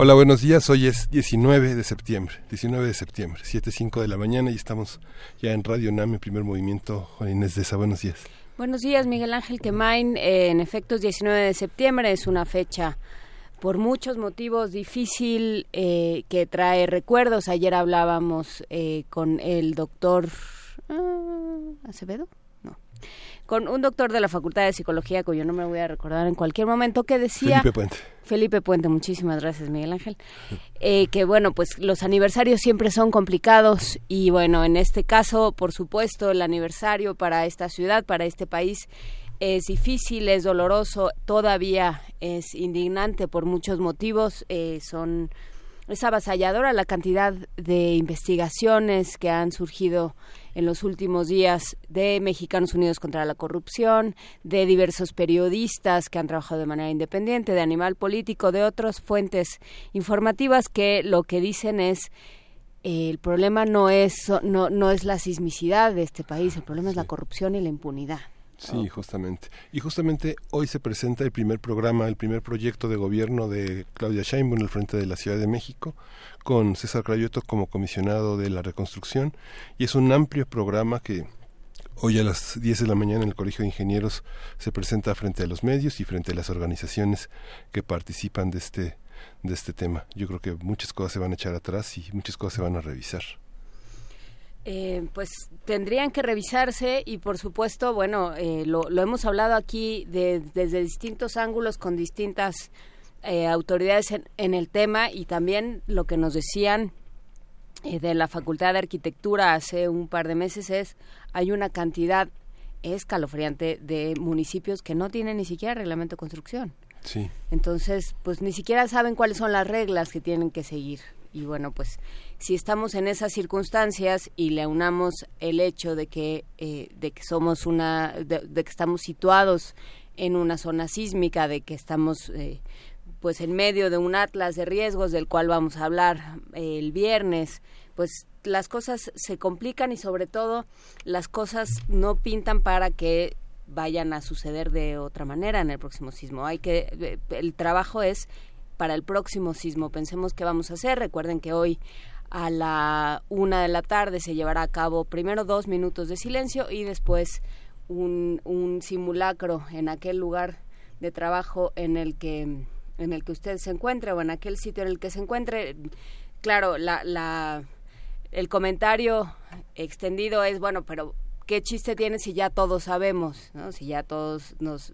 Hola, buenos días. Hoy es 19 de septiembre, 19 de septiembre, 7.05 de la mañana y estamos ya en Radio NAM, primer movimiento. Juan Inés de esa, buenos días. Buenos días, Miguel Ángel Quemain. Eh, en efecto, es 19 de septiembre, es una fecha por muchos motivos difícil eh, que trae recuerdos. Ayer hablábamos eh, con el doctor ah, Con un doctor de la Facultad de Psicología, cuyo nombre voy a recordar en cualquier momento, que decía... Felipe Puente. Felipe Puente, muchísimas gracias, Miguel Ángel. Eh, que bueno, pues los aniversarios siempre son complicados y bueno, en este caso, por supuesto, el aniversario para esta ciudad, para este país, es difícil, es doloroso, todavía es indignante por muchos motivos. Eh, son es avasalladora la cantidad de investigaciones que han surgido en los últimos días de Mexicanos Unidos contra la Corrupción, de diversos periodistas que han trabajado de manera independiente, de Animal Político, de otras fuentes informativas que lo que dicen es el problema no es no, no es la sismicidad de este país, el problema es la corrupción y la impunidad. Sí, justamente. Y justamente hoy se presenta el primer programa, el primer proyecto de gobierno de Claudia Sheinbaum en el frente de la Ciudad de México, con César Crayoto como comisionado de la reconstrucción. Y es un amplio programa que hoy a las 10 de la mañana en el Colegio de Ingenieros se presenta frente a los medios y frente a las organizaciones que participan de este, de este tema. Yo creo que muchas cosas se van a echar atrás y muchas cosas se van a revisar. Eh, pues tendrían que revisarse y por supuesto, bueno, eh, lo, hemos hablado aquí desde distintos ángulos con distintas eh, autoridades en, el tema y también lo que nos decían de la Facultad de Arquitectura hace un par de meses es hay una cantidad escalofriante de municipios que no tienen ni siquiera reglamento de construcción. Sí. Entonces, pues ni siquiera saben cuáles son las reglas que tienen que seguir. Y bueno, pues si estamos en esas circunstancias y le unamos el hecho de que, eh, de que somos una, de, que estamos situados en una zona sísmica, de que estamos eh, pues en medio de un atlas de riesgos del cual vamos a hablar eh, el viernes, pues las cosas se complican y sobre todo las cosas no pintan para que vayan a suceder de otra manera en el próximo sismo. Hay que el trabajo es para el próximo sismo. Pensemos qué vamos a hacer. Recuerden que hoy a la una de la tarde se llevará a cabo primero dos minutos de silencio y después un, simulacro en aquel lugar de trabajo en el que en el que usted se encuentre o en aquel sitio en el que se encuentre claro la, la el comentario extendido es bueno pero qué chiste tiene si ya todos sabemos ¿no? si ya todos nos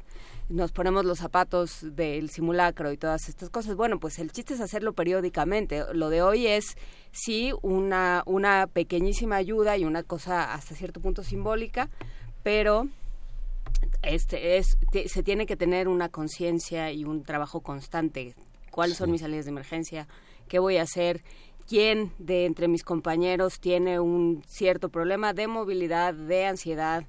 nos ponemos los zapatos del simulacro y todas estas cosas. Bueno, pues el chiste es hacerlo periódicamente. Lo de hoy es sí una, una pequeñísima ayuda y una cosa hasta cierto punto simbólica, pero este es se tiene que tener una conciencia y un trabajo constante. ¿Cuáles son mis salidas de emergencia? ¿Qué voy a hacer? ¿Quién de entre mis compañeros tiene un cierto problema de movilidad, de ansiedad?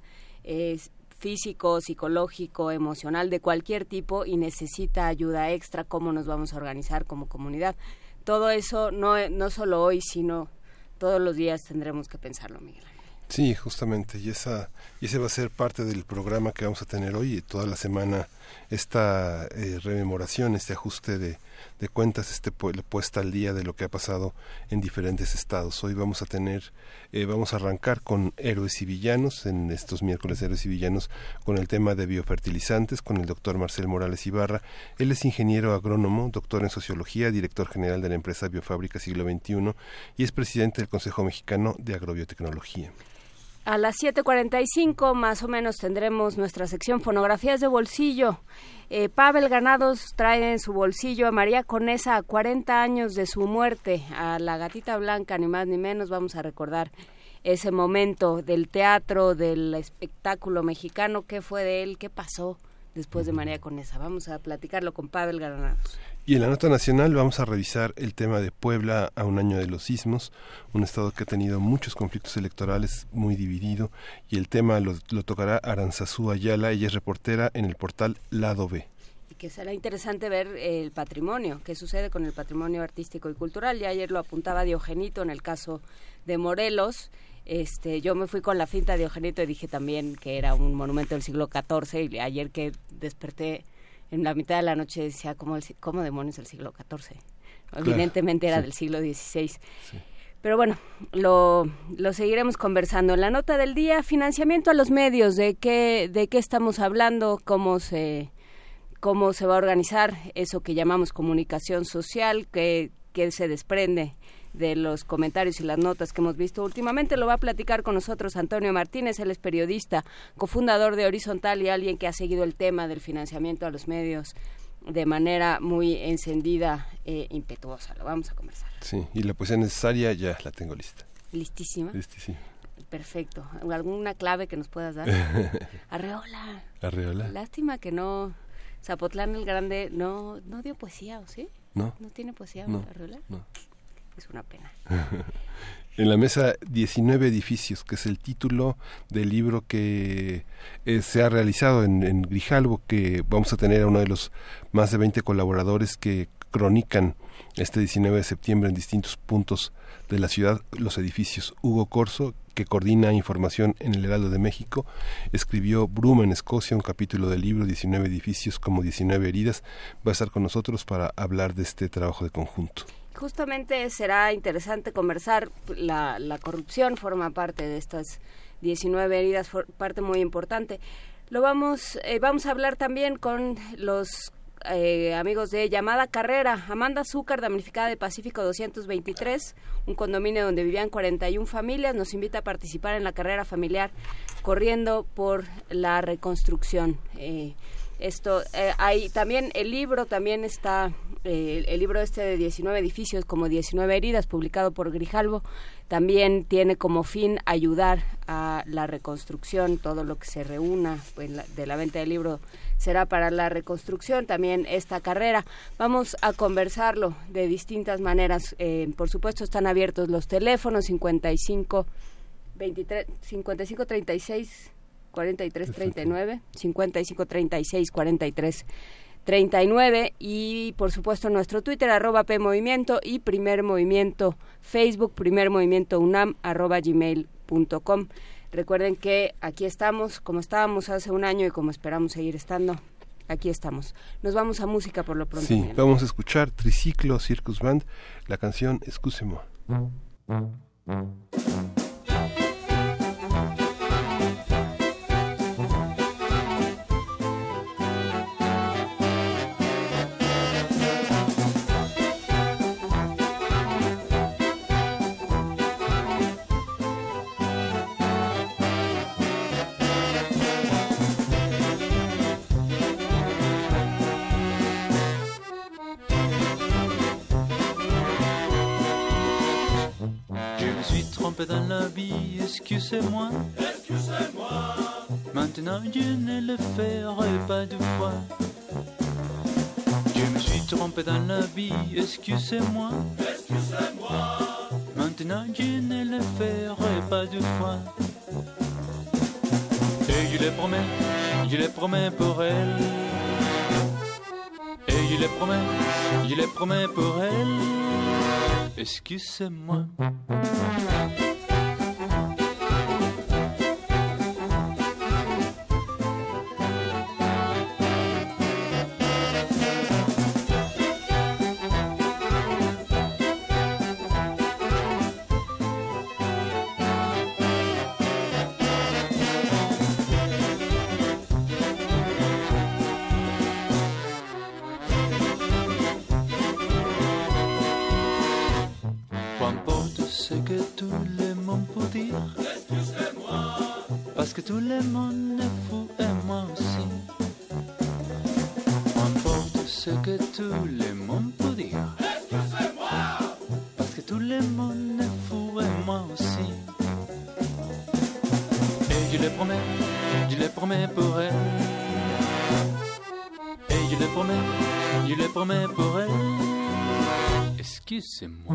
Físico, psicológico, emocional, de cualquier tipo y necesita ayuda extra, cómo nos vamos a organizar como comunidad. Todo eso, no, no solo hoy, sino todos los días tendremos que pensarlo, Miguel. Sí, justamente, y, esa, y ese va a ser parte del programa que vamos a tener hoy y toda la semana, esta eh, rememoración, este ajuste de, de cuentas, este puesta al día de lo que ha pasado en diferentes estados. Hoy vamos a tener, eh, vamos a arrancar con héroes y villanos, en estos miércoles héroes y villanos, con el tema de biofertilizantes, con el doctor Marcel Morales Ibarra. Él es ingeniero agrónomo, doctor en sociología, director general de la empresa Biofábrica Siglo XXI y es presidente del Consejo Mexicano de Agrobiotecnología. A las 7.45 más o menos tendremos nuestra sección Fonografías de Bolsillo. Eh, Pavel Ganados trae en su bolsillo a María Conesa a 40 años de su muerte, a la gatita blanca, ni más ni menos. Vamos a recordar ese momento del teatro, del espectáculo mexicano, qué fue de él, qué pasó, después de María Conesa. Vamos a platicarlo con Pavel Granados. Y en la nota nacional vamos a revisar el tema de Puebla a un año de los sismos, un estado que ha tenido muchos conflictos electorales, muy dividido, y el tema lo, tocará Aranzazú Ayala, ella es reportera en el portal Lado B que será interesante ver el patrimonio, qué sucede con el patrimonio artístico y cultural. Ya ayer lo apuntaba Diogenito en el caso de Morelos. Este, yo me fui con la finta de Diogenito y dije también que era un monumento del siglo XIV y ayer que desperté en la mitad de la noche decía, ¿cómo, el, cómo demonios del siglo XIV? Evidentemente era del siglo XVI. Pero bueno, lo, lo seguiremos conversando. En la nota del día, financiamiento a los medios, de qué, de qué estamos hablando, cómo se cómo se va a organizar eso que llamamos comunicación social, que, que se desprende de los comentarios y las notas que hemos visto últimamente. Lo va a platicar con nosotros Antonio Martínez, él es periodista, cofundador de Horizontal y alguien que ha seguido el tema del financiamiento a los medios de manera muy encendida e impetuosa. Lo vamos a conversar. Sí, y la poesía necesaria ya la tengo lista. ¿Listísima? Listísima. Perfecto. ¿Alguna clave que nos puedas dar? Arreola. Arreola. Lástima que no Zapotlán el Grande no, no dio poesía, ¿o sí? No. ¿No tiene poesía, no, No. Es una pena. en la mesa 19 edificios, que es el título del libro que eh, se ha realizado en, en, Grijalvo, que vamos a tener a uno de los más de 20 colaboradores que cronican este 19 de septiembre en distintos puntos de la ciudad los edificios. Hugo Corso, que coordina información en el Heraldo de México, escribió Bruma en Escocia, un capítulo del libro 19 edificios como 19 heridas. Va a estar con nosotros para hablar de este trabajo de conjunto. Justamente será interesante conversar, la, la corrupción forma parte de estas 19 heridas, parte muy importante. Lo vamos, eh, vamos a hablar también con los eh, amigos de Llamada Carrera. Amanda Azúcar, damnificada de Pacífico 223, un condominio donde vivían 41 familias, nos invita a participar en la carrera familiar corriendo por la reconstrucción. Eh, esto eh, hay también el libro también está eh, el libro este de 19 edificios como 19 heridas publicado por Grijalvo también tiene como fin ayudar a la reconstrucción todo lo que se reúna pues, de la venta del libro será para la reconstrucción también esta carrera. Vamos a conversarlo de distintas maneras eh, por supuesto están abiertos los teléfonos 55 23 55 36 43 39 55 36 43 39 y por supuesto nuestro Twitter arroba P Movimiento y Primer Movimiento Facebook Primer Movimiento UNAM arroba gmail.com. Recuerden que aquí estamos como estábamos hace un año y como esperamos seguir estando. Aquí estamos. Nos vamos a música por lo pronto. Sí, vamos a escuchar Triciclo Circus Band, la canción Excusez-moi. dans la vie, excusez-moi. Excusez-moi. Maintenant je ne le ferai pas deux fois. Je me suis trompé dans la vie, excusez-moi. Excusez-moi. Maintenant je ne le ferai pas deux fois. Et je le promets, je le promets pour elle. Et je le promets, je le promets pour elle. Excusez-moi. c'est moi.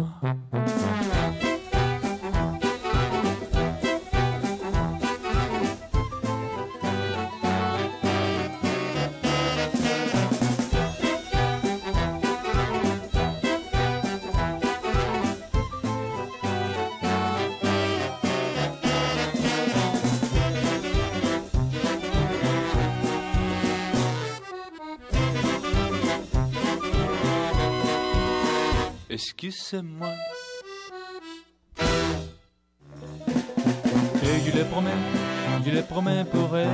Excuse-moi. Et il les promet, il les promet pour elle.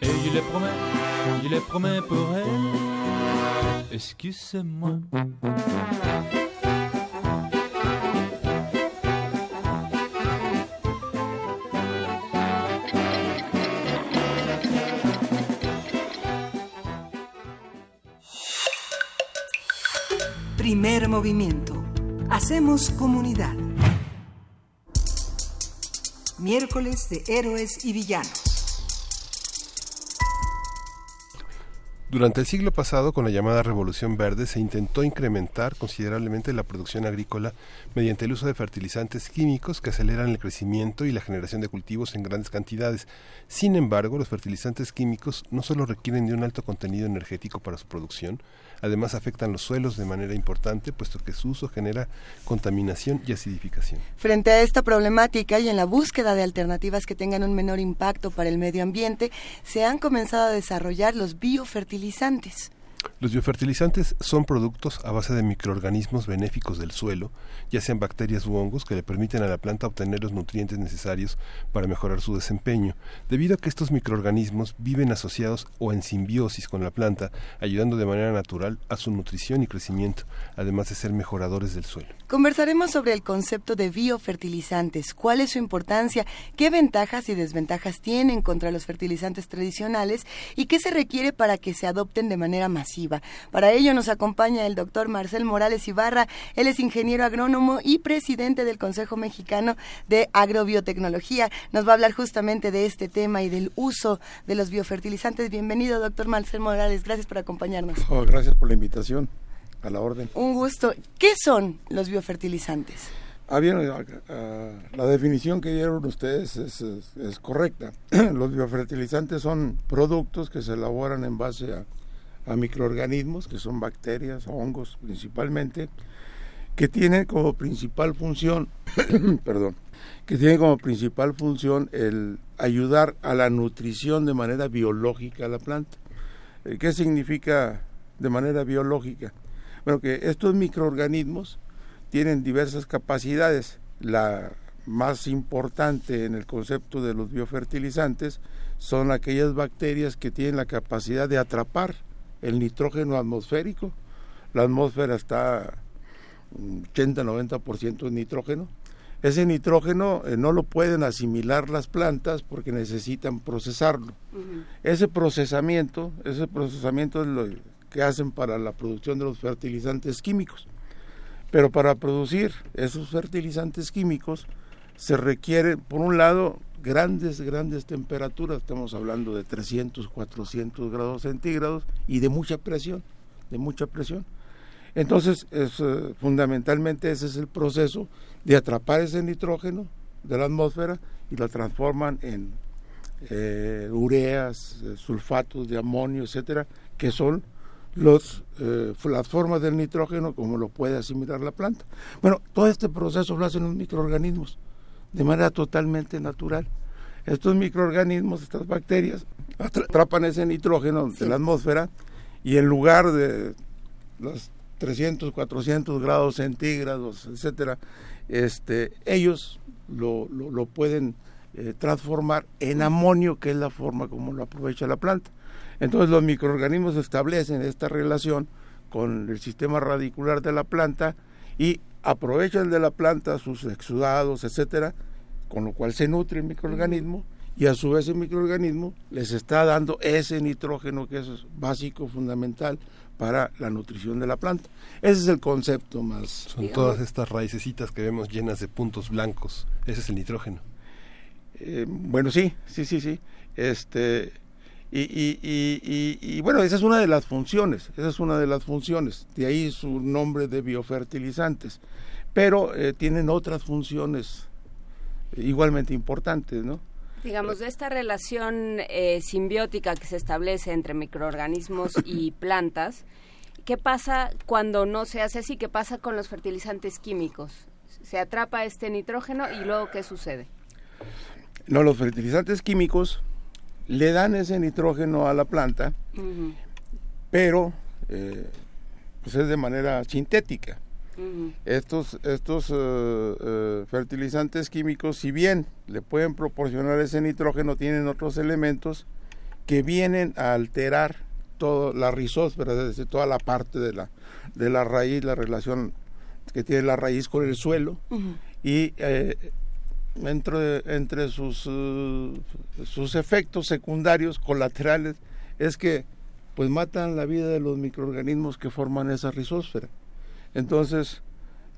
Et il les promet, il les promet pour elle. Excuse-moi. Primer movimiento. Hacemos comunidad. Miércoles de héroes y villanos. Durante el siglo pasado, con la llamada Revolución Verde, se intentó incrementar considerablemente la producción agrícola mediante el uso de fertilizantes químicos que aceleran el crecimiento y la generación de cultivos en grandes cantidades. Sin embargo, los fertilizantes químicos no solo requieren de un alto contenido energético para su producción, Además afectan los suelos de manera importante, puesto que su uso genera contaminación y acidificación. Frente a esta problemática y en la búsqueda de alternativas que tengan un menor impacto para el medio ambiente, se han comenzado a desarrollar los biofertilizantes. Los biofertilizantes son productos a base de microorganismos benéficos del suelo, ya sean bacterias u hongos, que le permiten a la planta obtener los nutrientes necesarios para mejorar su desempeño. Debido a que estos microorganismos viven asociados o en simbiosis con la planta, ayudando de manera natural a su nutrición y crecimiento, además de ser mejoradores del suelo. Conversaremos sobre el concepto de biofertilizantes, cuál es su importancia, qué ventajas y desventajas tienen contra los fertilizantes tradicionales y qué se requiere para que se adopten de manera masiva. Para ello nos acompaña el doctor Marcel Morales Ibarra, él es ingeniero agrónomo y presidente del Consejo Mexicano de Agrobiotecnología. Nos va a hablar justamente de este tema y del uso de los biofertilizantes. Bienvenido, doctor Marcel Morales, gracias por acompañarnos. Oh, gracias por la invitación. A la orden. Un gusto. ¿Qué son los biofertilizantes? Ah, bien, ah, ah, la definición que dieron ustedes es, es, correcta. Los biofertilizantes son productos que se elaboran en base a, a microorganismos, que son bacterias, hongos principalmente, que tienen como principal función, perdón, que tienen como principal función el ayudar a la nutrición de manera biológica a la planta. Eh, ¿Qué significa de manera biológica? Bueno, que estos microorganismos tienen diversas capacidades. La más importante en el concepto de los biofertilizantes son aquellas bacterias que tienen la capacidad de atrapar el nitrógeno atmosférico. La atmósfera está 80-90% de nitrógeno. Ese nitrógeno eh, no lo pueden asimilar las plantas porque necesitan procesarlo. Ese procesamiento, ese procesamiento es lo, que hacen para la producción de los fertilizantes químicos. Pero para producir esos fertilizantes químicos se requieren, por un lado, grandes, grandes temperaturas, estamos hablando de 300, 400 grados centígrados y de mucha presión, de mucha presión. Entonces, es, eh, fundamentalmente ese es el proceso de atrapar ese nitrógeno de la atmósfera y lo transforman en eh, ureas, eh, sulfatos de amonio, etcétera, que son los, las formas del nitrógeno como lo puede asimilar la planta. Bueno, todo este proceso lo hacen los microorganismos de manera totalmente natural. Estos microorganismos, estas bacterias, atrapan ese nitrógeno de la atmósfera y en lugar de los 300, 400 grados centígrados, etcétera, este, ellos lo, lo, pueden eh, transformar en amonio, que es la forma como lo aprovecha la planta. Entonces los microorganismos establecen esta relación con el sistema radicular de la planta y aprovechan de la planta sus exudados, etcétera, con lo cual se nutre el microorganismo y a su vez el microorganismo les está dando ese nitrógeno que es básico, fundamental para la nutrición de la planta. Ese es el concepto más. Son todas estas raicecitas que vemos llenas de puntos blancos. Ese es el nitrógeno. Eh, bueno, sí, sí, sí, sí. Este, Y, y, y, y, bueno, esa es una de las funciones, esa es una de las funciones, de ahí su nombre de biofertilizantes, pero eh, tienen otras funciones igualmente importantes, ¿no? Digamos, de esta relación eh, simbiótica que se establece entre microorganismos y plantas, ¿qué pasa cuando no se hace así? ¿Qué pasa con los fertilizantes químicos? Se atrapa este nitrógeno y luego ¿qué sucede? No, los fertilizantes químicos le dan ese nitrógeno a la planta, pero eh, pues es de manera sintética. Estos, estos eh, eh, fertilizantes químicos, si bien le pueden proporcionar ese nitrógeno, tienen otros elementos que vienen a alterar toda la rizósfera, es decir, toda la parte de la, de la raíz, la relación que tiene la raíz con el suelo, y entre, entre sus, uh, sus efectos secundarios, colaterales, es que pues matan la vida de los microorganismos que forman esa rizósfera. Entonces,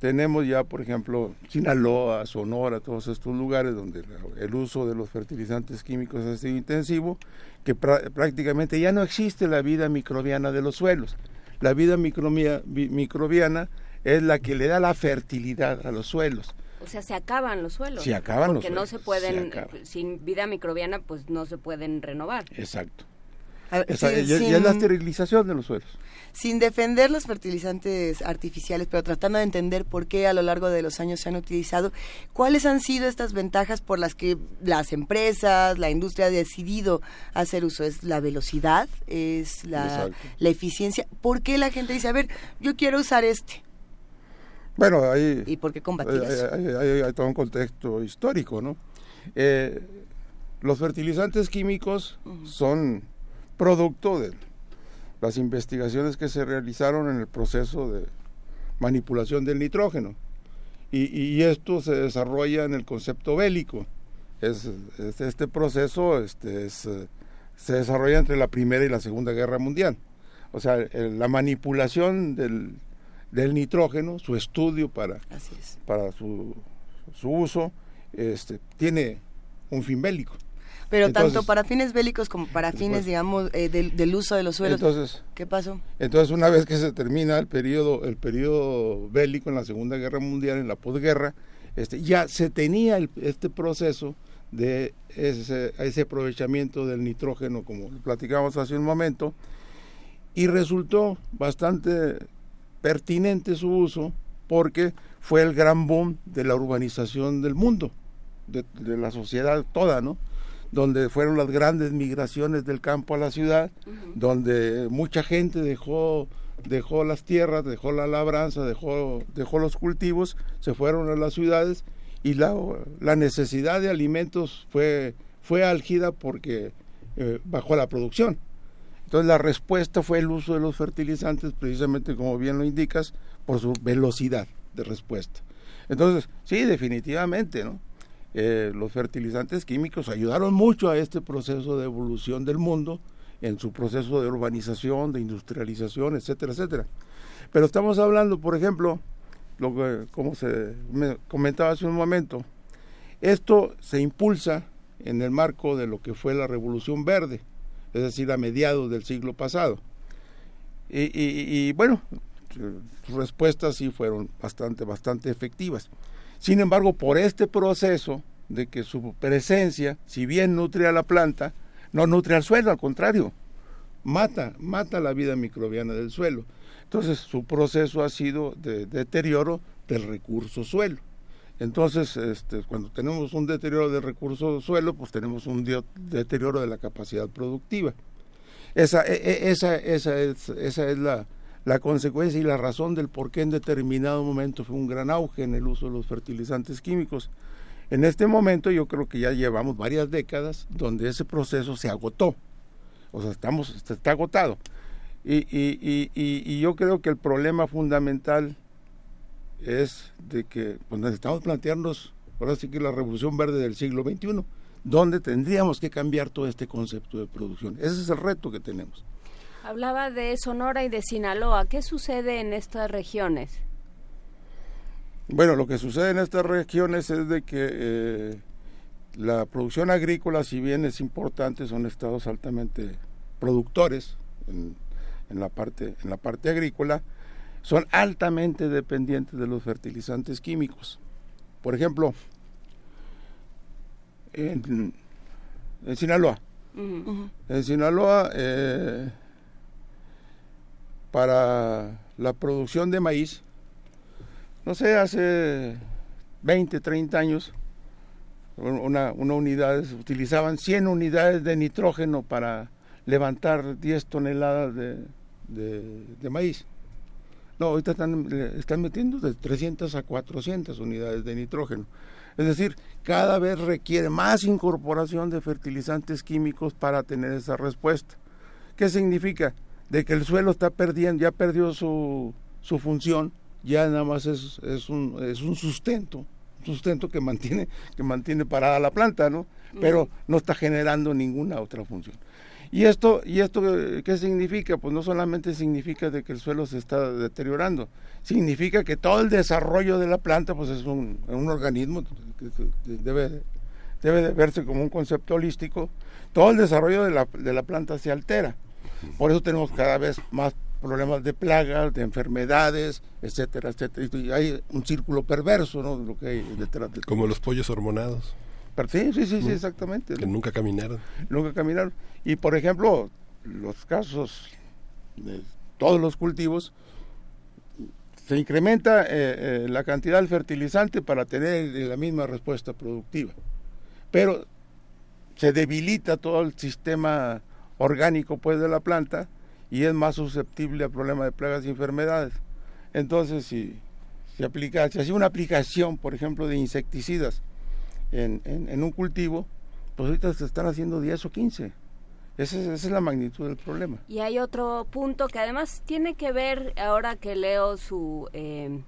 tenemos ya, por ejemplo, Sinaloa, Sonora, todos estos lugares donde el uso de los fertilizantes químicos es intensivo, que prácticamente ya no existe la vida microbiana de los suelos. La vida microbiana es la que le da la fertilidad a los suelos. O sea, se acaban los suelos. Se acaban los suelos. no se pueden, sin vida microbiana, pues no se pueden renovar. Exacto. y, es la esterilización de los suelos. Sin defender los fertilizantes artificiales, pero tratando de entender por qué a lo largo de los años se han utilizado, ¿cuáles han sido estas ventajas por las que las empresas, la industria ha decidido hacer uso? ¿Es la velocidad? ¿Es la, la eficiencia? ¿Por qué la gente dice, a ver, yo quiero usar este? Bueno, hay, ¿Y por qué combatir hay, todo un contexto histórico, ¿no? Eh, los fertilizantes químicos son producto de las investigaciones que se realizaron en el proceso de manipulación del nitrógeno. Y, esto se desarrolla en el concepto bélico. Es, este proceso este, se desarrolla entre la Primera y la Segunda Guerra Mundial. O sea, la manipulación del del nitrógeno, su estudio para, para su, su uso, este, tiene un fin bélico. Pero tanto para fines bélicos como para fines, digamos, eh, del, uso de los suelos. Entonces, ¿qué pasó? Entonces, una vez que se termina el periodo, el periodo bélico en la Segunda Guerra Mundial, en la posguerra, este, ya se tenía este proceso de ese, ese aprovechamiento del nitrógeno, como platicamos hace un momento, y resultó bastante pertinente su uso porque fue el gran boom de la urbanización del mundo, de, la sociedad toda, ¿no? Donde fueron las grandes migraciones del campo a la ciudad, donde mucha gente dejó dejó las tierras, dejó la labranza, dejó, dejó los cultivos, se fueron a las ciudades y la, la necesidad de alimentos fue, fue álgida porque eh, bajó la producción. Entonces la respuesta fue el uso de los fertilizantes, precisamente como bien lo indicas, por su velocidad de respuesta. Entonces, sí, definitivamente, ¿no? Eh, los fertilizantes químicos ayudaron mucho a este proceso de evolución del mundo, en su proceso de urbanización, de industrialización, etcétera, etcétera. Pero estamos hablando, por ejemplo, como se me comentaba hace un momento, esto se impulsa en el marco de lo que fue la Revolución Verde es decir, a mediados del siglo pasado. Y, bueno, sus respuestas sí fueron bastante, bastante efectivas. Sin embargo, por este proceso de que su presencia, si bien nutre a la planta, no nutre al suelo, al contrario, mata, mata la vida microbiana del suelo. Entonces, su proceso ha sido de deterioro del recurso suelo. Entonces, este, cuando tenemos un deterioro del recurso suelo, pues tenemos un deterioro de la capacidad productiva. Esa, e, e, esa, esa es, esa es la, la consecuencia y la razón del por qué en determinado momento fue un gran auge en el uso de los fertilizantes químicos. En este momento yo creo que ya llevamos varias décadas donde ese proceso se agotó, o sea, estamos, está agotado. Y, y, y, y yo creo que el problema fundamental es de que pues, necesitamos plantearnos ahora sí que la revolución verde del siglo XXI, donde tendríamos que cambiar todo este concepto de producción. Ese es el reto que tenemos. Hablaba de Sonora y de Sinaloa. ¿Qué sucede en estas regiones? Bueno, lo que sucede en estas regiones es de que eh, la producción agrícola, si bien es importante, son estados altamente productores en, en, la parte en la parte agrícola, son altamente dependientes de los fertilizantes químicos. Por ejemplo, en, en Sinaloa, en Sinaloa eh, para la producción de maíz, no sé, hace 20, 30 años, una, una unidad, utilizaban 100 unidades de nitrógeno para levantar 10 toneladas de, de, maíz. No, ahorita están, están metiendo de 300 a 400 unidades de nitrógeno. Es decir, cada vez requiere más incorporación de fertilizantes químicos para tener esa respuesta. ¿Qué significa? De que el suelo está perdiendo, ya perdió su, su función, ya nada más es, es, un, es un sustento, sustento que mantiene, que mantiene parada la planta, ¿no? Pero no está generando ninguna otra función. ¿Y esto, ¿Y esto qué significa? Pues no solamente significa de que el suelo se está deteriorando, significa que todo el desarrollo de la planta pues es un, un organismo que debe, debe de verse como un concepto holístico, todo el desarrollo de la, de la planta se altera. Por eso tenemos cada vez más problemas de plagas, de enfermedades, etcétera, etcétera. Y hay un círculo perverso, ¿no? Lo que detrás de Como los pollos hormonados. Sí, sí, sí, sí, exactamente. Que nunca caminaron. Nunca caminaron. Y por ejemplo, los casos de todos los cultivos, se incrementa eh, eh, la cantidad del fertilizante para tener la misma respuesta productiva. Pero se debilita todo el sistema orgánico pues de la planta y es más susceptible a problemas de plagas y enfermedades. Entonces, si se aplica, si hace una aplicación, por ejemplo, de insecticidas en, un cultivo, pues ahorita se están haciendo 10 o 15. Esa es, la magnitud del problema. Y hay otro punto que además tiene que ver, ahora que leo su, eh,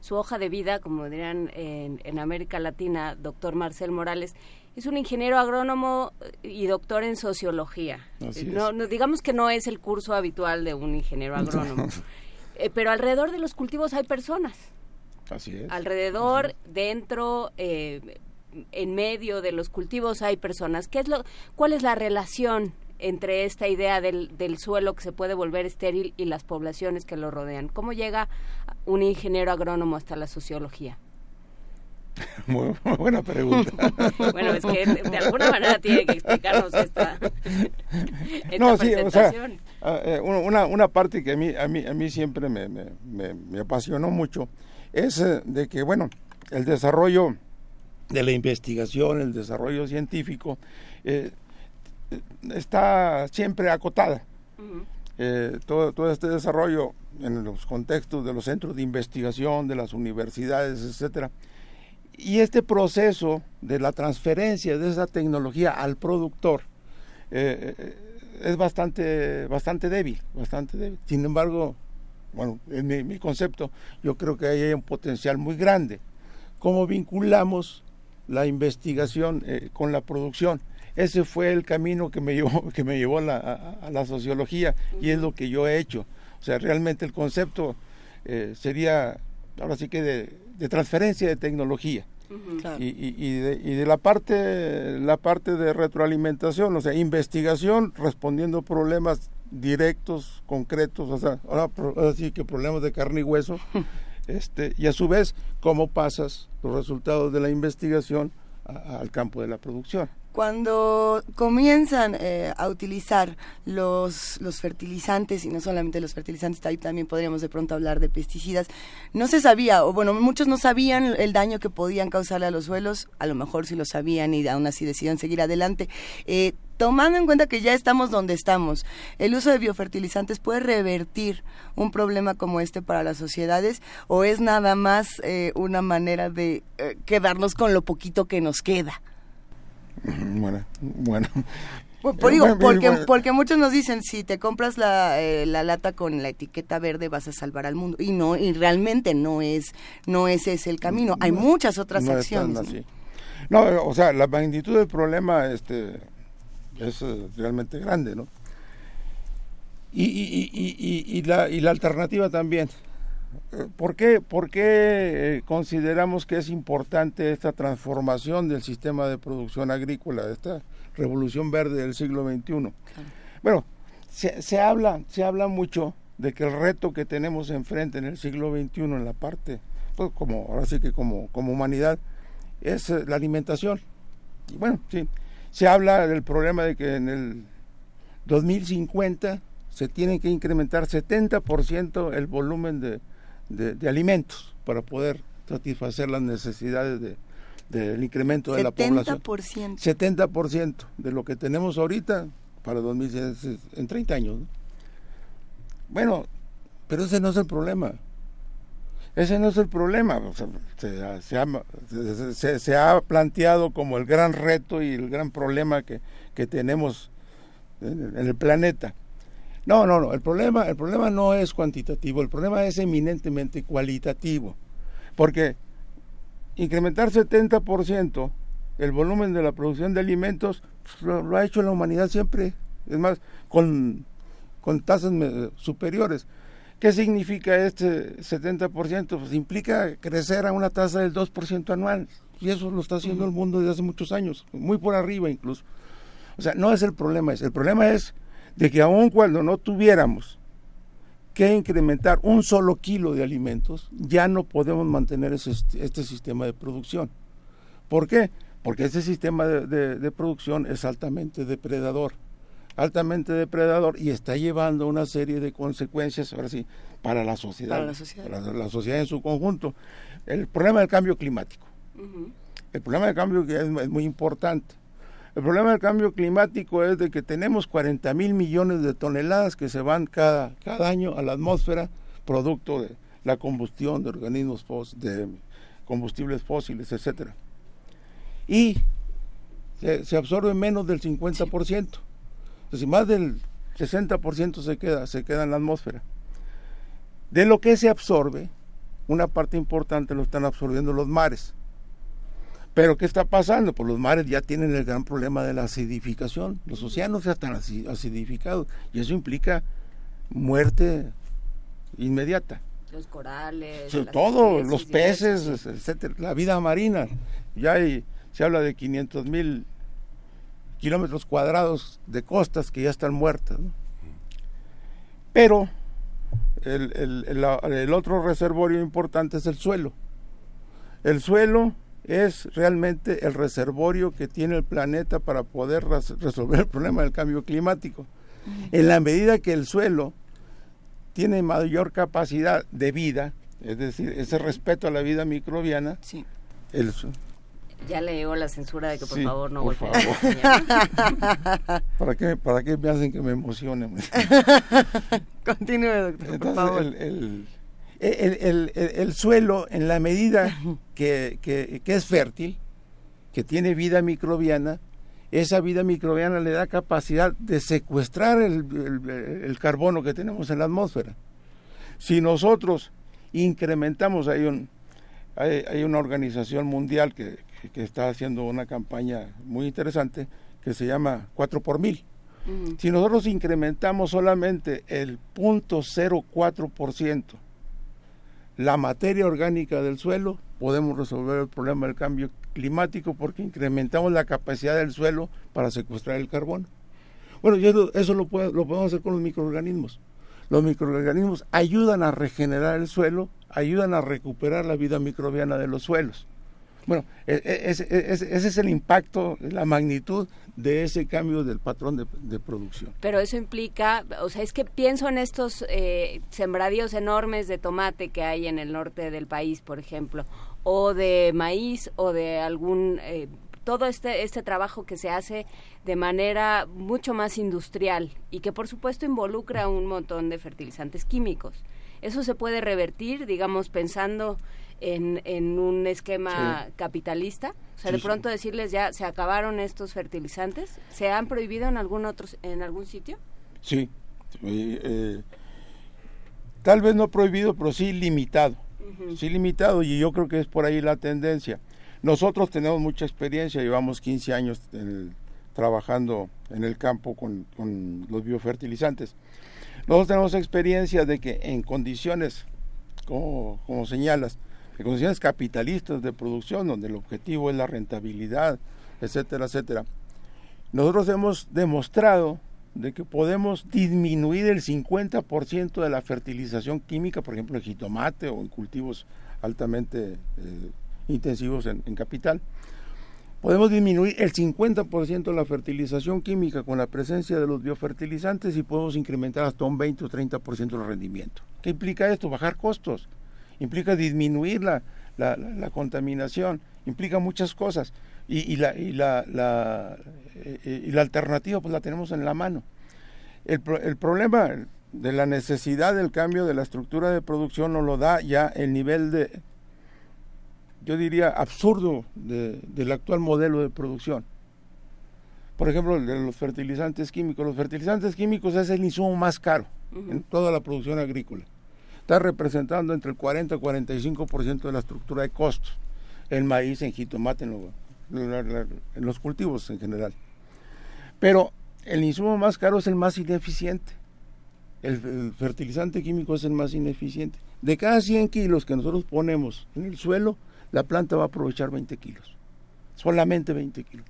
su hoja de vida, como dirían en, en América Latina, doctor Marcel Morales, es un ingeniero agrónomo y doctor en sociología. no, digamos que no es el curso habitual de un ingeniero agrónomo. Eh, pero alrededor de los cultivos hay personas. Así es. Alrededor, dentro, eh, en medio de los cultivos hay personas. ¿Qué es lo, ¿Cuál es la relación entre esta idea del, del suelo que se puede volver estéril y las poblaciones que lo rodean? ¿Cómo llega un ingeniero agrónomo hasta la sociología? Muy, buena pregunta. bueno, es que de, alguna manera tiene que explicarnos esta, esta no, sí, o sea, ah, eh, una, una parte que a mí, a mí, a mí siempre me, me, me, apasionó mucho es eh, de que, bueno, el desarrollo de la investigación, el desarrollo científico, eh, está siempre acotada. todo, todo este desarrollo en los contextos de los centros de investigación, de las universidades, etcétera, y este proceso de la transferencia de esa tecnología al productor eh, eh, es bastante, bastante débil, bastante débil. Sin embargo, bueno, en mi, concepto, yo creo que hay un potencial muy grande. ¿Cómo vinculamos la investigación eh, con la producción? Ese fue el camino que me llevó, que me llevó a, la, sociología y es lo que yo he hecho. O sea, realmente el concepto sería, ahora sí que de, de transferencia de tecnología. y, y, de, y, de, la parte la parte de retroalimentación, o sea, investigación respondiendo problemas directos, concretos, o sea, ahora, sí que problemas de carne y hueso, este, y a su vez, cómo pasas los resultados de la investigación al campo de la producción cuando comienzan eh, a utilizar los, fertilizantes, y no solamente los fertilizantes, también podríamos de pronto hablar de pesticidas, no se sabía, o bueno, muchos no sabían el daño que podían causarle a los suelos, a lo mejor sí lo sabían y aún así decidieron seguir adelante. Eh, tomando en cuenta que ya estamos donde estamos, ¿el uso de biofertilizantes puede revertir un problema como este para las sociedades o es nada más eh, una manera de quedarnos con lo poquito que nos queda? Bueno, bueno. porque, porque muchos nos dicen, si te compras la, eh, la, lata con la etiqueta verde vas a salvar al mundo. Y no, y realmente no es, no ese es el camino. Hay muchas otras acciones. ¿no? o sea, la magnitud del problema este, es eh, realmente grande, ¿no? Y, y, y, y, la, y la alternativa también. ¿Por qué, por qué consideramos que es importante esta transformación del sistema de producción agrícola, esta revolución verde del siglo XXI? Bueno, se, se, habla, se habla mucho de que el reto que tenemos enfrente en el siglo XXI en la parte, pues como ahora sí que como, como humanidad, es la alimentación. Y bueno, sí, se habla del problema de que en el 2050 se tiene que incrementar 70% el volumen de, de, alimentos para poder satisfacer las necesidades de, del incremento de la población. 70% de lo que tenemos ahorita para 2060 en 30 años. Bueno, pero ese no es el problema. Ese no es el problema. se, ha, planteado como el gran reto y el gran problema que, que tenemos en el planeta. No, no, no. El problema, el problema no es cuantitativo, el problema es eminentemente cualitativo. Porque incrementar 70% el volumen de la producción de alimentos pues, lo, ha hecho la humanidad siempre. Es más, con, con tasas superiores. ¿Qué significa este 70%? Pues implica crecer a una tasa del 2% anual. Y eso lo está haciendo el mundo desde hace muchos años, muy por arriba incluso. O sea, no es el problema, es, el problema es de que aun cuando no tuviéramos que incrementar un solo kilo de alimentos, ya no podemos mantener este sistema de producción. ¿Por qué? Porque este sistema de, producción es altamente depredador, altamente depredador y está llevando una serie de consecuencias, ahora sí, para la sociedad, para la sociedad, en su conjunto. El problema del cambio climático. El problema del cambio que es muy importante. El problema del cambio climático es de que tenemos 40 mil millones de toneladas que se van cada, cada año a la atmósfera producto de la combustión de organismos de combustibles fósiles, etcétera. Y se, absorbe menos del 50%. Entonces, más del 60% se queda, se queda en la atmósfera. De lo que se absorbe, una parte importante lo están absorbiendo los mares. Pero ¿qué está pasando? Pues los mares ya tienen el gran problema de la acidificación. Los océanos ya están acidificados y eso implica muerte inmediata. Los corales. todo, los peces, etcétera, la vida marina. Ya hay, se habla de 500 mil kilómetros cuadrados de costas que ya están muertas. Pero el, el, el otro reservorio importante es el suelo. El suelo es realmente el reservorio que tiene el planeta para poder resolver el problema del cambio climático. En la medida que el suelo tiene mayor capacidad de vida, es decir, ese respeto a la vida microbiana, sí. el, ya leo la censura de que por favor no por favor. ¿Para qué, ¿Para qué me hacen que me emocione? Continúe, doctor, por favor. el, el, el, suelo, en la medida que, que, es fértil, que tiene vida microbiana, esa vida microbiana le da capacidad de secuestrar el, carbono que tenemos en la atmósfera. Si nosotros incrementamos, hay, un, hay, una organización mundial que, que, está haciendo una campaña muy interesante que se llama 4 por mil. Si nosotros incrementamos solamente el 0.04%, la materia orgánica del suelo, podemos resolver el problema del cambio climático porque incrementamos la capacidad del suelo para secuestrar el carbono. Bueno, eso, eso lo, lo podemos hacer con los microorganismos. Los microorganismos ayudan a regenerar el suelo, ayudan a recuperar la vida microbiana de los suelos. Bueno, e, e, ese, es el impacto, la magnitud de ese cambio del patrón de, producción. Pero eso implica, o sea, es que pienso en estos eh, sembradíos enormes de tomate que hay en el norte del país, por ejemplo, o de maíz o de algún... Eh, todo este, este trabajo que se hace de manera mucho más industrial y que por supuesto involucra un montón de fertilizantes químicos. Eso se puede revertir, digamos, pensando en, en un esquema capitalista? O sea, de pronto decirles ya se acabaron estos fertilizantes, ¿se han prohibido en algún otro en algún sitio? Sí. Eh, tal vez no prohibido, pero sí limitado. Sí limitado y yo creo que es por ahí la tendencia. Nosotros tenemos mucha experiencia, llevamos 15 años trabajando en el campo con, con los biofertilizantes. Nosotros tenemos experiencia de que en condiciones como, como señalas, en condiciones capitalistas de producción, donde el objetivo es la rentabilidad, etcétera, etcétera. Nosotros hemos demostrado de que podemos disminuir el 50% de la fertilización química, por ejemplo, en jitomate o en cultivos altamente eh, intensivos en, capital. Podemos disminuir el 50% de la fertilización química con la presencia de los biofertilizantes y podemos incrementar hasta un 20 o 30% el rendimiento. ¿Qué implica esto? Bajar costos, implica disminuir la, la, contaminación, implica muchas cosas. Y, la, y, la, la, eh, y la alternativa pues la tenemos en la mano. El, el problema de la necesidad del cambio de la estructura de producción nos lo da ya el nivel de, yo diría, absurdo del actual modelo de producción. Por ejemplo, el de los fertilizantes químicos. Los fertilizantes químicos es el insumo más caro en toda la producción agrícola. Está representando entre el 40 y 45% de la estructura de costos. El maíz, en jitomate, en, en los cultivos en general. Pero el insumo más caro es el más ineficiente. El, fertilizante químico es el más ineficiente. De cada 100 kilos que nosotros ponemos en el suelo, la planta va a aprovechar 20 kilos. Solamente 20 kilos.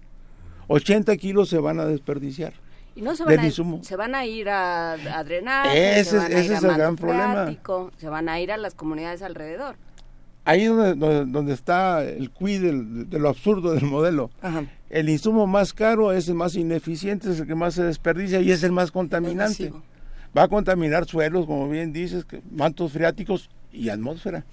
80 kilos se van a desperdiciar. Y no se van, a, se van a ir a, drenar. Ese, es el gran problema. Se van a ir a las comunidades alrededor. Ahí donde, donde, está el cuide de, lo absurdo del modelo. El insumo más caro es el más ineficiente, es el que más se desperdicia y es el más contaminante va a contaminar suelos, como bien dices, mantos freáticos y atmósfera.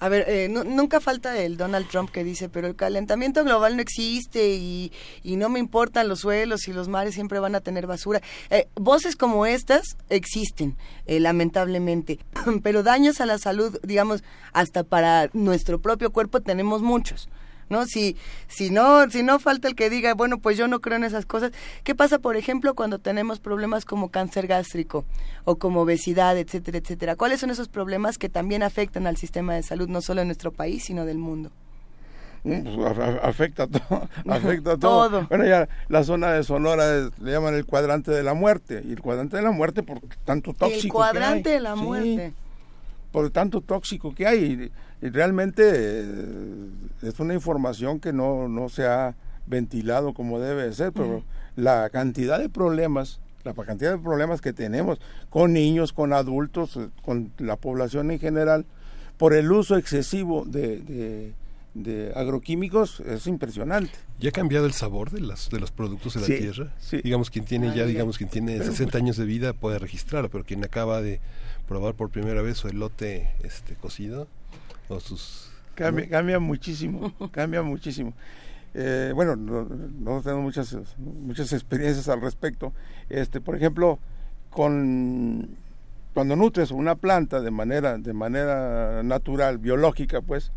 A ver, eh, nunca falta el Donald Trump que dice, pero el calentamiento global no existe y, no me importan los suelos y los mares siempre van a tener basura. Eh, voces como estas existen, eh, lamentablemente, pero daños a la salud, digamos, hasta para nuestro propio cuerpo tenemos muchos. ¿No? Si, si no, si no falta el que diga, bueno, pues yo no creo en esas cosas. ¿Qué pasa, por ejemplo, cuando tenemos problemas como cáncer gástrico o como obesidad, etcétera, etcétera? ¿Cuáles son esos problemas que también afectan al sistema de salud, no solo en nuestro país, sino del mundo? Mm, pues, afecta todo, afecta todo. Bueno, ya la zona de Sonora le llaman el cuadrante de la muerte, y el cuadrante de la muerte por tanto tóxico. El cuadrante de la muerte. Por tanto tóxico que hay. Y realmente eh, es una información que no, no se ha ventilado como debe ser, pero la cantidad de problemas, la cantidad de problemas que tenemos con niños, con adultos, eh, con la población en general, por el uso excesivo de, de, agroquímicos es impresionante. ¿Ya ha cambiado el sabor de, las, de los productos de la tierra? Digamos, quien tiene ya, digamos, quien tiene 60 años de vida puede registrarlo, pero quien acaba de probar por primera vez su elote este, cocido, Cambia, muchísimo, cambia muchísimo. Eh, bueno, no, tenemos muchas, muchas experiencias al respecto. Este, por ejemplo, con cuando nutres una planta de manera, de manera natural, biológica, pues,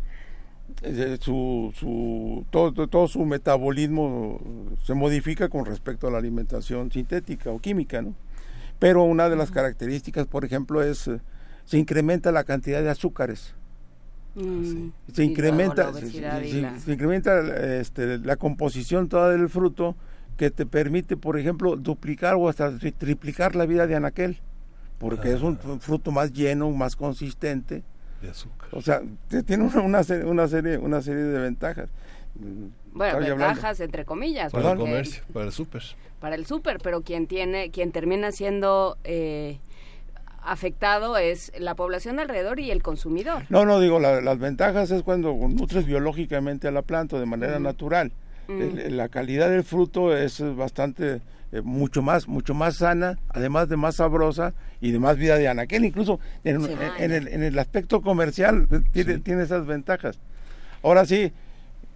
eh, su, su, todo, todo su metabolismo se modifica con respecto a la alimentación sintética o química, ¿no? Pero una de las características, por ejemplo, es eh, se incrementa la cantidad de azúcares Mm, se, incrementa, se, incrementa este, la composición toda del fruto que te permite, por ejemplo, duplicar o hasta triplicar la vida de anaquel, porque es un ah. fruto más lleno, más consistente. De azúcar. O sea, tiene una, una, serie, una, serie, una serie de ventajas. Bueno, ventajas entre comillas. Para el comercio, para el súper. Para el súper, pero quien tiene, quien termina siendo... Eh, afectado es la población alrededor y el consumidor. No, no, digo, las ventajas es cuando nutres biológicamente a la planta de manera natural. la calidad del fruto es bastante eh, mucho más mucho más sana, además de más sabrosa y de más vida de anaquel, incluso en, el, en el aspecto comercial eh, tiene, tiene esas ventajas. Ahora sí,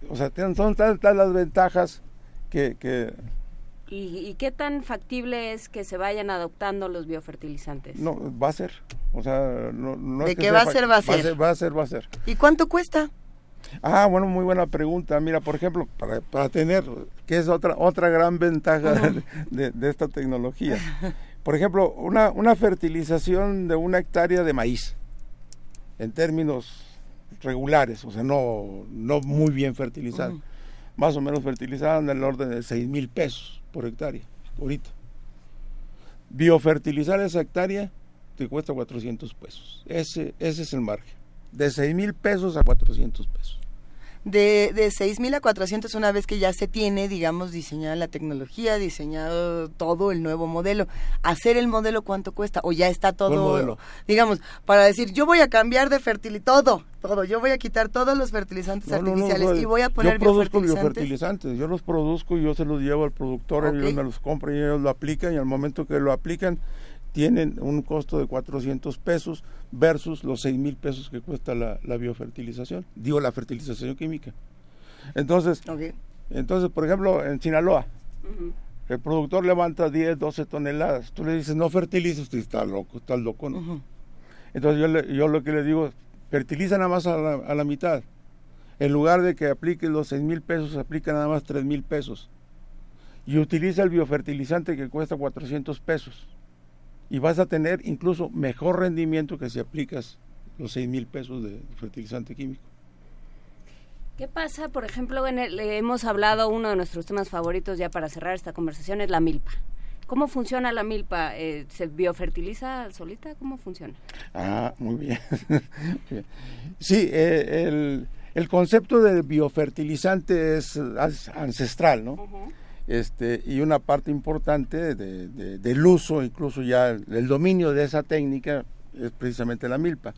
o sea, son tantas las ventajas que, que ¿Y, qué tan factible es que se vayan adoptando los biofertilizantes? No, va a ser. O sea, no, no ¿De que, va, a ser, va a ser, va a ser, va a ser. ¿Y cuánto cuesta? Ah, bueno, muy buena pregunta. Mira, por ejemplo, para, para tener, que es otra otra gran ventaja de, de, esta tecnología. Por ejemplo, una, una fertilización de una hectárea de maíz, en términos regulares, o sea, no, no muy bien fertilizada, más o menos fertilizada en el orden de 6 mil pesos por hectárea, ahorita. Biofertilizar esa hectárea te cuesta 400 pesos. Ese, ese es el margen. de 6 mil pesos a 400 pesos. De, de 6 mil a 400 una vez que ya se tiene, digamos, diseñada la tecnología, diseñado todo el nuevo modelo. ¿Hacer el modelo cuánto cuesta? ¿O ya está ¿Cuál todo, modelo? digamos, para decir, yo voy a cambiar de fertilizante, todo, todo, yo voy a quitar todos los fertilizantes No, no, no, artificiales no, y voy a poner yo produzco biofertilizantes? biofertilizantes, yo los produzco y yo se los llevo al productor, Ok. ellos me los compran y ellos lo aplican y al momento que lo aplican tienen un costo de 400 pesos versus los 6 mil pesos que cuesta la, la biofertilización, digo la fertilización química. Entonces, entonces, por ejemplo, en Sinaloa, el productor levanta 10, 12 toneladas, tú le dices no fertilices, usted está loco, está loco, ¿no? Entonces yo, le- yo lo que le digo, fertiliza nada más a la, a la mitad. En lugar de que aplique los 6 mil pesos, aplica nada más 3 mil pesos. Y utiliza el biofertilizante que cuesta 400 pesos. Y vas a tener incluso mejor rendimiento que si aplicas los 6 mil pesos de fertilizante químico. ¿Qué pasa, por ejemplo, en el- eh, hemos hablado, uno de nuestros temas favoritos ya para cerrar esta conversación es la milpa. ¿Cómo funciona la milpa? Eh, ¿Se biofertiliza solita? ¿Cómo funciona? Ah, muy bien. Sí, eh, el, el concepto del biofertilizante es ancestral, ¿no? Este, y una parte importante de- de- del uso, incluso ya el, el dominio de esa técnica, es precisamente la milpa.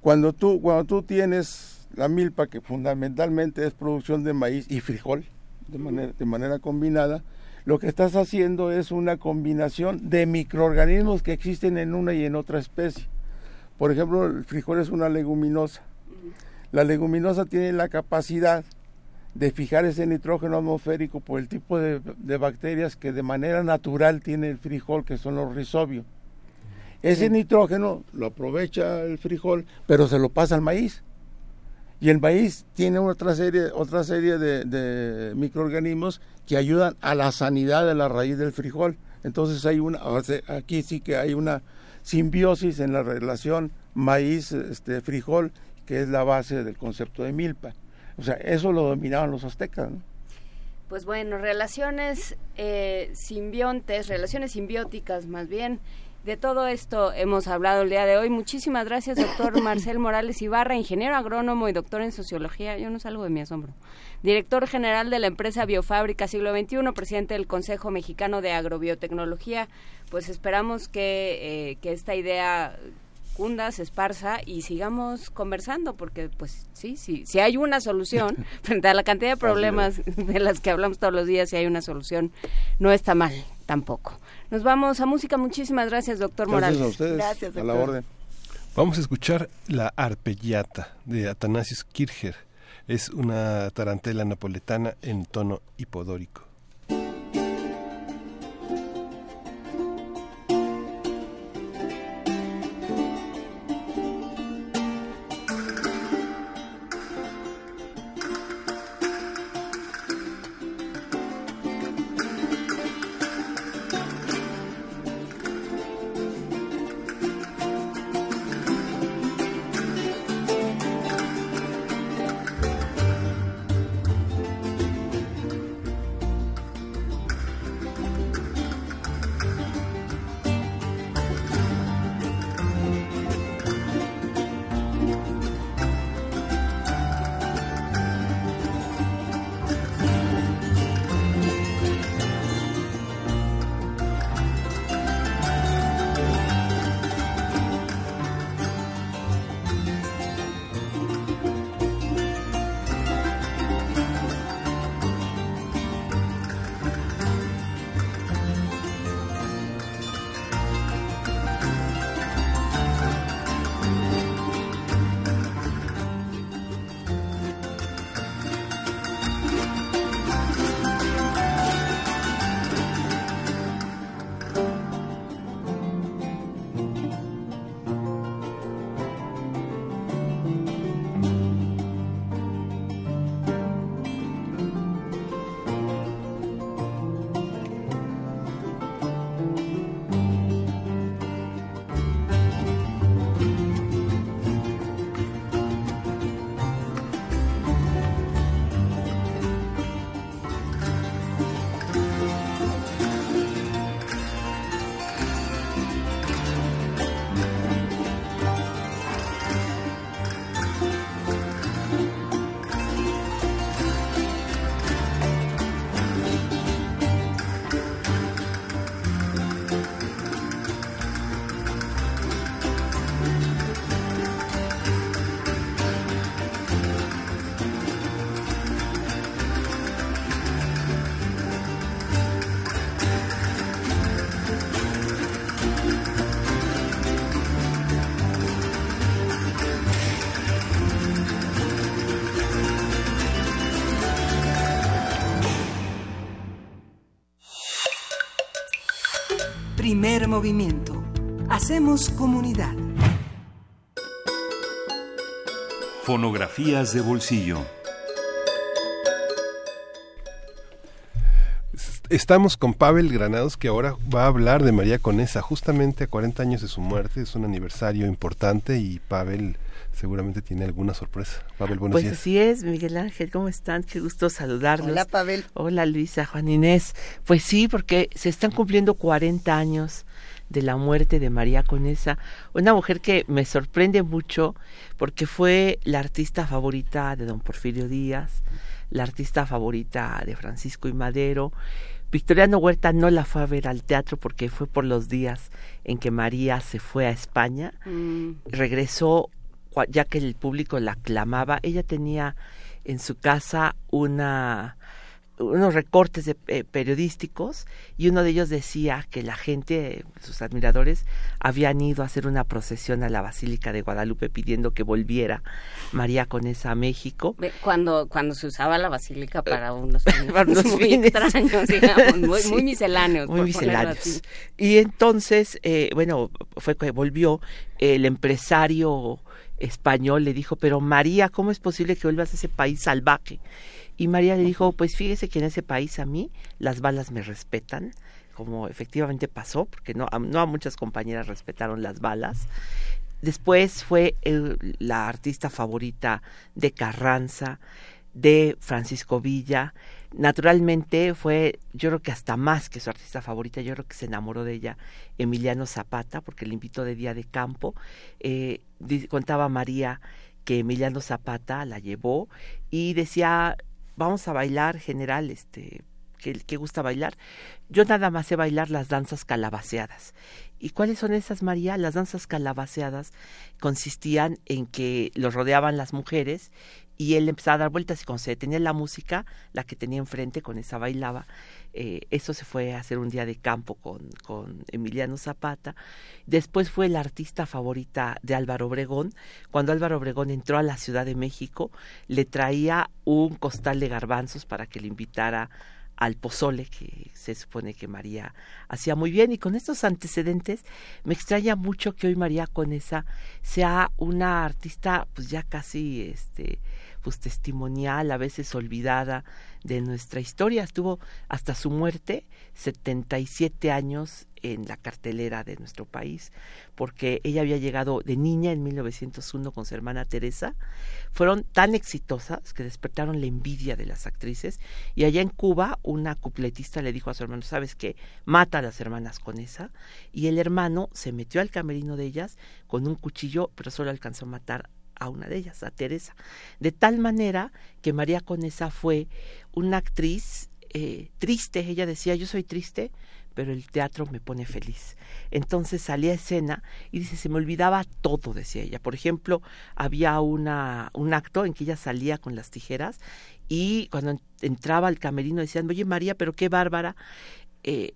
Cuando tú, cuando tú tienes la milpa, que fundamentalmente es producción de maíz y frijol, de manera, de manera combinada, lo que estás haciendo es una combinación de microorganismos que existen en una y en otra especie. Por ejemplo, el frijol es una leguminosa. La leguminosa tiene la capacidad de fijar ese nitrógeno atmosférico por el tipo de, de bacterias que de manera natural tiene el frijol, que son los rizobios. Ese nitrógeno lo aprovecha el frijol, pero se lo pasa al maíz. Y el maíz tiene otra serie, otra serie de, de microorganismos que ayudan a la sanidad de la raíz del frijol. Entonces hay una, aquí sí que hay una simbiosis en la relación maíz, este, que es la base del concepto de milpa. O sea, eso lo dominaban los aztecas. ¿no? Pues bueno, relaciones eh, simbiontes, relaciones simbióticas más bien. De todo esto hemos hablado el día de hoy. Muchísimas gracias, doctor Marcel Morales Ibarra, ingeniero agrónomo y doctor en sociología. Yo no salgo de mi asombro. Director general de la empresa Biofábrica Siglo XXI, presidente del Consejo Mexicano de Agrobiotecnología. Pues esperamos que, eh, que esta idea cunda, se esparza y sigamos conversando, porque pues sí, sí, si hay una solución frente a la cantidad de problemas de las que hablamos todos los días, si hay una solución, no está mal tampoco. Nos vamos a música. Muchísimas gracias, doctor Gracias Morales. a ustedes. Gracias, a la orden. Vamos a escuchar la arpellata de Atanasius Kircher. Es una tarantela napoletana en tono hipodórico. Primer movimiento. Hacemos comunidad. Fonografías de bolsillo. Estamos con Pavel Granados que ahora va a hablar de María Conesa, justamente a 40 años de su muerte, es un aniversario importante y Pavel seguramente tiene alguna sorpresa. Pavel, buenos pues días. así es, Miguel Ángel, ¿cómo están? Qué gusto saludarlos. Hola, Pavel. Hola, Luisa, Juan Inés. Pues sí, porque se están cumpliendo 40 años de la muerte de María Conesa, una mujer que me sorprende mucho porque fue la artista favorita de don Porfirio Díaz, la artista favorita de Francisco y Madero. Victoriano Huerta no la fue a ver al teatro porque fue por los días en que María se fue a España. Mm. Regresó ya que el público la aclamaba. Ella tenía en su casa una unos recortes de, eh, periodísticos y uno de ellos decía que la gente, sus admiradores, habían ido a hacer una procesión a la Basílica de Guadalupe pidiendo que volviera María Conesa a México. Cuando, cuando se usaba la basílica para unos fines, Para unos muy fines. extraños, digamos, muy, Sí. muy misceláneos. muy misceláneos. Y entonces, eh, bueno, fue que volvió el empresario español, le dijo, pero María, ¿cómo es posible que vuelvas a ese país salvaje? Y María le dijo, pues fíjese que en ese país a mí las balas me respetan, como efectivamente pasó, porque no, a- muchas compañeras respetaron las balas. Después fue la artista favorita de Carranza, de Francisco Villa. Naturalmente fue, yo creo que hasta más que su artista favorita, yo creo que se enamoró de ella Emiliano Zapata, porque le invitó de día de campo. Eh, contaba María que Emiliano Zapata la llevó y decía, vamos a bailar general, este, que, que gusta bailar. Yo nada más sé bailar las danzas calabaceadas. ¿Y cuáles son esas, María? Las danzas calabaceadas consistían en que los rodeaban las mujeres y él empezaba a dar vueltas y cuando se detenía la música, la que tenía enfrente, con esa bailaba. Eh, eso se fue a hacer un día de campo con, con Emiliano Zapata. Después fue la artista favorita de Álvaro Obregón. Cuando Álvaro Obregón entró a la Ciudad de México, le traía un costal de garbanzos para que le invitara al pozole que se supone que María hacía muy bien y con estos antecedentes me extraña mucho que hoy María Conesa sea una artista pues ya casi este pues testimonial, a veces olvidada de nuestra historia. Estuvo hasta su muerte 77 años en la cartelera de nuestro país, porque ella había llegado de niña en 1901 con su hermana Teresa. Fueron tan exitosas que despertaron la envidia de las actrices y allá en Cuba una cupletista le dijo a su hermano, ¿sabes qué? Mata a las hermanas con esa. Y el hermano se metió al camerino de ellas con un cuchillo, pero solo alcanzó a matar a una de ellas, a Teresa. De tal manera que María Conesa fue una actriz eh, triste. Ella decía, yo soy triste, pero el teatro me pone feliz. Entonces salía a escena y dice, se me olvidaba todo, decía ella. Por ejemplo, había una, un acto en que ella salía con las tijeras y cuando en- entraba al camerino decían, oye María, pero qué bárbara, eh,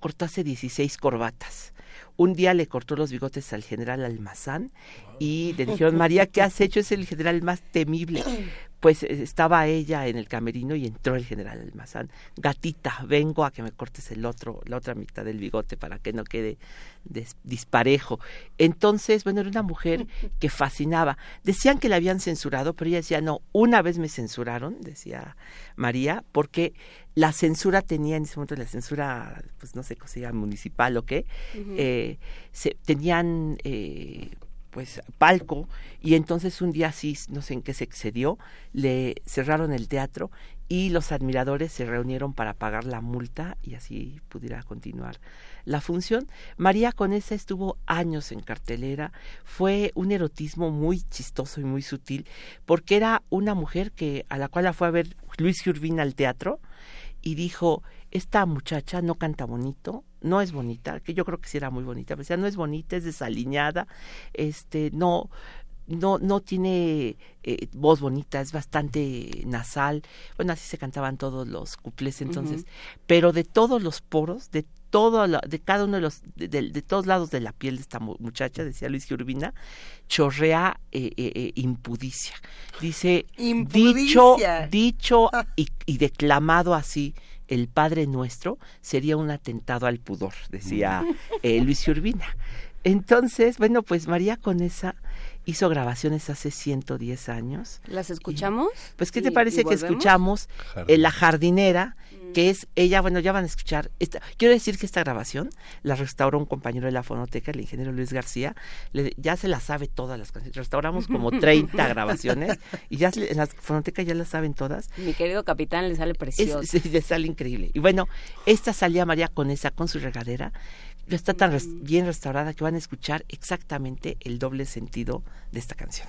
cortaste 16 corbatas. Un día le cortó los bigotes al general Almazán y le dijeron, María, ¿qué has hecho? Es el general más temible. Pues eh, estaba ella en el camerino y entró el general Almazán. Gatita, vengo a que me cortes el otro, la otra mitad del bigote para que no quede des- disparejo. Entonces, bueno, era una mujer que fascinaba. Decían que la habían censurado, pero ella decía, no, una vez me censuraron, decía María, porque la censura tenía en ese momento, la censura, pues no sé cómo se llama, municipal o qué, eh, se, tenían eh, pues palco y entonces un día sí, no sé en qué se excedió, le cerraron el teatro y los admiradores se reunieron para pagar la multa y así pudiera continuar la función. María Conesa estuvo años en cartelera, fue un erotismo muy chistoso y muy sutil, porque era una mujer que a la cual la fue a ver Luis Urbina al teatro y dijo, esta muchacha no canta bonito, no es bonita, que yo creo que sí era muy bonita, pero decía, no es bonita, es desaliñada, este, no, no, no tiene eh, voz bonita, es bastante nasal. Bueno, así se cantaban todos los cuplés entonces, pero de todos los poros, de todo, la- de cada uno de los, de, de- de todos lados de la piel de esta mu- muchacha, decía Luis Urbina, chorrea eh, eh, eh, impudicia. Dice, dicho, Impudicia. dicho y, y declamado así el Padre Nuestro sería un atentado al pudor, decía eh, Luis Urbina. Entonces, bueno, pues María Conesa hizo grabaciones hace 110 años. ¿Las escuchamos? pues, ¿qué te parece que escuchamos eh, La Jardinera, que es ella, bueno, ya van a escuchar. Esta, quiero decir que esta grabación la restauró un compañero de la fonoteca, el ingeniero Luis García. ya se la sabe todas las canciones. Restauramos como 30 grabaciones y ya en la fonoteca ya las saben todas. Mi querido capitán le sale precioso. sí, le sale increíble. Y bueno, esta salía María Conesa con su regadera está tan bien restaurada que van a escuchar exactamente el doble sentido de esta canción.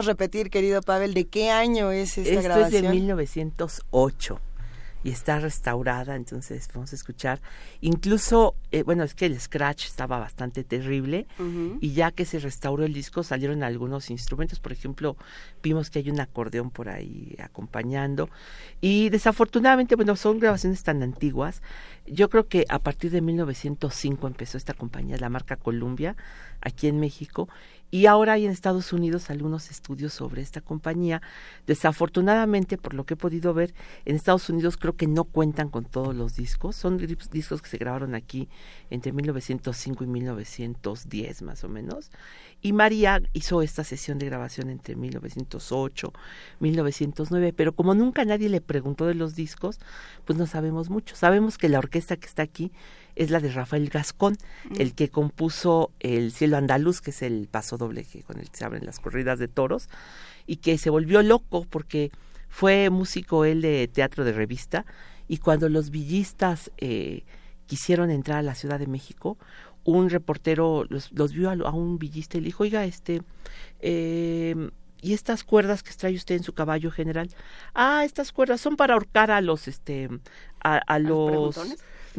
Podemos repetir, querido Pavel, de qué año es esta grabación? Esto es de 1908 y está restaurada, entonces vamos a escuchar. Incluso, eh, bueno, es que el scratch estaba bastante terrible y ya que se restauró el disco salieron algunos instrumentos, por ejemplo, vimos que hay un acordeón por ahí acompañando y desafortunadamente, bueno, son grabaciones tan antiguas. Yo creo que a partir de 1905 empezó esta compañía, la marca Columbia, aquí en México y ahora hay en Estados Unidos algunos estudios sobre esta compañía. Desafortunadamente, por lo que he podido ver, en Estados Unidos creo que no cuentan con todos los discos. Son discos que se grabaron aquí entre 1905 y 1910 más o menos. Y María hizo esta sesión de grabación entre 1908, 1909, pero como nunca nadie le preguntó de los discos, pues no sabemos mucho. Sabemos que la orquesta que está aquí es la de Rafael Gascón, el mm. que compuso El cielo andaluz, que es el paso doble que con el que se abren las corridas de toros, y que se volvió loco porque fue músico él de teatro de revista, y cuando los villistas eh, quisieron entrar a la Ciudad de México, un reportero los, vio a, un villista y le dijo, oiga, este, eh, ¿y estas cuerdas que trae usted en su caballo general? Ah, estas cuerdas son para ahorcar a los, este, a, a los...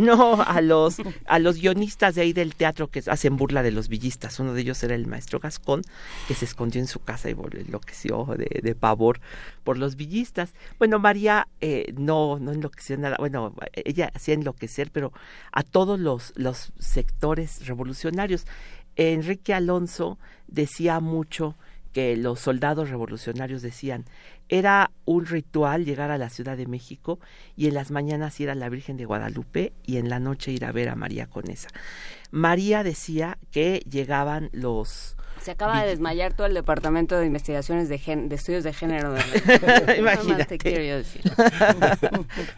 No, a los, a los guionistas de ahí del teatro que hacen burla de los villistas. Uno de ellos era el maestro Gascón, que se escondió en su casa y enloqueció de, de pavor por los villistas. Bueno, María eh, no, no enloqueció nada. Bueno, ella hacía enloquecer, pero a todos los, los sectores revolucionarios. Enrique Alonso decía mucho que los soldados revolucionarios decían, era un ritual llegar a la Ciudad de México y en las mañanas ir a la Virgen de Guadalupe y en la noche ir a ver a María Conesa. María decía que llegaban los... Se acaba de desmayar todo el Departamento de Investigaciones de, de Estudios de Género. Imagínate.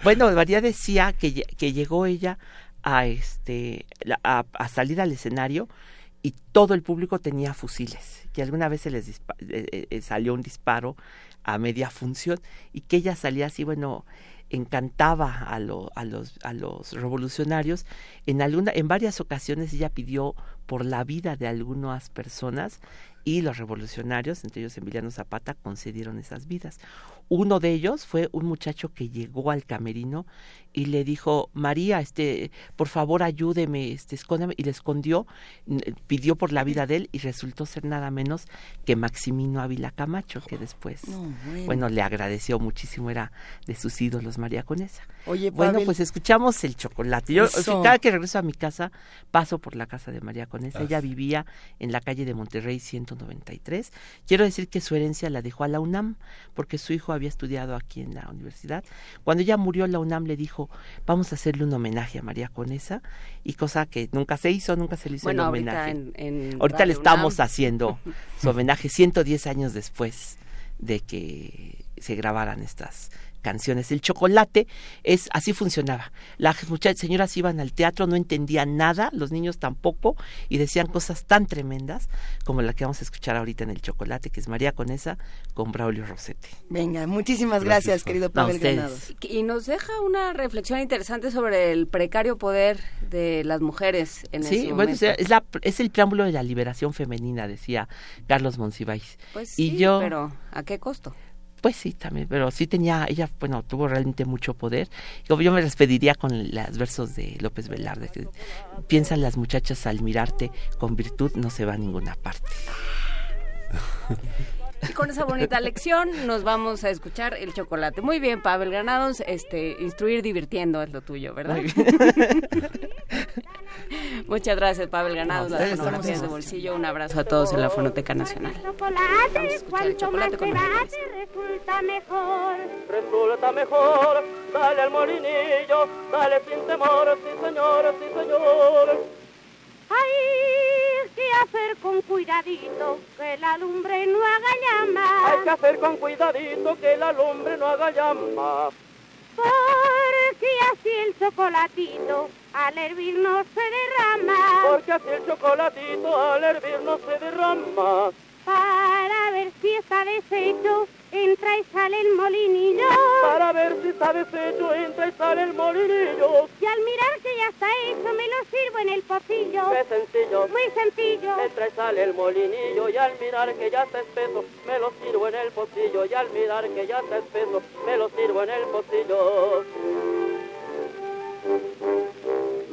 bueno, María decía que, que llegó ella a, este, a, a salir al escenario y todo el público tenía fusiles, que alguna vez se les eh, eh, salió un disparo a media función y que ella salía así, bueno, encantaba a, a, los, a los revolucionarios. En, alguna, en varias ocasiones ella pidió por la vida de algunas personas y los revolucionarios, entre ellos Emiliano Zapata, concedieron esas vidas. Uno de ellos fue un muchacho que llegó al camerino y le dijo, María, este, por favor ayúdeme, este, escóndeme, y le escondió, pidió por la vida de él y resultó ser nada menos que Maximino Ávila Camacho, que después, bueno. le agradeció muchísimo, era de sus ídolos María Conesa. Oye, bueno, pues escuchamos el chocolate. Yo cada que regreso a mi casa paso por la casa de María Conesa. Ella vivía en la calle de Monterrey 193. Quiero decir que su herencia la dejó a la UNAM porque su hijo había estudiado aquí en la universidad. Cuando ella murió, la UNAM le dijo, vamos a hacerle un homenaje a María Conesa y cosa que nunca se hizo, nunca se le hizo el homenaje. ahorita le estamos haciendo su homenaje 110 años después de que se grabaran estas canciones. El chocolate es así funcionaba. Las muchachas señoras iban al teatro, no entendían nada, los niños tampoco, y decían cosas tan tremendas como la que vamos a escuchar ahorita en el chocolate, que es María Conesa con Braulio Rossetti. Venga, muchísimas gracias, querido Pavel Granados. Y nos deja una reflexión interesante sobre el precario poder de las mujeres en sí, bueno, es, la, es el preámbulo de la liberación femenina, decía Carlos Monsiváis. Pues sí, y yo, pero ¿a qué costo? Pues sí, también, pero sí tenía, ella, bueno, tuvo realmente mucho poder. Yo, yo me despediría con los versos de López Velarde, que piensan las muchachas al mirarte, con virtud no se va a ninguna parte. Y con esa bonita lección nos vamos a escuchar el chocolate. Muy bien, Pavel Granados, este, instruir divirtiendo es lo tuyo, ¿verdad? Muchas gracias, Pavel Granados, las fonografías de bolsillo. Un abrazo a todos en la Fonoteca Nacional. Escuchar el chocolate con Resulta mejor, resulta mejor, dale al molinillo, dale sin temor, sí señor, sí señor. Hay que hacer con cuidadito que la lumbre no haga llama. Hay que hacer con cuidadito que la lumbre no haga llama. Porque así el chocolatito al hervir no se derrama. Porque así el chocolatito al hervir no se derrama. Para ver si está deshecho entra y sale el molinillo. Para ver si está deshecho, entra y sale el molinillo. Y al mirar que ya está hecho, me lo sirvo en el pocillo. Qué sencillo, muy sencillo. Entra y sale el molinillo, y al mirar que ya está espeso, me lo sirvo en el pocillo. Y al mirar que ya está espeso, me lo sirvo en el pocillo.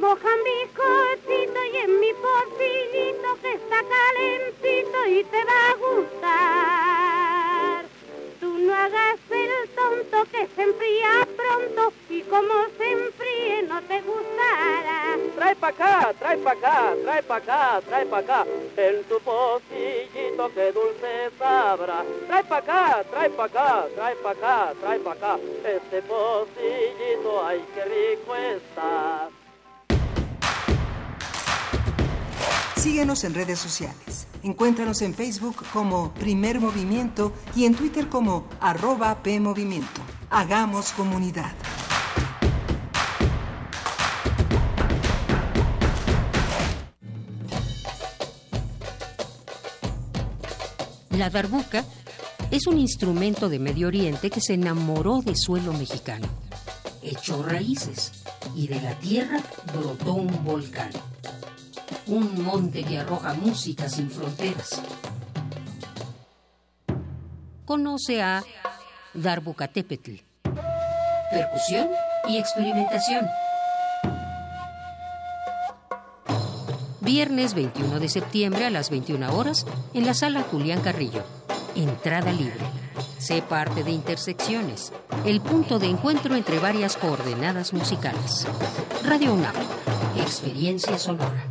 Mojan bizcochito y en mi pocillito que está calentito y te va a gustar. Tú no hagas el tonto que se enfría pronto y como se enfríe no te gustará. Trae pa' acá, trae pa' acá, trae pa' acá, trae pa' acá, en tu pocillito que dulce sabrá. Trae pa' acá, trae pa' acá, trae pa' acá, trae pa' acá, este pocillito, ay qué rico está. Síguenos en redes sociales. Encuéntranos en Facebook como Primer Movimiento y en Twitter como arroba PMovimiento. Hagamos comunidad. La darbuca es un instrumento de Medio Oriente que se enamoró de suelo mexicano. Echó raíces y de la tierra brotó un volcán un monte que arroja música sin fronteras. conoce a Darbucatépetl. Percusión y experimentación. Viernes 21 de septiembre a las 21 horas en la sala Julián Carrillo. Entrada libre. Sé parte de Intersecciones, el punto de encuentro entre varias coordenadas musicales. Radio UNAM, experiencia sonora.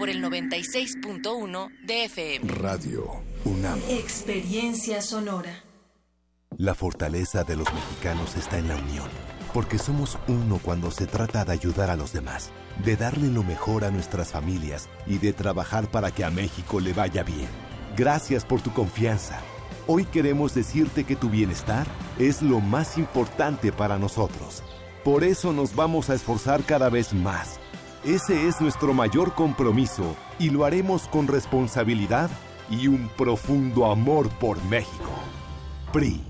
Por el 96.1 de FM. Radio UNAM. Experiencia sonora. La fortaleza de los mexicanos está en la unión, porque somos uno cuando se trata de ayudar a los demás, de darle lo mejor a nuestras familias y de trabajar para que a México le vaya bien. Gracias por tu confianza. Hoy queremos decirte que tu bienestar es lo más importante para nosotros. Por eso nos vamos a esforzar cada vez más. Ese es nuestro mayor compromiso y lo haremos con responsabilidad y un profundo amor por México. PRI.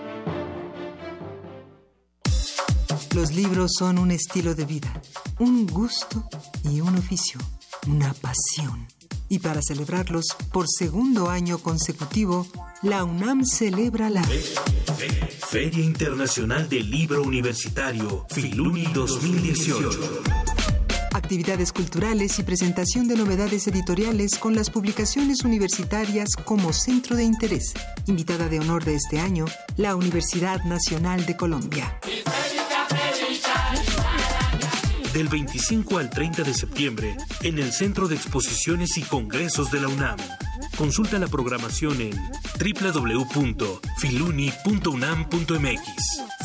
Los libros son un estilo de vida, un gusto y un oficio, una pasión. Y para celebrarlos por segundo año consecutivo, la UNAM celebra la Feria Internacional del Libro Universitario, Filuni 2018. actividades culturales y presentación de novedades editoriales con las publicaciones universitarias como centro de interés. Invitada de honor de este año, la Universidad Nacional de Colombia. Del 25 al 30 de septiembre, en el Centro de Exposiciones y Congresos de la UNAM. Consulta la programación en www.filuni.unam.mx.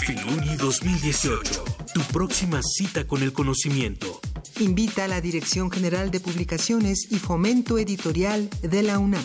Filuni 2018. Tu próxima cita con el conocimiento. Invita a la Dirección General de Publicaciones y Fomento Editorial de la UNAM.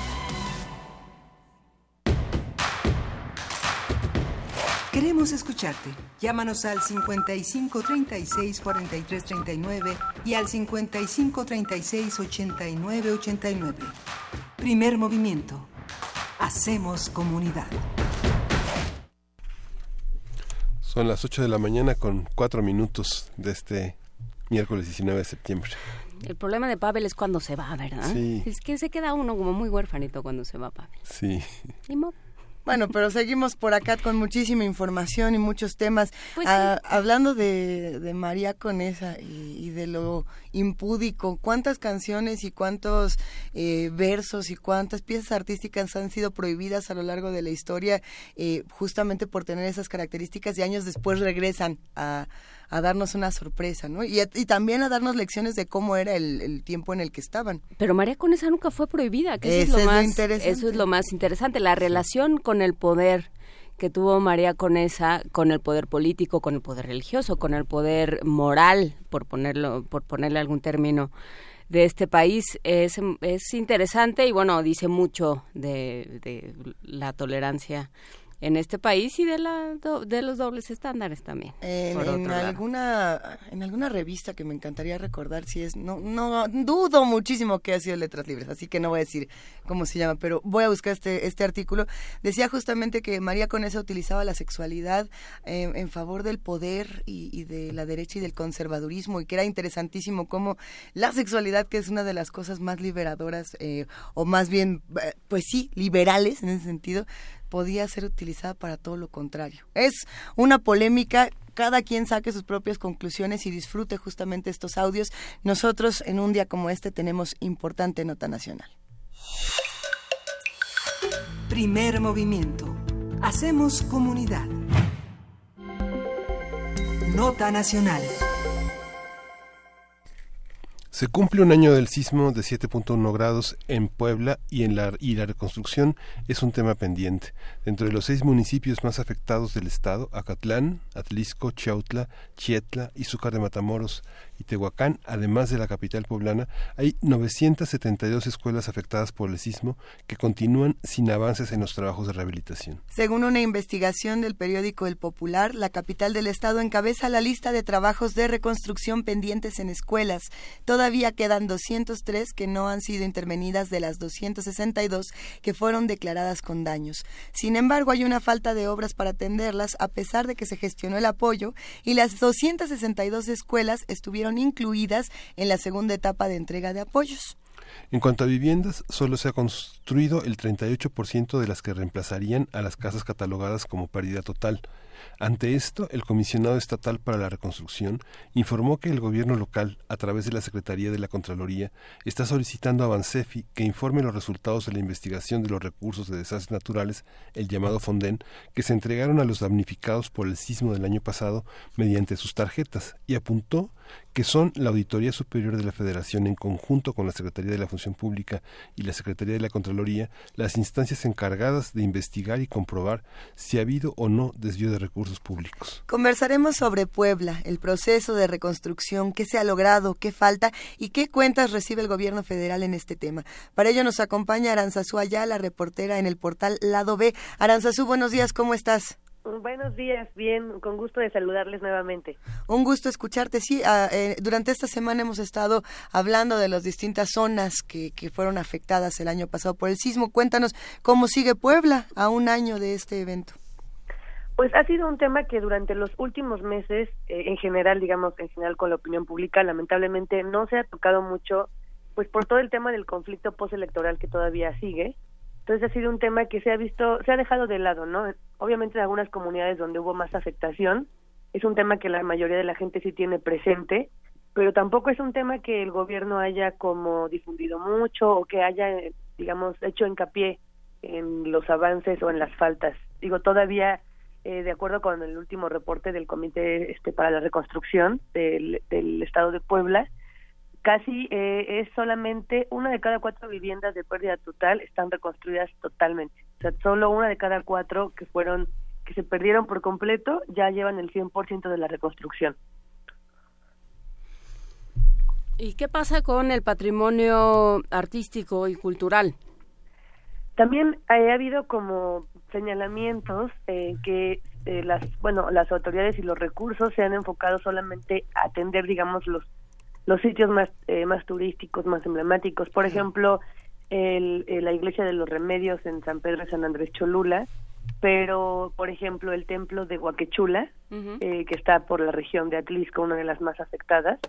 Queremos escucharte. Llámanos al 55 36 43 39 y al 55 36 89 89. Primer movimiento. Hacemos comunidad. Son las 8 de la mañana con 4 minutos de este miércoles 19 de septiembre. El problema de Pavel es cuando se va, ¿verdad? Sí. Es que se queda uno como muy huérfanito cuando se va Pavel. Sí. Modo. Bueno, pero seguimos por acá con muchísima información y muchos temas. Pues Ah, sí. hablando de, de María Conesa y, y de lo impúdico, ¿cuántas canciones y cuántos eh, versos y cuántas piezas artísticas han sido prohibidas a lo largo de la historia eh, justamente por tener esas características y años después regresan a, a darnos una sorpresa, ¿no? Y, a- y también a darnos lecciones de cómo era el, el tiempo en el que estaban. Pero María Conesa nunca fue prohibida, que Eso es, lo lo más, interesante. Eso es lo más interesante, la relación con el poder que tuvo María Conesa con el poder político, con el poder religioso, con el poder moral, por ponerlo, por ponerle algún término de este país es, es interesante y bueno dice mucho de, de la tolerancia en este país y de la de los dobles estándares también. En, alguna en alguna revista que me encantaría recordar si es no no dudo muchísimo que ha sido Letras Libres, así que no voy a decir cómo se llama, pero voy a buscar este este artículo. Decía justamente que María Conesa utilizaba la sexualidad eh, en favor del poder y, y de la derecha y del conservadurismo y que era interesantísimo cómo la sexualidad que es una de las cosas más liberadoras eh, o más bien eh, pues sí liberales en ese sentido podía ser utilizada para todo lo contrario. Es una polémica cada quien saque sus propias conclusiones y disfrute justamente estos audios. Nosotros en un día como este tenemos importante nota nacional. Primer movimiento. Hacemos comunidad. Nota nacional. Se cumple un año del sismo de 7.1 grados en Puebla y, en la, y la reconstrucción es un tema pendiente. Dentro de los seis municipios más afectados del estado, Acatlán, Atlisco, Chautla, Chietla, Izúcar de Matamoros Tehuacán, además de la capital poblana, hay 972 escuelas afectadas por el sismo que continúan sin avances en los trabajos de rehabilitación. Según una investigación del periódico El Popular, la capital del estado encabeza la lista de trabajos de reconstrucción pendientes en escuelas. Todavía quedan 203 que no han sido intervenidas de las 262 que fueron declaradas con daños. Sin embargo, hay una falta de obras para atenderlas a pesar de que se gestionó el apoyo y las 262 escuelas estuvieron incluidas en la segunda etapa de entrega de apoyos. En cuanto a viviendas, solo se ha construido el 38% de las que reemplazarían a las casas catalogadas como pérdida total. Ante esto, el comisionado estatal para la reconstrucción informó que el gobierno local, a través de la Secretaría de la Contraloría, está solicitando a Bansefi que informe los resultados de la investigación de los recursos de desastres naturales, el llamado Fonden, que se entregaron a los damnificados por el sismo del año pasado mediante sus tarjetas, y apuntó que son la Auditoría Superior de la Federación en conjunto con la Secretaría de la Función Pública y la Secretaría de la Contraloría las instancias encargadas de investigar y comprobar si ha habido o no desvío de recursos públicos. Conversaremos sobre Puebla, el proceso de reconstrucción, qué se ha logrado, qué falta y qué cuentas recibe el gobierno federal en este tema. Para ello nos acompaña Aranzazú la reportera en el portal Lado B. Aranzazú, buenos días, ¿cómo estás? Buenos días, bien, con gusto de saludarles nuevamente. Un gusto escucharte. Sí, ah, eh, durante esta semana hemos estado hablando de las distintas zonas que, que fueron afectadas el año pasado por el sismo. Cuéntanos cómo sigue Puebla a un año de este evento. Pues ha sido un tema que durante los últimos meses, eh, en general, digamos, en general con la opinión pública, lamentablemente no se ha tocado mucho, pues por todo el tema del conflicto postelectoral que todavía sigue entonces ha sido un tema que se ha visto, se ha dejado de lado, ¿no? Obviamente en algunas comunidades donde hubo más afectación, es un tema que la mayoría de la gente sí tiene presente, pero tampoco es un tema que el gobierno haya como difundido mucho o que haya, digamos, hecho hincapié en los avances o en las faltas. Digo, todavía, eh, de acuerdo con el último reporte del Comité este, para la Reconstrucción del, del Estado de Puebla, casi eh, es solamente una de cada cuatro viviendas de pérdida total están reconstruidas totalmente. O sea, solo una de cada cuatro que fueron que se perdieron por completo ya llevan el 100% de la reconstrucción. ¿Y qué pasa con el patrimonio artístico y cultural? También ha habido como señalamientos eh, que eh, las bueno las autoridades y los recursos se han enfocado solamente a atender digamos los los sitios más, eh, más turísticos, más emblemáticos. Por ejemplo, el, la iglesia de los remedios en San Pedro de San Andrés Cholula, pero por ejemplo el templo de Huaquechula, eh, que está por la región de Atlisco, una de las más afectadas,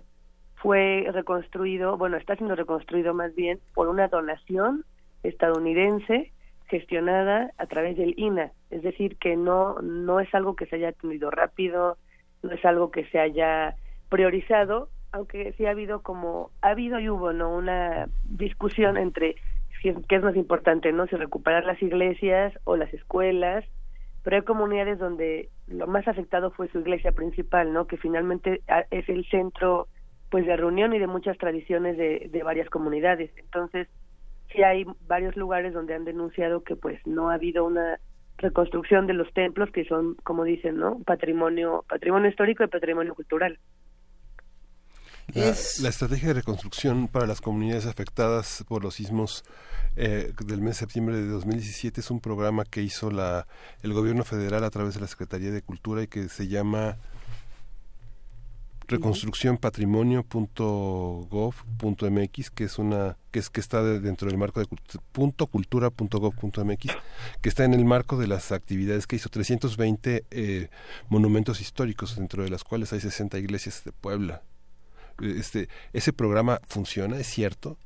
fue reconstruido, bueno, está siendo reconstruido más bien por una donación estadounidense gestionada a través del INA, es decir, que no no es algo que se haya atendido rápido, no es algo que se haya priorizado, aunque sí ha habido como, ha habido y hubo, ¿no? Una discusión entre qué es más importante, ¿no? Si recuperar las iglesias o las escuelas, pero hay comunidades donde lo más afectado fue su iglesia principal, ¿no? Que finalmente ah, es el centro, pues, de reunión y de muchas tradiciones de, de varias comunidades. Entonces, sí hay varios lugares donde han denunciado que, pues, no ha habido una reconstrucción de los templos que son, como dicen, ¿no? Patrimonio, patrimonio histórico y patrimonio cultural. La, Es- la estrategia de reconstrucción para las comunidades afectadas por los sismos eh, del mes de septiembre de 2017 es un programa que hizo la, el gobierno federal a través de la Secretaría de Cultura y que se llama reconstruccionpatrimonio.gov.mx que es una que es que está de- dentro del marco de punto cultura.gov.mx que está en el marco de las actividades que hizo 320 eh, monumentos históricos dentro de las cuales hay 60 iglesias de Puebla este ese programa funciona es cierto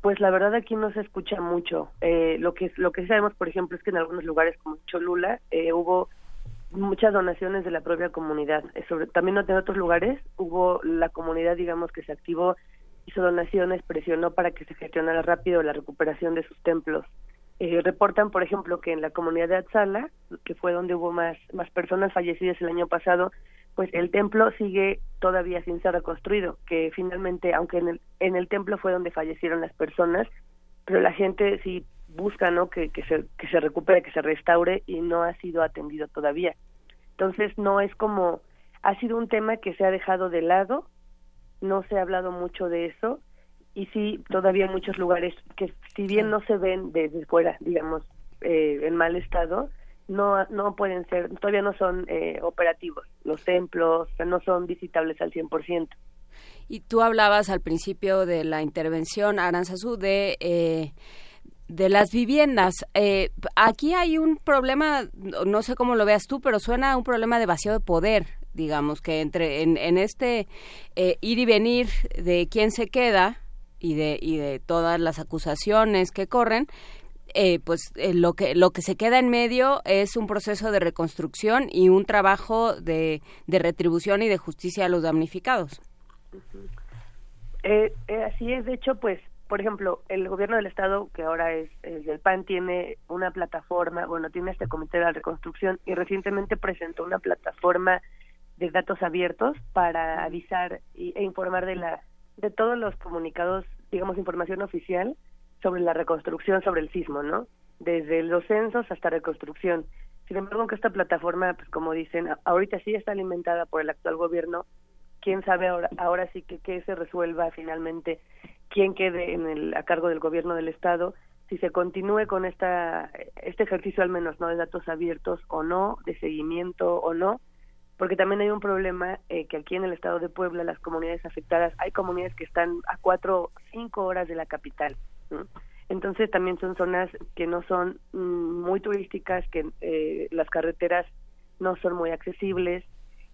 Pues la verdad aquí no se escucha mucho. Eh, lo que lo que sabemos, por ejemplo, es que en algunos lugares como Cholula eh, hubo muchas donaciones de la propia comunidad. Eh, sobre, también en otros lugares hubo la comunidad, digamos, que se activó, hizo donaciones, presionó para que se gestionara rápido la recuperación de sus templos. Eh, reportan, por ejemplo, que en la comunidad de Atzala, que fue donde hubo más, más personas fallecidas el año pasado, pues el templo sigue todavía sin ser reconstruido, que finalmente, aunque en el, en el templo fue donde fallecieron las personas, pero la gente sí busca, ¿no? Que, que, se, que se recupere, que se restaure y no ha sido atendido todavía. Entonces, no es como, ha sido un tema que se ha dejado de lado, no se ha hablado mucho de eso y sí, todavía hay muchos lugares que si bien no se ven desde fuera, digamos, eh, en mal estado, no no pueden ser, todavía no son eh, operativos. Los templos no son visitables al 100%. Y tú hablabas al principio de la intervención, Aranzazú, de, eh, de las viviendas. Eh, aquí hay un problema, no no sé cómo lo veas tú, pero suena a un problema de vacío de poder, digamos, que entre en, en este eh, ir y venir de quién se queda y de, y de todas las acusaciones que corren, eh, pues eh, lo que lo que se queda en medio es un proceso de reconstrucción y un trabajo de, de retribución y de justicia a los damnificados. Eh, eh, así es, de hecho, pues, por ejemplo, el gobierno del estado, que ahora es el del PAN, tiene una plataforma, bueno, tiene este comité de la reconstrucción y recientemente presentó una plataforma de datos abiertos para avisar y, e informar de la de todos los comunicados, digamos, información oficial sobre la reconstrucción, sobre el sismo, ¿no? Desde los censos hasta reconstrucción. Sin embargo, que esta plataforma, pues como dicen, ahorita sí está alimentada por el actual gobierno, quién sabe ahora, ahora sí que, que se resuelva finalmente quién quede en el, a cargo del gobierno del estado, si se continúe con esta este ejercicio al menos no de datos abiertos o no, de seguimiento o no, porque también hay un problema eh, que aquí en el estado de Puebla las comunidades afectadas hay comunidades que están a cuatro cinco horas de la capital ¿no? entonces también son zonas que no son mm, muy turísticas que eh, las carreteras no son muy accesibles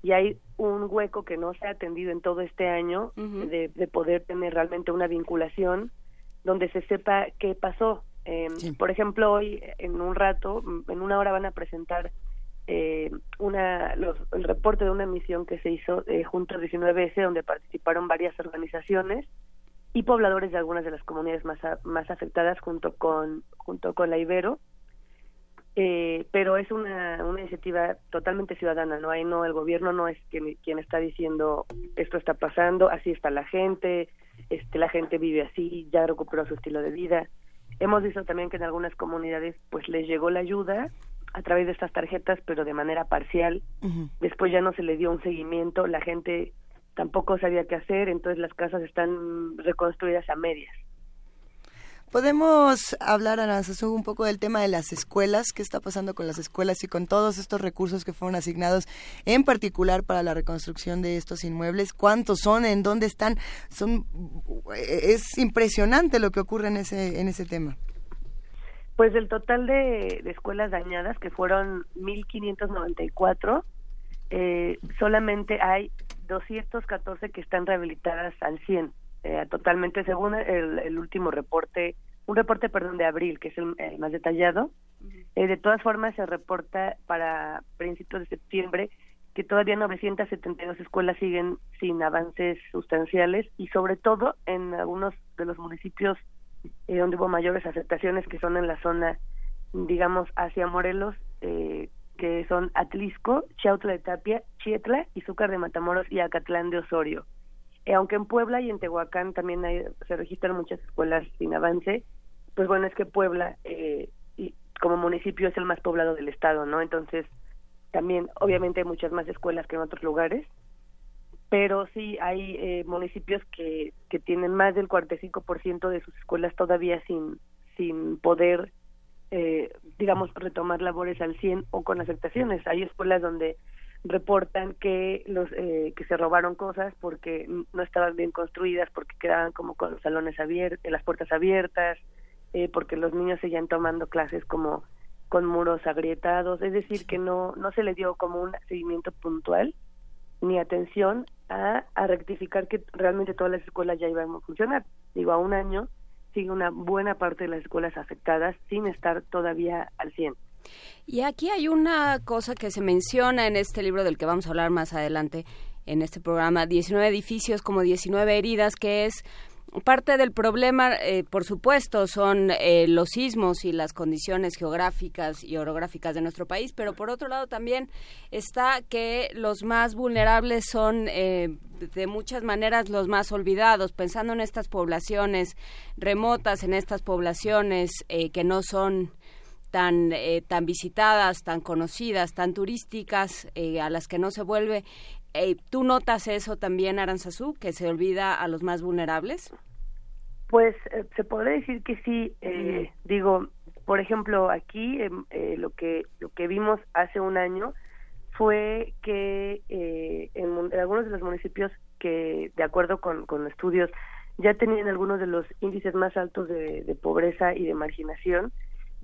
y hay un hueco que no se ha atendido en todo este año de, de poder tener realmente una vinculación donde se sepa qué pasó. Eh, Por ejemplo, hoy en un rato, en una hora van a presentar eh, una los, el reporte de una misión que se hizo eh, junto al 19S, donde participaron varias organizaciones y pobladores de algunas de las comunidades más, a- más afectadas junto con junto con la Ibero eh, pero es una, una iniciativa totalmente ciudadana, ¿no? Ahí no, el gobierno no es quien, quien está diciendo esto está pasando, así está la gente, este, la gente vive así, ya recuperó su estilo de vida. Hemos visto también que en algunas comunidades pues les llegó la ayuda a través de estas tarjetas, pero de manera parcial. Después ya no se le dio un seguimiento, la gente tampoco sabía qué hacer, entonces las casas están reconstruidas a medias. Podemos hablar, Aranzazú, un poco del tema de las escuelas, qué está pasando con las escuelas y con todos estos recursos que fueron asignados en particular para la reconstrucción de estos inmuebles, cuántos son, en dónde están, son es impresionante lo que ocurre en ese en ese tema. Pues del total de, de escuelas dañadas, que fueron 1.594, eh, solamente hay 214 que están rehabilitadas al 100, eh, totalmente según el, el último reporte, un reporte, perdón, de abril, que es el, el más detallado. Eh, de todas formas, se reporta para principios de septiembre que todavía 972 escuelas siguen sin avances sustanciales y sobre todo en algunos de los municipios eh, donde hubo mayores afectaciones que son en la zona, digamos, hacia Morelos, eh, que son Atlisco, Chautla de Tapia, Chietla, Izúcar de Matamoros y Acatlán de Osorio. Eh, aunque en Puebla y en Tehuacán también hay, se registran muchas escuelas sin avance, pues bueno, es que Puebla eh, y como municipio es el más poblado del estado, ¿no? Entonces, también obviamente hay muchas más escuelas que en otros lugares, pero sí hay eh, municipios que, que tienen más del 45% de sus escuelas todavía sin, sin poder, eh, digamos, retomar labores al 100 o con afectaciones. Hay escuelas donde reportan que los eh, que se robaron cosas porque no estaban bien construidas porque quedaban como con los salones abiertos las puertas abiertas eh, porque los niños seguían tomando clases como con muros agrietados es decir que no no se le dio como un seguimiento puntual ni atención a, a rectificar que realmente todas las escuelas ya iban a funcionar. Digo a un año sigue una buena parte de las escuelas afectadas sin estar todavía al 100 y aquí hay una cosa que se menciona en este libro del que vamos a hablar más adelante en este programa, 19 edificios como 19 heridas, que es parte del problema, eh, por supuesto, son eh, los sismos y las condiciones geográficas y orográficas de nuestro país, pero por otro lado también está que los más vulnerables son eh, de muchas maneras los más olvidados, pensando en estas poblaciones remotas, en estas poblaciones que no son tan, eh, tan visitadas, tan conocidas, tan turísticas, eh, a las que no se vuelve. Eh, ¿Tú notas eso también, Aranzazú, que se olvida a los más vulnerables? Pues se podría decir que sí. Digo, por ejemplo, aquí em, lo que lo que vimos hace un año fue que en, algunos de los municipios que, de acuerdo con, con estudios, ya tenían algunos de los índices más altos de, de pobreza y de marginación,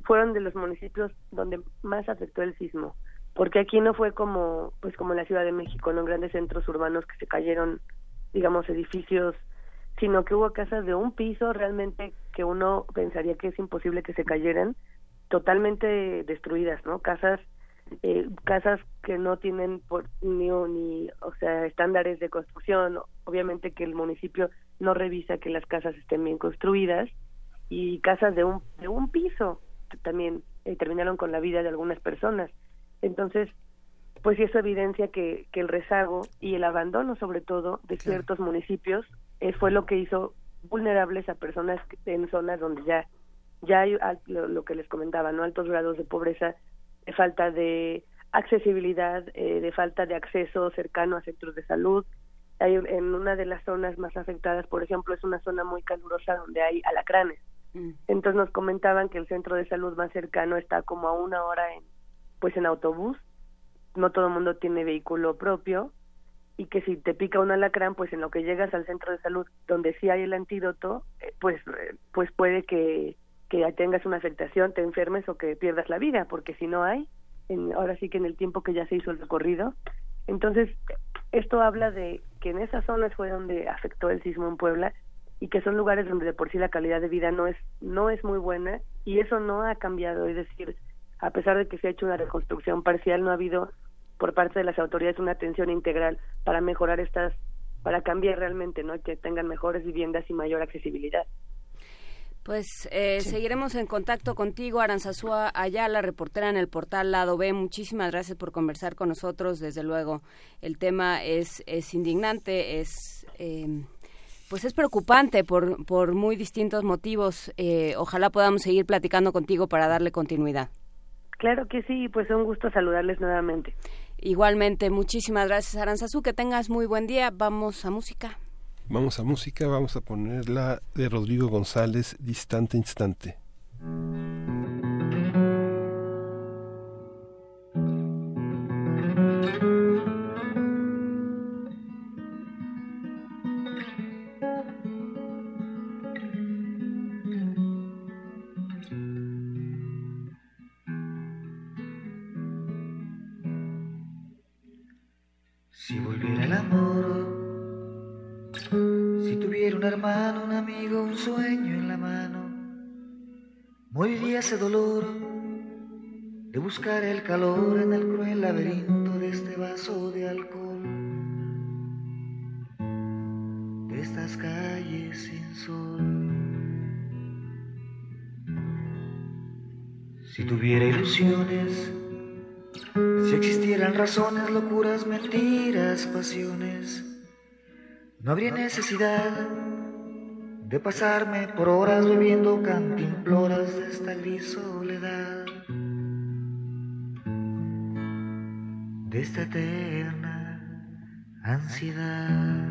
fueron de los municipios donde más afectó el sismo, porque aquí no fue como pues como la Ciudad de México, no en grandes centros urbanos que se cayeron, digamos, edificios, sino que hubo casas de un piso realmente que uno pensaría que es imposible que se cayeran, totalmente destruidas, ¿no? Casas eh, casas que no tienen por, ni, ni, o sea, estándares de construcción, obviamente que el municipio no revisa que las casas estén bien construidas y casas de un de un piso también eh, terminaron con la vida de algunas personas. Entonces, pues eso evidencia que, que el rezago y el abandono, sobre todo, de ciertos municipios eh, fue lo que hizo vulnerables a personas en zonas donde ya ya hay lo, que les comentaba, no altos grados de pobreza, de falta de accesibilidad, eh, de falta de acceso cercano a centros de salud. Hay, en una de las zonas más afectadas, por ejemplo, es una zona muy calurosa donde hay alacranes. Mm. Entonces nos comentaban que el centro de salud más cercano está como a una hora en, pues en autobús. No todo el mundo tiene vehículo propio y que si te pica un alacrán, pues en lo que llegas al centro de salud donde sí hay el antídoto, eh, pues eh, pues puede que que tengas una afectación, te enfermes o que pierdas la vida, porque si no hay, en, ahora sí que en el tiempo que ya se hizo el recorrido. Entonces, esto habla de que en esas zonas fue donde afectó el sismo en Puebla y que son lugares donde de por sí la calidad de vida no es no es muy buena y eso no ha cambiado es decir a pesar de que se ha hecho una reconstrucción parcial no ha habido por parte de las autoridades una atención integral para mejorar estas para cambiar realmente no que tengan mejores viviendas y mayor accesibilidad pues eh, seguiremos en contacto contigo, Aranzazúa Ayala, reportera en el portal Lado B. Muchísimas gracias por conversar con nosotros. Desde luego, el tema es, es indignante, es eh, pues es preocupante por, por muy distintos motivos. Eh, ojalá podamos seguir platicando contigo para darle continuidad. Claro que sí, pues un gusto saludarles nuevamente. Igualmente, muchísimas gracias Aranzazú, que tengas muy buen día. Vamos a música. Vamos a música, vamos a ponerla de Rodrigo González, Distante Instante. Moriría ese dolor de buscar el calor en el cruel laberinto de este vaso de alcohol, de estas calles sin sol. Si tuviera ilusiones, si existieran razones, locuras, mentiras, pasiones, no habría necesidad de pasarme por horas bebiendo cantimploras de esta gris soledad, de esta eterna ansiedad.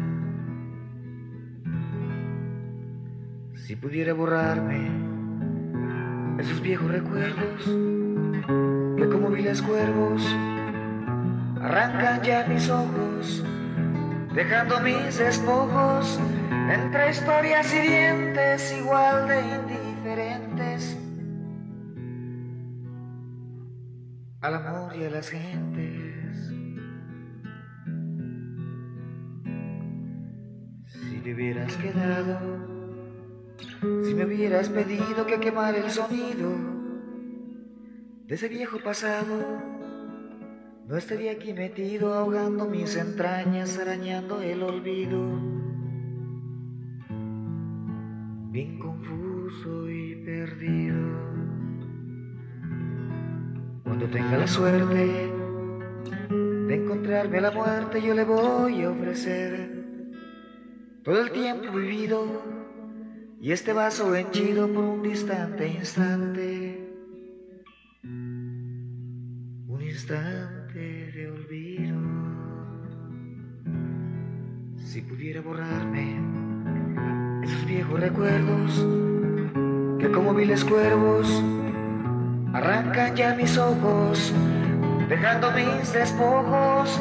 Si pudiera borrarme esos viejos recuerdos que como viles cuervos arrancan ya mis ojos, dejando mis despojos entre historias hirientes igual de indiferentes al amor y a las gentes. Si te hubieras quedado, si me hubieras pedido que quemara el sonido de ese viejo pasado, no estaría aquí metido ahogando mis entrañas, arañando el olvido. Bien confuso y perdido. Cuando tenga la suerte de encontrarme a la muerte, yo le voy a ofrecer todo el tiempo vivido y este vaso henchido por un distante instante. Un instante de olvido. Si pudiera borrarme esos viejos recuerdos que como viles cuervos arrancan ya mis ojos, dejando mis despojos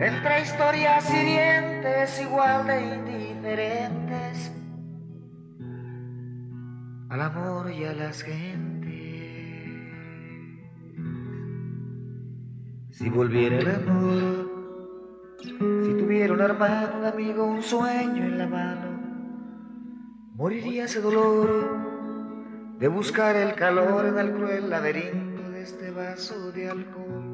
entre historias hirientes igual de indiferentes al amor y a las gentes. Si volviera el amor, si tuviera un hermano, un amigo, un sueño en la mano, moriría ese dolor de buscar el calor en el cruel laberinto de este vaso de alcohol.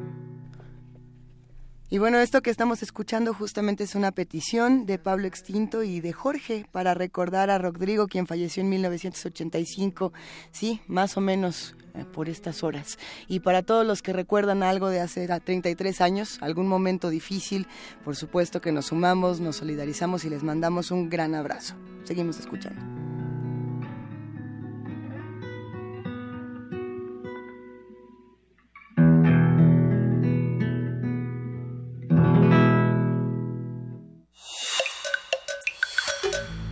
Y bueno, esto que estamos escuchando justamente es una petición de Pablo Extinto y de Jorge para recordar a Rodrigo, quien falleció en 1985, sí, más o menos eh, por estas horas. Y para todos los que recuerdan algo de hace 33 años, algún momento difícil, por supuesto que nos sumamos, nos solidarizamos y les mandamos un gran abrazo. Seguimos escuchando.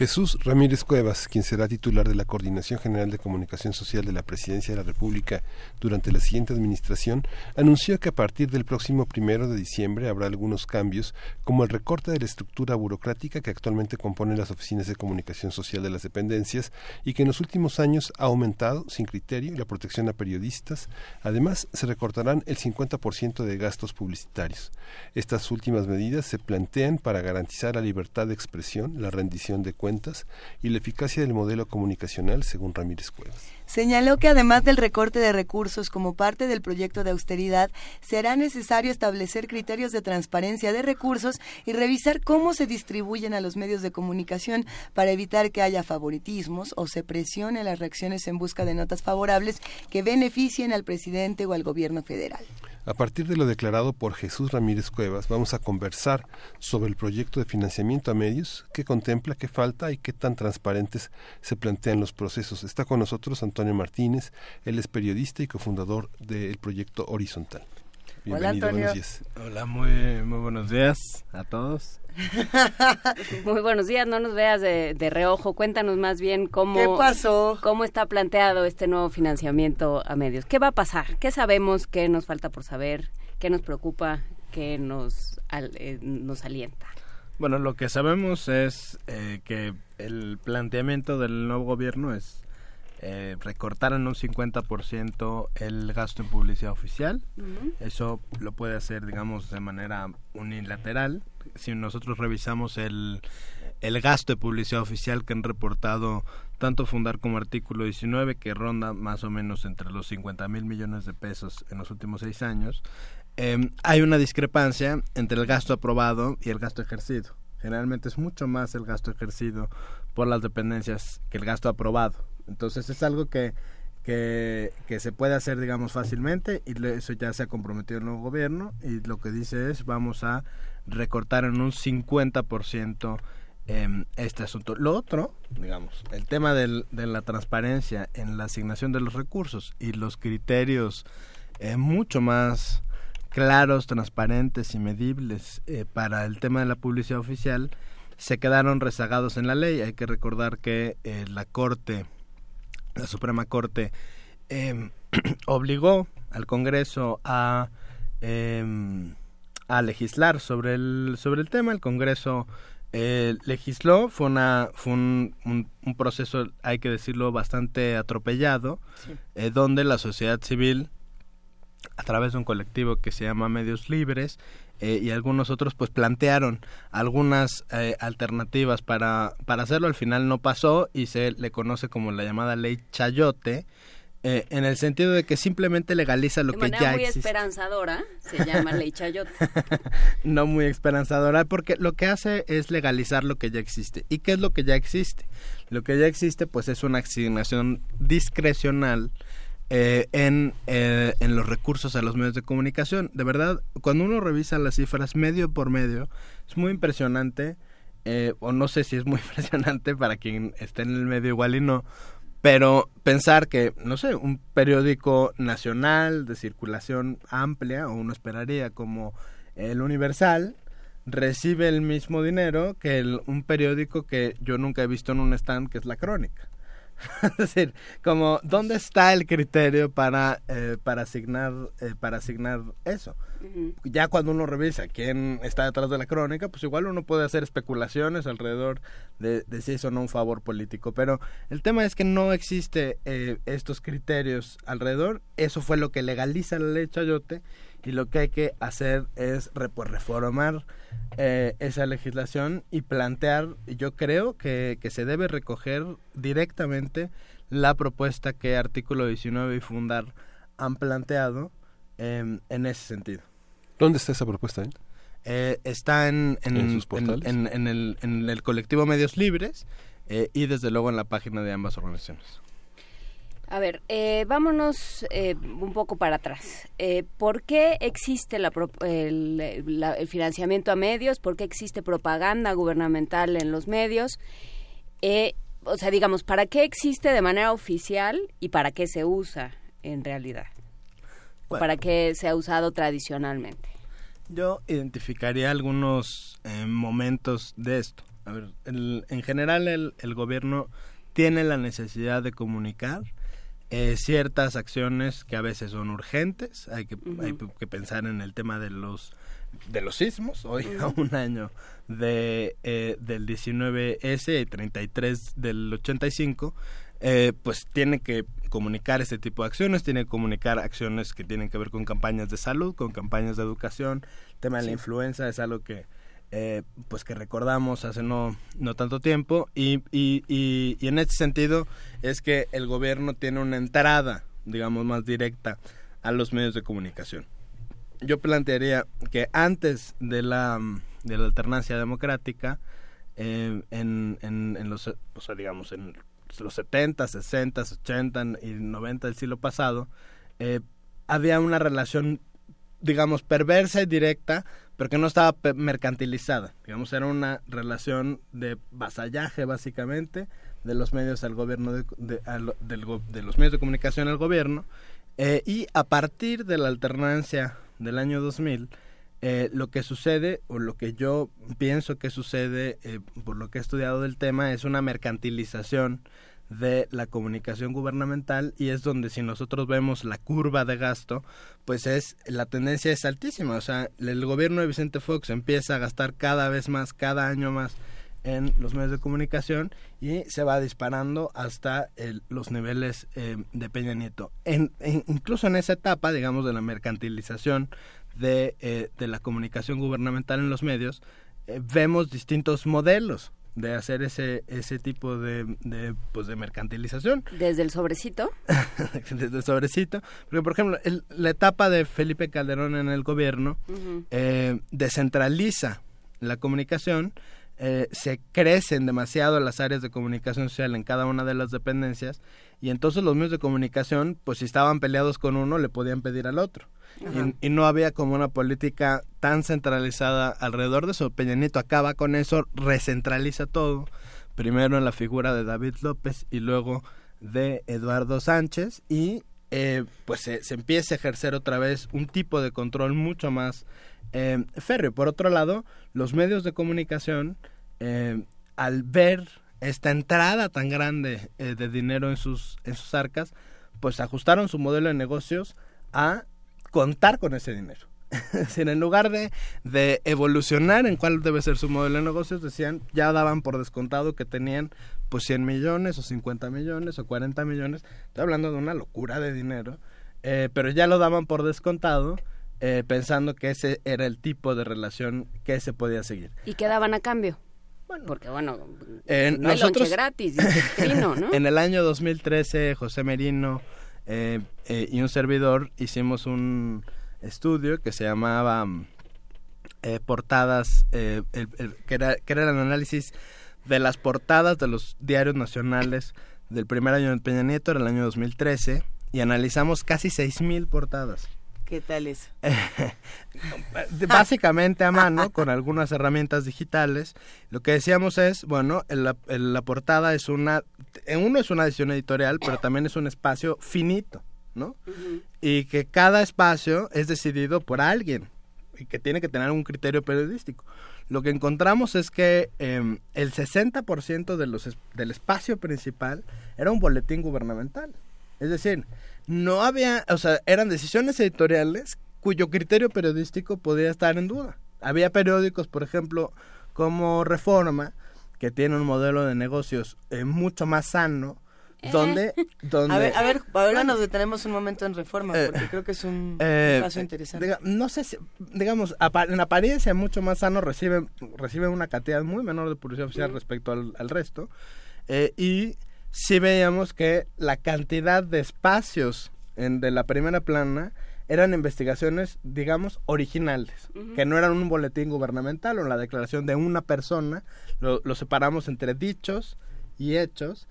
Jesús Ramírez Cuevas, quien será titular de la Coordinación General de Comunicación Social de la Presidencia de la República durante la siguiente administración, anunció que a partir del próximo primero de diciembre habrá algunos cambios, como el recorte de la estructura burocrática que actualmente compone las oficinas de comunicación social de las dependencias y que en los últimos años ha aumentado sin criterio la protección a periodistas. Además, se recortarán el 50% de gastos publicitarios. Estas últimas medidas se plantean para garantizar la libertad de expresión, la rendición de cuentas, y la eficacia del modelo comunicacional, según Ramírez Cuevas. Señaló que además del recorte de recursos como parte del proyecto de austeridad, será necesario establecer criterios de transparencia de recursos y revisar cómo se distribuyen a los medios de comunicación para evitar que haya favoritismos o se presione las reacciones en busca de notas favorables que beneficien al presidente o al gobierno federal. A partir de lo declarado por Jesús Ramírez Cuevas, vamos a conversar sobre el proyecto de financiamiento a medios, qué contempla, qué falta y qué tan transparentes se plantean los procesos. Está con nosotros Antonio Martínez, él es periodista y cofundador del proyecto Horizontal. Bienvenido, Hola, buenos días. Hola, muy, muy buenos días a todos. Muy buenos días, no nos veas de, de reojo, cuéntanos más bien cómo, ¿Qué pasó? cómo está planteado este nuevo financiamiento a medios. ¿Qué va a pasar? ¿Qué sabemos? ¿Qué nos falta por saber? ¿Qué nos preocupa? ¿Qué nos, al- eh, nos alienta? Bueno, lo que sabemos es eh, que el planteamiento del nuevo gobierno es eh, recortar en un 50% el gasto en publicidad oficial. Eso lo puede hacer, digamos, de manera unilateral. Si nosotros revisamos el, el gasto de publicidad oficial que han reportado tanto Fundar como Artículo 19, que ronda más o menos entre los 50 mil millones de pesos en los últimos seis años, eh, hay una discrepancia entre el gasto aprobado y el gasto ejercido. Generalmente es mucho más el gasto ejercido por las dependencias que el gasto aprobado. Entonces es algo que, que, se puede hacer, digamos, fácilmente y eso ya se ha comprometido el nuevo gobierno y lo que dice es vamos a recortar en un 50% em, este asunto. Lo otro, digamos, el tema del- de la transparencia en la asignación de los recursos y los criterios eh, mucho más claros, transparentes y medibles eh, para el tema de la publicidad oficial se quedaron rezagados en la ley. Hay que recordar que eh, la Corte, la Suprema Corte, em, obligó al Congreso a, em, a legislar sobre el, sobre el tema. El Congreso eh, legisló, fue, una, fue un, un- un proceso, hay que decirlo, bastante atropellado, eh, donde la sociedad civil a través de un colectivo que se llama Medios Libres eh, y algunos otros pues plantearon algunas eh, alternativas para, para hacerlo. Al final no pasó y se le conoce como la llamada ley Chayote, eh, en el sentido de que simplemente legaliza lo de que manera ya muy existe. esperanzadora, se llama ley chayote. no muy esperanzadora porque lo que hace es legalizar lo que ya existe. ¿Y qué es lo que ya existe? Lo que ya existe pues es una asignación discrecional eh, en, eh, en los recursos a los medios de comunicación. De verdad, cuando uno revisa las cifras medio por medio, es muy impresionante, eh, o no sé si es muy impresionante para quien esté en el medio igual y no, pero pensar que, no sé, un periódico nacional de circulación amplia, o uno esperaría como el Universal, recibe el mismo dinero que el- un periódico que yo nunca he visto en un stand, que es La Crónica. es decir, como, ¿dónde está el criterio para, eh, para, asignar, eh, para asignar eso? ya cuando uno revisa quién está detrás de la crónica, pues igual uno puede hacer especulaciones alrededor de, de si es o no un favor político. Pero el tema es que no existe eh, estos criterios alrededor. Eso fue lo que legaliza la ley Chayote y lo que hay que hacer es pues, reformar eh, esa legislación y plantear, yo creo que, que se debe recoger directamente la propuesta que Artículo 19 y Fundar han planteado em, en ese sentido. ¿Dónde está esa propuesta? eh? Eh, está en, en, ¿En sus en- portales? en- en el, en el colectivo Medios Libres eh, y desde luego en la página de ambas organizaciones. A ver, eh, vámonos eh, un poco para atrás. Eh, ¿Por qué existe la pro- el, la- el financiamiento a medios? ¿Por qué existe propaganda gubernamental en los medios? Eh, o sea, digamos, ¿para qué existe de manera oficial y para qué se usa en realidad? ¿O ¿Para qué se ha usado tradicionalmente? Yo identificaría algunos eh, momentos de esto. A ver, el- en general el, el gobierno tiene la necesidad de comunicar eh, ciertas acciones que a veces son urgentes. Hay que, hay que pensar en el tema de los de los sismos. Hoy a un año de eh, del 19S y 33 del 85. eh, pues tiene que comunicar este tipo de acciones, tiene que comunicar acciones que tienen que ver con campañas de salud, con campañas de educación, el tema de la influenza es algo que eh, pues que recordamos hace no, no tanto tiempo y, y, y, en este sentido es que el gobierno tiene una entrada, digamos, más directa a los medios de comunicación. Yo plantearía que antes de la, de la alternancia democrática, eh, en, en, en los, o sea, digamos, en los 70, 60, 80 y 90 del siglo pasado, eh, había una relación, digamos, perversa y directa, pero que no estaba mercantilizada. Digamos, era una relación de vasallaje, básicamente, de los medios al gobierno, de, al- de los medios de comunicación al gobierno. Eh, y a partir de la alternancia del año 2000, eh, lo que sucede, o lo que yo pienso que sucede, eh, por lo que he estudiado del tema, es una mercantilización de la comunicación gubernamental y es donde si nosotros vemos la curva de gasto, pues es la tendencia es altísima, o sea, el gobierno de Vicente Fox empieza a gastar cada vez más, cada año más en los medios de comunicación y se va disparando hasta el- los niveles eh, de Peña Nieto. Incluso en esa etapa, digamos, de la mercantilización de, eh, de la comunicación gubernamental en los medios, eh, vemos distintos modelos de hacer ese ese tipo de, de, pues de mercantilización Desde el sobrecito. desde el sobrecito porque por ejemplo el- la etapa de Felipe Calderón en el gobierno eh, descentraliza la comunicación eh, se crecen demasiado las áreas de comunicación social en cada una de las dependencias y entonces los medios de comunicación, pues si estaban peleados con uno, le podían pedir al otro. Y, no había como una política tan centralizada alrededor de eso. Peña Nieto acaba con eso, recentraliza todo, primero en la figura de David López y luego de Eduardo Sánchez y eh, pues se, se empieza a ejercer otra vez un tipo de control mucho más eh, férreo. Por otro lado, los medios de comunicación, eh, al ver esta entrada tan grande eh, de dinero en sus, en sus arcas, pues ajustaron su modelo de negocios a contar con ese dinero. Es decir, en lugar de, de evolucionar en cuál debe ser su modelo de negocios, decían, ya daban por descontado que tenían pues 100 millones o 50 millones o 40 millones. Estoy hablando de una locura de dinero, eh, pero ya lo daban por descontado eh, pensando que ese era el tipo de relación que se podía seguir. ¿Y qué daban a cambio? Porque bueno, Eh, no hay nosotros- lonche gratis, dice Trino, ¿no? en el año 2013, José Merino eh, eh, y un servidor hicimos un estudio que se llamaba mm, eh, Portadas, eh, el- que, era, que era el análisis de las portadas de los diarios nacionales del primer año de Peña Nieto, era el año 2013, y analizamos casi 6.000 portadas. ¿Qué tal eso? básicamente a mano con algunas herramientas digitales lo que decíamos es bueno en la, en la portada es una en uno es una edición editorial pero también es un espacio finito no y que cada espacio es decidido por alguien y que tiene que tener un criterio periodístico. Lo que encontramos es que eh, el 60% de los del espacio principal era un boletín gubernamental. Es decir no había, o sea, eran decisiones editoriales cuyo criterio periodístico podía estar en duda. Había periódicos, por ejemplo, como Reforma, que tiene un modelo de negocios eh, mucho más sano, donde, donde A ver, a ver, ahora nos detenemos un momento en reforma, Eh, porque creo que es un eh, caso interesante. diga- no sé si, digamos, en apariencia mucho más sano recibe, recibe una cantidad muy menor de publicidad oficial respecto al, al resto. eh, y sí veíamos que la cantidad de espacios en, de la primera plana eran investigaciones, digamos, originales, que no eran un boletín gubernamental o la declaración de una persona, lo, lo separamos entre dichos y hechos,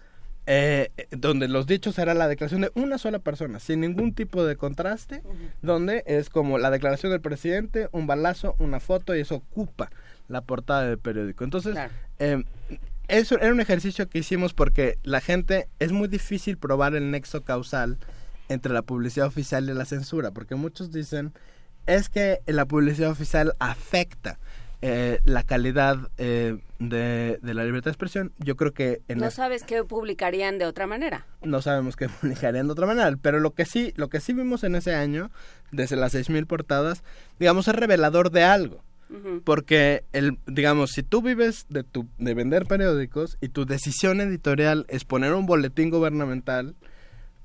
eh, donde los dichos era la declaración de una sola persona, sin ningún tipo de contraste, donde es como la declaración del presidente, un balazo, una foto y eso ocupa la portada del periódico. Entonces, eh, eso era un ejercicio que hicimos porque la gente es muy difícil probar el nexo causal entre la publicidad oficial y la censura, porque muchos dicen es que la publicidad oficial afecta eh, la calidad eh, de, de la libertad de expresión. Yo creo que en No es- sabes qué publicarían de otra manera. no sabemos qué publicarían de otra manera, pero lo que sí, lo que sí vimos en ese año, desde las 6.000 portadas, digamos, es revelador de algo. Porque, el, digamos, si tú vives de, tu, de vender periódicos y tu decisión editorial es poner un boletín gubernamental,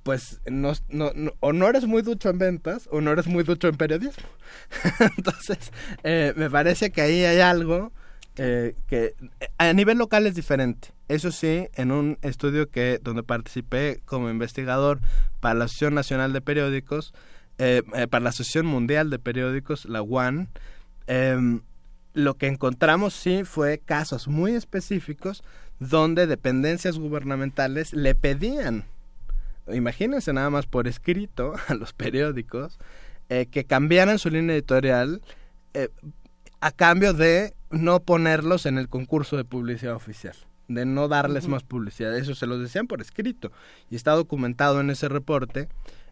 pues no, no, o no eres muy ducho en ventas o no eres muy ducho en periodismo. Entonces, eh, me parece que ahí hay algo eh, que eh, a nivel local es diferente. Eso sí, en un estudio que donde participé como investigador para la Asociación Nacional de Periódicos, eh, eh, para la Asociación Mundial de Periódicos, la WAN, em, lo que encontramos sí fue casos muy específicos donde dependencias gubernamentales le pedían, imagínense nada más por escrito a los periódicos, eh, que cambiaran su línea editorial eh, a cambio de no ponerlos en el concurso de publicidad oficial, de no darles más publicidad. Eso se los decían por escrito y está documentado en ese reporte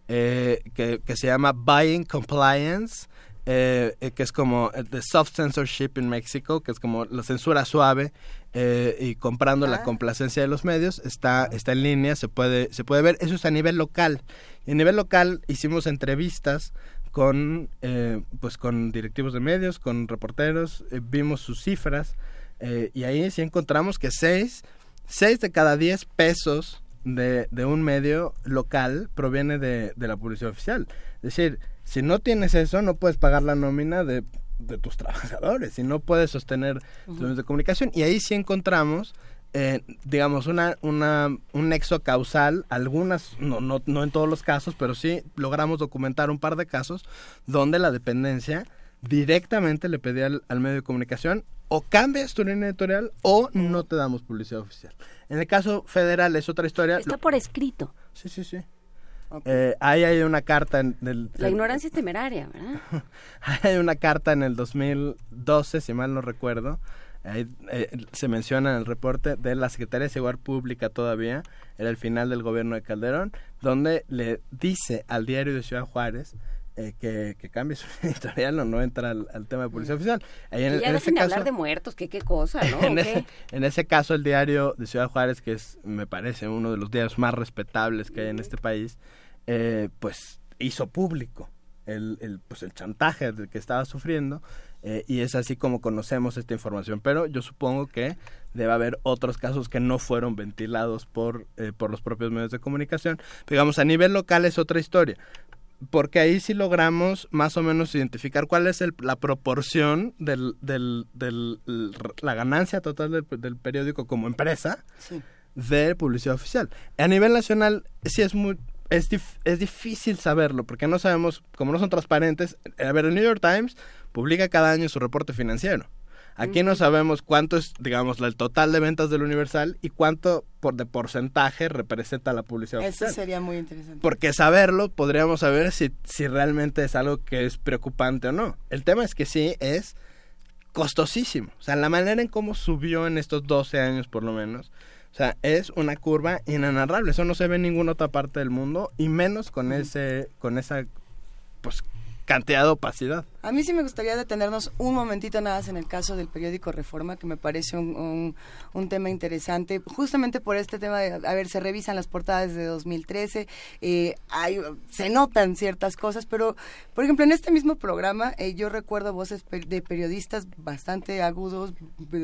eh, que, que se llama Buying Compliance, eh, eh, que es como eh, The Soft Censorship in Mexico, que es como la censura suave eh, y comprando la complacencia de los medios. Está, está en línea, se puede, se puede ver. Eso es a nivel local. Y a nivel local hicimos entrevistas con, eh, pues con directivos de medios, con reporteros, eh, vimos sus cifras eh, y ahí sí encontramos que seis, seis de cada diez pesos de, de un medio local proviene de, de la publicidad oficial. Es decir, si no tienes eso, no puedes pagar la nómina de, de tus trabajadores y no puedes sostener tus medios de comunicación. Y ahí sí encontramos, eh, digamos, una, una, un nexo causal, algunas, no, no, no en todos los casos, pero sí logramos documentar un par de casos donde la dependencia directamente le pedía al, al medio de comunicación o cambias tu línea editorial o no te damos publicidad oficial. En el caso federal es otra historia. Está Lo- por escrito. Sí, sí, sí. Eh, ahí hay una carta en del, La del- ignorancia es temeraria, ¿verdad? hay una carta en el 2012, si mal no recuerdo. Ahí, eh, se menciona en el reporte de la Secretaría de Seguridad Pública todavía, era el final del gobierno de Calderón, donde le dice al diario de Ciudad Juárez eh, que, que cambie su editorial o no entra al, al tema de policía oficial. Ahí en, ya en ese caso, hablar de muertos, qué cosa, ¿no? en, ¿O ese, qué? en ese caso el diario de Ciudad Juárez, que es, me parece, uno de los diarios más respetables que hay en este país, eh, pues hizo público el, el, pues el chantaje del que estaba sufriendo eh, y es así como conocemos esta información. Pero yo supongo que debe haber otros casos que no fueron ventilados por, eh, por los propios medios de comunicación. Digamos, a nivel local es otra historia porque ahí sí logramos más o menos identificar cuál es el- la proporción del, del, del- la ganancia total del, del periódico como empresa de publicidad oficial. A nivel nacional sí es muy es, dif- es difícil saberlo porque no sabemos, como no son transparentes. A ver, el New York Times publica cada año su reporte financiero. Aquí no sabemos cuánto es, digamos, el total de ventas del Universal y cuánto por de porcentaje representa la publicidad Eso oficial. sería muy interesante. Porque saberlo podríamos saber si, si realmente es algo que es preocupante o no. El tema es que sí es costosísimo. O sea, la manera en cómo subió en estos 12 años por lo menos. O sea, es una curva inenarrable. Eso no se ve en ninguna otra parte del mundo y menos con ese con esa pues cantidad de opacidad. A mí sí me gustaría detenernos un momentito nada más en el caso del periódico Reforma, que me parece un, un- tema interesante, justamente por este tema de, a ver, se revisan las portadas de 2013, eh, hay, se notan ciertas cosas, pero, por ejemplo, en este mismo programa eh, yo recuerdo voces de periodistas bastante agudos,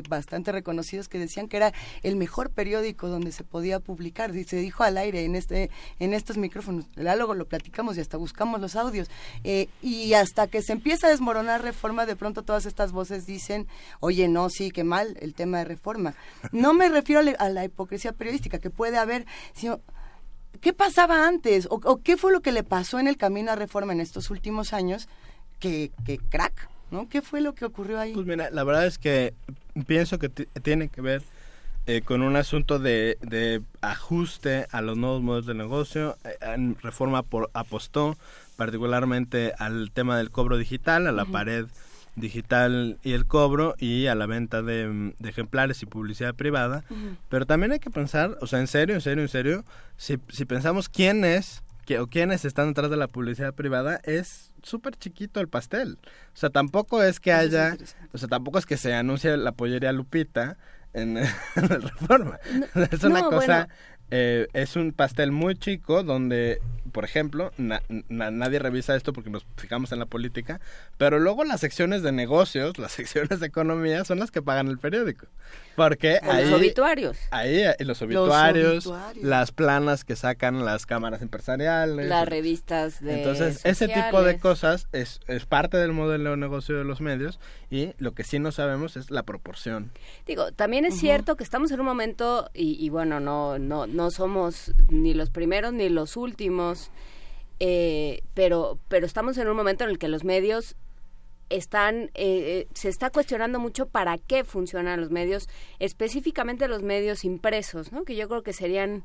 bastante reconocidos, que decían que era el mejor periódico donde se podía publicar, y se dijo al aire en, este, en estos micrófonos, luego lo platicamos y hasta buscamos los audios, eh, y hasta que se empieza a desmoronar reforma, de pronto todas estas voces dicen, oye, no, sí, qué mal el tema de reforma. No me refiero a la, a la hipocresía periodística que puede haber, sino, ¿qué pasaba antes? O, o qué fue lo que le pasó en el camino a reforma en estos últimos años? Que, que crack, ¿no? ¿Qué fue lo que ocurrió ahí? Pues mira, la verdad es que pienso que ti- tiene que ver eh, con un asunto de, de ajuste a los nuevos modelos de negocio. Eh, en Reforma por, apostó particularmente al tema del cobro digital, a la pared digital y el cobro y a la venta de, mm, de ejemplares y publicidad privada. Pero también hay que pensar, o sea, en serio, en serio, en serio, si, si pensamos quién es que, o quiénes están detrás de la publicidad privada, es súper chiquito el pastel. O sea, tampoco es que haya, o sea, tampoco es que se anuncie la pollería Lupita en, en la reforma. es una no, cosa, bueno. Eh, es un pastel muy chico donde, por ejemplo, na- na- nadie revisa esto porque nos fijamos en la política, pero luego las secciones de negocios, las secciones de economía son las que pagan el periódico. Porque O ahí... los obituarios. Ahí, eh, los obituarios, obituarios. las planas que sacan las cámaras empresariales. Las revistas de Entonces, ese tipo de sociales. cosas es, es parte del modelo de negocio de los medios y lo que sí no sabemos es la proporción. Digo, también es cierto que estamos en un momento, y, y bueno, no, no, no somos ni los primeros ni los últimos, eh, pero, pero estamos en un momento en el que los medios están, eh, eh, se está cuestionando mucho para qué funcionan los medios, específicamente los medios impresos, ¿no? Que yo creo que serían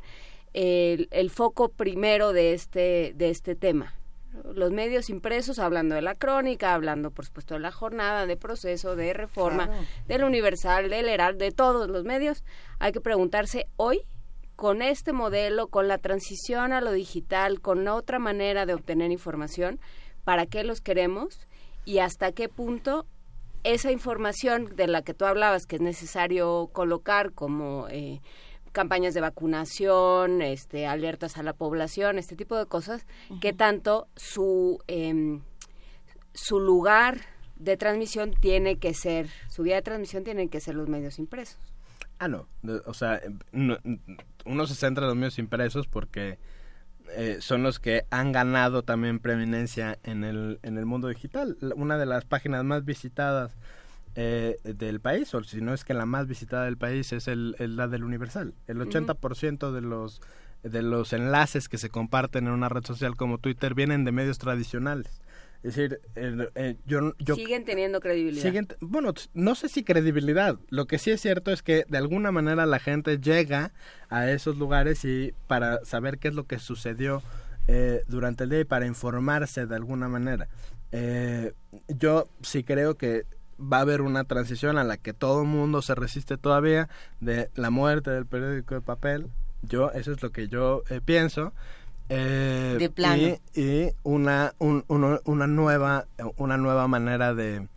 el, el foco primero de este, de este tema. Los medios impresos, hablando de la crónica, hablando, por supuesto, de la jornada, de proceso, de reforma, Claro. del Universal, del Herald, de todos los medios, hay que preguntarse hoy, con este modelo, con la transición a lo digital, con otra manera de obtener información, ¿para qué los queremos? Y hasta qué punto esa información de la que tú hablabas, que es necesario colocar como eh, campañas de vacunación, este, alertas a la población, este tipo de cosas, que tanto su, em, su lugar de transmisión tiene que ser, su vía de transmisión tienen que ser los medios impresos. Ah, no. O sea, no- uno se centra en los medios impresos porque eh, son los que han ganado también preeminencia en el, en el mundo digital. Una de las páginas más visitadas eh, del país, o si no es que la más visitada del país, es el, el- la del Universal. El Ujú. 80% de los de los enlaces que se comparten en una red social como Twitter vienen de medios tradicionales. Es decir, eh, eh, yo, yo siguen teniendo credibilidad. siguen bueno, no sé si credibilidad. Lo que sí es cierto es que de alguna manera la gente llega a esos lugares y para saber qué es lo que sucedió eh, durante el día y para informarse de alguna manera. Eh, yo sí creo que va a haber una transición a la que todo el mundo se resiste todavía de la muerte del periódico de papel. Yo, eso es lo que yo eh, pienso. Eh, De plano. Y, y una, un- una, nueva, una nueva manera de,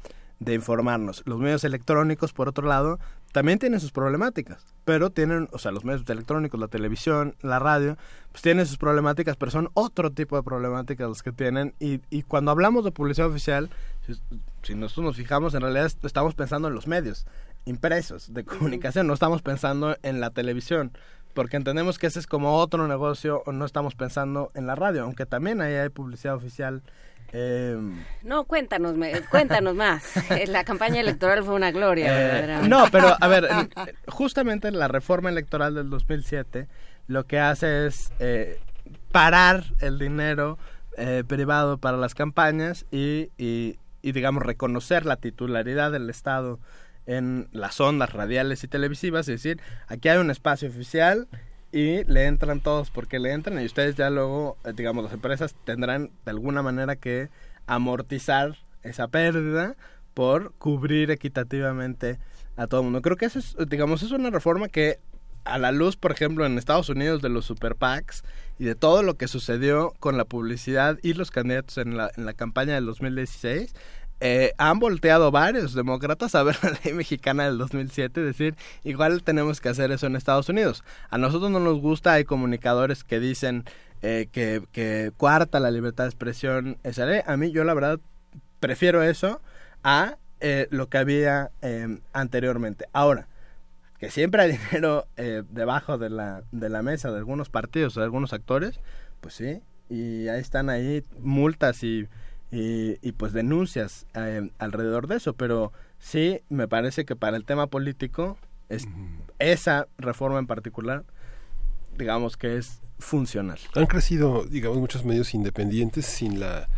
de informarnos. Los medios electrónicos, por otro lado, también tienen sus problemáticas, pero tienen, o sea, los medios electrónicos, la televisión, la radio, pues tienen sus problemáticas, pero son otro tipo de problemáticas los que tienen. Y, y cuando hablamos de publicidad oficial, si, si nosotros nos fijamos, en realidad est- estamos pensando en los medios impresos de comunicación, no estamos pensando en la televisión, porque entendemos que ese es como otro negocio, o no estamos pensando en la radio, aunque también ahí hay publicidad oficial. eh, No, cuéntanos, cuéntanos más. La campaña electoral fue una gloria, Eh, no, pero a ver, en- justamente la reforma electoral del 2007 lo que hace es eh, parar el dinero eh, privado para las campañas y, y, y, digamos, reconocer la titularidad del Estado en las ondas radiales y televisivas, es decir, aquí hay un espacio oficial y le entran todos porque le entran y ustedes ya luego, eh, digamos, las empresas tendrán de alguna manera que amortizar esa pérdida por cubrir equitativamente a todo el mundo. Creo que eso es, digamos, es una reforma que a la luz, por ejemplo, en Estados Unidos de los super PACs y de todo lo que sucedió con la publicidad y los candidatos en la, en la campaña del 2016, eh, han volteado varios demócratas a ver la ley mexicana del 2007 y decir, igual tenemos que hacer eso en Estados Unidos. A nosotros no nos gusta, hay comunicadores que dicen eh, que, que cuarta la libertad de expresión esa ley. A mí yo la verdad prefiero eso a eh, lo que había eh, anteriormente. Ahora, que siempre hay dinero eh, debajo de la, de la mesa de algunos partidos de algunos actores, pues sí, y ahí están ahí multas y, y, y, pues denuncias eh, alrededor de eso, pero sí me parece que para el tema político es, esa reforma en particular, digamos que es funcional. Han crecido, digamos, muchos medios independientes sin la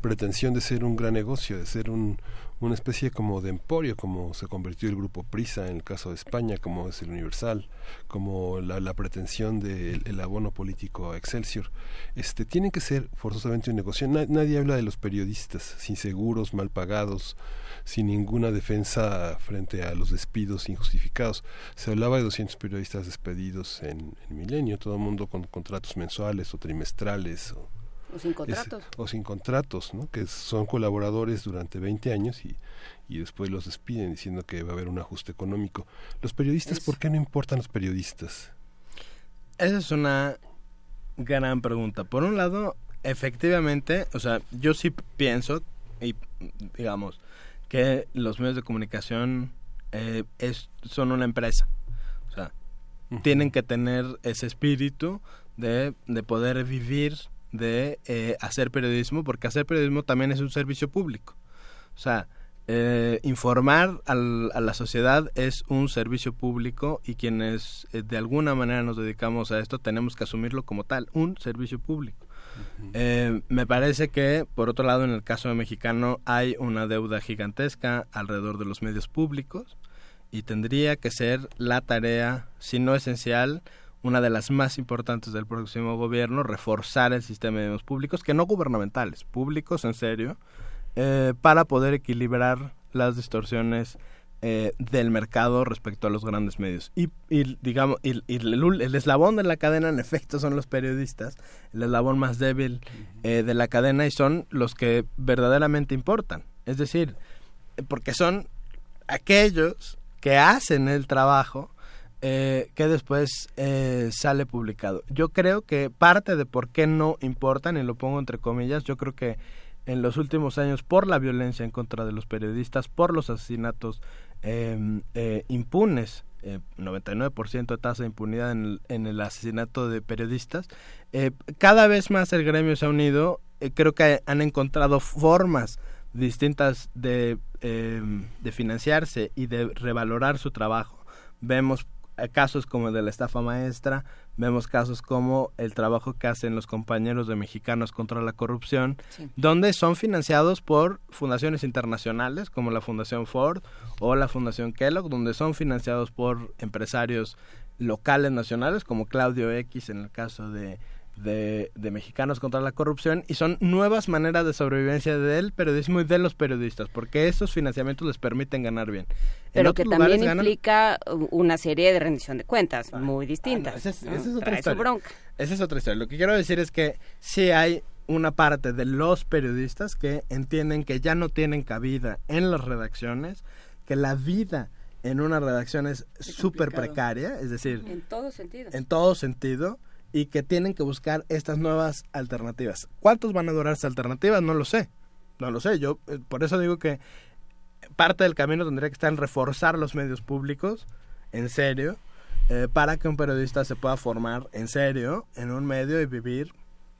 pretensión de ser un gran negocio, de ser un, una especie como de emporio, como se convirtió el grupo Prisa en el caso de España, como es el Universal, como la, la pretensión del el abono político a Excelsior. Este, tienen que ser forzosamente un negocio. Na- nadie habla de los periodistas, sin seguros, mal pagados, sin ninguna defensa frente a los despidos injustificados. Se hablaba de 200 periodistas despedidos en, en Milenio, todo el mundo con contratos mensuales o trimestrales o O sin es- contratos. o sin contratos, ¿no? que son colaboradores durante 20 años y, y después los despiden diciendo que va a haber un ajuste económico. Los periodistas, ¿por qué no importan los periodistas? Esa es una gran pregunta. Por un lado, efectivamente, o sea, yo sí pienso, y digamos, que los medios de comunicación eh, es, son una empresa. O sea, tienen que tener ese espíritu de, de poder vivir de eh, hacer periodismo, porque hacer periodismo también es un servicio público. O sea, eh, informar al- a la sociedad es un servicio público y quienes eh, de alguna manera nos dedicamos a esto tenemos que asumirlo como tal, un servicio público. Me parece que, por otro lado, en el caso de mexicano hay una deuda gigantesca alrededor de los medios públicos y tendría que ser la tarea, si no esencial, una de las más importantes del próximo gobierno, reforzar el sistema de medios públicos, que no gubernamentales, públicos en serio, eh, para poder equilibrar las distorsiones eh, del mercado respecto a los grandes medios. Y, y, digamos, y, y el, ul- el eslabón de la cadena, en efecto, son los periodistas, el eslabón más débil eh, de la cadena y son los que verdaderamente importan. Es decir, eh, porque son aquellos que hacen el trabajo eh, que después eh, sale publicado. Yo creo que parte de por qué no importan, y lo pongo entre comillas, yo creo que en los últimos años, por la violencia en contra de los periodistas, por los asesinatos eh, eh, impunes, eh, 99% de tasa de impunidad en el, en el asesinato de periodistas, eh, cada vez más el gremio se ha unido, eh, creo que han encontrado formas distintas de, eh, de financiarse y de revalorar su trabajo. Vemos eh, casos como el de la estafa maestra, vemos casos como el trabajo que hacen los compañeros de Mexicanos contra la Corrupción, Sí. donde son financiados por fundaciones internacionales como la Fundación Ford o la Fundación Kellogg, donde son financiados por empresarios locales nacionales como Claudio X en el caso de, de, de Mexicanos contra la Corrupción y son nuevas maneras de sobrevivencia del periodismo y de los periodistas porque estos financiamientos les permiten ganar bien. En Pero que también lugares ganan- implica una serie de rendición de cuentas muy distintas. esa es, ¿no? esa es otra Trae su historia. bronca. Esa es otra historia. Lo que quiero decir es que sí hay una parte de los periodistas que entienden que ya no tienen cabida en las redacciones, que la vida en una redacción es súper precaria, es decir, En todo sentido. en todo sentido, y que tienen que buscar estas nuevas alternativas. ¿Cuántos van a durar estas alternativas? No lo sé. No lo sé. Yo eh, por eso digo que parte del camino tendría que estar en reforzar los medios públicos, en serio, eh, para que un periodista se pueda formar en serio en un medio y vivir,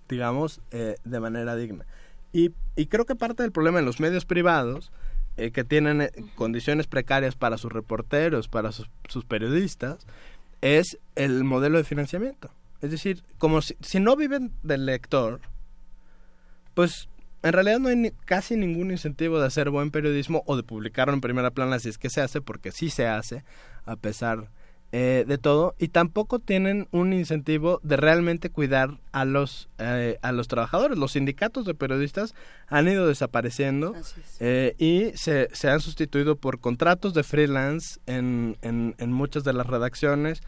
digamos, eh, de manera digna. Y, y creo que parte del problema en los medios privados, eh, que tienen condiciones precarias para sus reporteros, para sus, sus periodistas, es el modelo de financiamiento. Es decir, como si, si no viven del lector, pues en realidad no hay ni- casi ningún incentivo de hacer buen periodismo o de publicarlo en primera plana si es que se hace, porque sí se hace, a pesar eh, de todo, y tampoco tienen un incentivo de realmente cuidar a los, eh, a los trabajadores. Los sindicatos de periodistas han ido desapareciendo eh, y se, se han sustituido por contratos de freelance en, en, en muchas de las redacciones.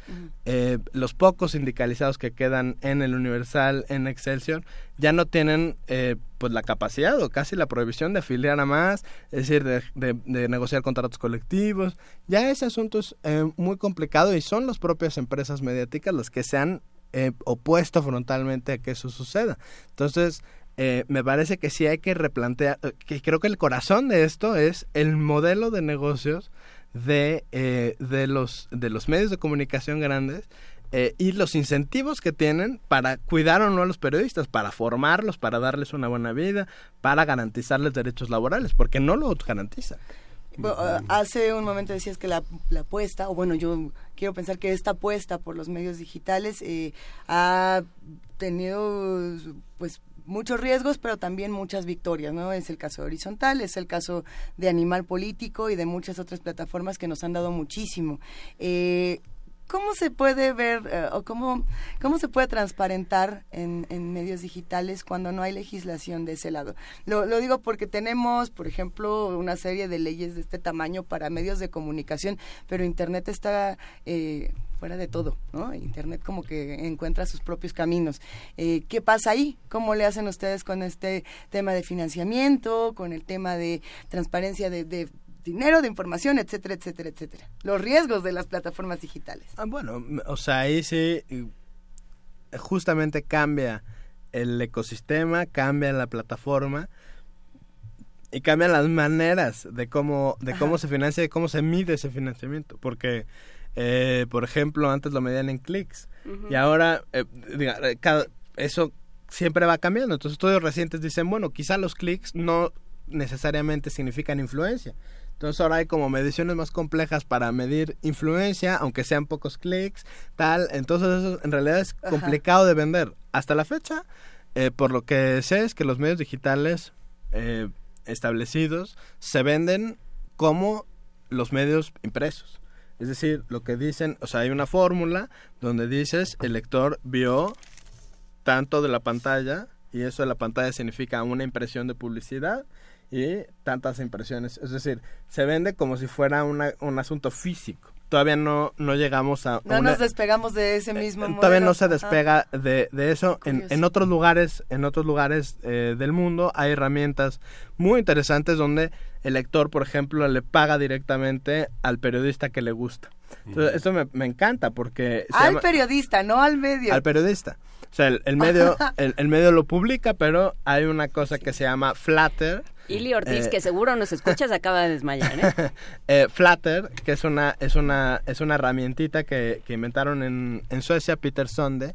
Eh, los pocos sindicalizados que quedan en el Universal, en Excelsior, ya no tienen eh, pues la capacidad o casi la prohibición de afiliar a más, es decir, de, de- negociar contratos colectivos. Ya ese asunto es eh, muy complicado y son las propias empresas mediáticas las que se han eh, opuesto frontalmente a que eso suceda. Entonces, eh, me parece que sí hay que replantear, eh, que creo que el corazón de esto es el modelo de negocios de, eh, de, los, de los medios de comunicación grandes eh, y los incentivos que tienen para cuidar o no a los periodistas, para formarlos, para darles una buena vida, para garantizarles derechos laborales, porque no lo garantiza. Eh, hace un momento decías que la, la apuesta, o bueno, yo quiero pensar que esta apuesta por los medios digitales eh, ha tenido pues muchos riesgos, pero también muchas victorias, ¿no? Es el caso de Horizontal, es el caso de Animal Político y de muchas otras plataformas que nos han dado muchísimo. Eh, ¿Cómo se puede ver eh, o cómo, cómo se puede transparentar en, medios digitales cuando no hay legislación de ese lado? Lo, digo porque tenemos, por ejemplo, una serie de leyes de este tamaño para medios de comunicación, pero Internet está eh, fuera de todo, ¿no? Internet como que encuentra sus propios caminos. Eh, ¿Qué pasa ahí? ¿Cómo le hacen ustedes con este tema de financiamiento, con el tema de transparencia de dinero, de información, etcétera, etcétera, etcétera? Los riesgos de las plataformas digitales. Ah, bueno, o sea, ahí sí eh, justamente cambia el ecosistema, cambia la plataforma y cambian las maneras de cómo de cómo se financia y cómo se mide ese financiamiento, porque eh, por ejemplo antes lo medían en clics y ahora eh, diga, eh, cada- eso siempre va cambiando. Entonces estudios recientes dicen bueno quizá los clics no necesariamente significan influencia. Entonces ahora hay como mediciones más complejas para medir influencia, aunque sean pocos clics, tal. Entonces eso en realidad es Ajá. complicado de vender. Hasta la fecha, eh, por lo que sé es que los medios digitales eh, establecidos se venden como los medios impresos. Es decir, lo que dicen, o sea, hay una fórmula donde dices el lector vio tanto de la pantalla y eso de la pantalla significa una impresión de publicidad y tantas impresiones. Es decir, se vende como si fuera una- un asunto físico. Todavía no, no llegamos a... No una- nos despegamos de ese mismo todavía modelo. no se despega de, de eso en, en otros lugares en otros lugares eh, del mundo hay herramientas muy interesantes donde el lector por ejemplo le paga directamente al periodista que le gusta Entonces, esto me, me encanta porque se Al llama- periodista, no al medio. al periodista o sea el, el medio el, el medio lo publica pero hay una cosa que se llama Flatter Ili Ortiz, Eh, que seguro nos escuchas, acaba de desmayar, ¿eh? eh, Flutter, que es una, es una, es una herramientita que, que inventaron en, en Suecia, Peter Sonde,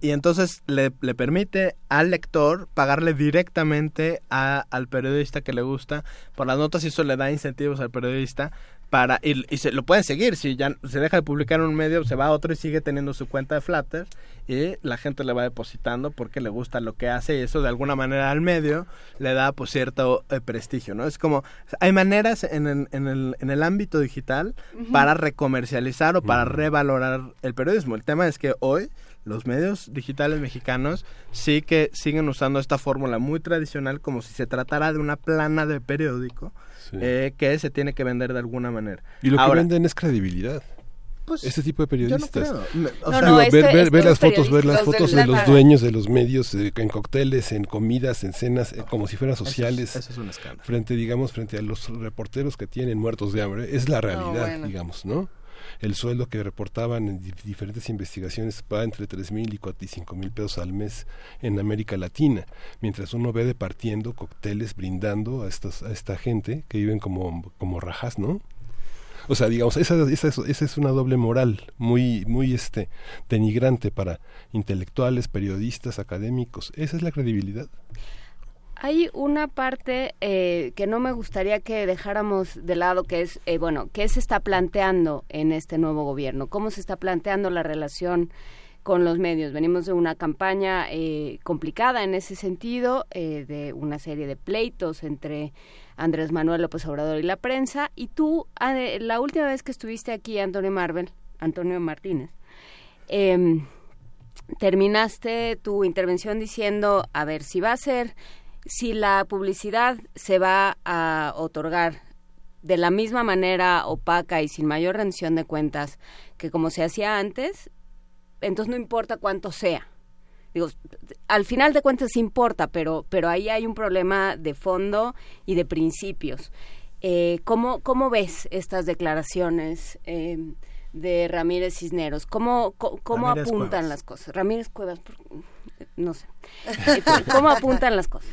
y entonces le, le permite al lector pagarle directamente a- al periodista que le gusta por las notas y eso le da incentivos al periodista para y, y se lo pueden seguir si ya se deja de publicar en un medio se va a otro y sigue teniendo su cuenta de Flutter y la gente le va depositando porque le gusta lo que hace y eso de alguna manera al medio le da pues cierto eh, prestigio no es como hay maneras en el, en el, en el ámbito digital para recomercializar o para revalorar el periodismo. El tema es que hoy los medios digitales mexicanos sí que siguen usando esta fórmula muy tradicional como si se tratara de una plana de periódico Sí. eh, que se tiene que vender de alguna manera. Y lo que venden es credibilidad. Pues, este tipo de yo no periodistas. creo. Me- o Digo, sea- ver, No, ver- este- ver estos las fotos, ver las fotos de los dueños de los medios eh, en cócteles, en comidas, en cenas, eh, como si fueran Eso es- sociales. eso es un escándalo. Frente, digamos, frente a los reporteros que tienen muertos de hambre, es la realidad, bueno. digamos, ¿no? El sueldo que reportaban en di- diferentes investigaciones va entre tres mil y cuatro y cinco mil pesos al mes en América Latina, mientras uno ve departiendo cócteles, brindando a, estos, a esta gente que viven como, como rajas, ¿no? O sea, digamos, esa, esa, es- esa es una doble moral muy, muy este, denigrante para intelectuales, periodistas, académicos. Esa es la credibilidad. Hay una parte eh, que no me gustaría que dejáramos de lado, que es, eh, bueno, ¿qué se está planteando en este nuevo gobierno? ¿Cómo se está planteando la relación con los medios? Venimos de una campaña eh, complicada en ese sentido, eh, de una serie de pleitos entre Andrés Manuel López Obrador y la prensa, y tú, ah, la última vez que estuviste aquí, Antonio Marvel, Antonio Martínez, em, terminaste tu intervención diciendo, a ver, si va a ser, si la publicidad se va a otorgar de la misma manera opaca y sin mayor rendición de cuentas que como se hacía antes, entonces no importa cuánto sea. Digo, al final de cuentas importa, pero, pero ahí hay un problema de fondo y de principios. Eh, ¿cómo, ¿Cómo ves estas declaraciones eh, de Ramírez Cisneros? ¿Cómo, cómo Ramírez apuntan Cuevas. las cosas? Ramírez Cuevas, no sé. ¿Cómo apuntan las cosas?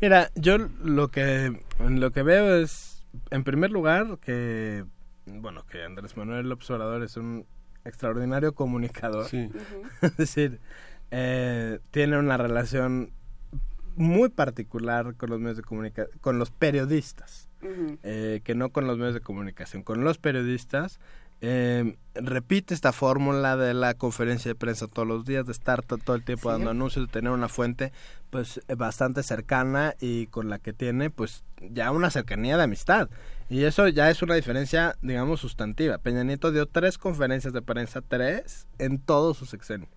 Mira, yo lo que lo que veo es, en primer lugar, que bueno, que Andrés Manuel López Obrador es un extraordinario comunicador. es decir, eh, tiene una relación muy particular con los medios de comunicación, con los periodistas, eh, que no con los medios de comunicación, con los periodistas. Eh, repite esta fórmula de la conferencia de prensa todos los días, de estar to- todo el tiempo Sí. dando anuncios, de tener una fuente pues eh, bastante cercana y con la que tiene pues ya una cercanía de amistad. Y eso ya es una diferencia, digamos, sustantiva. Peña Nieto dio tres conferencias de prensa, tres, en todo su sexenio.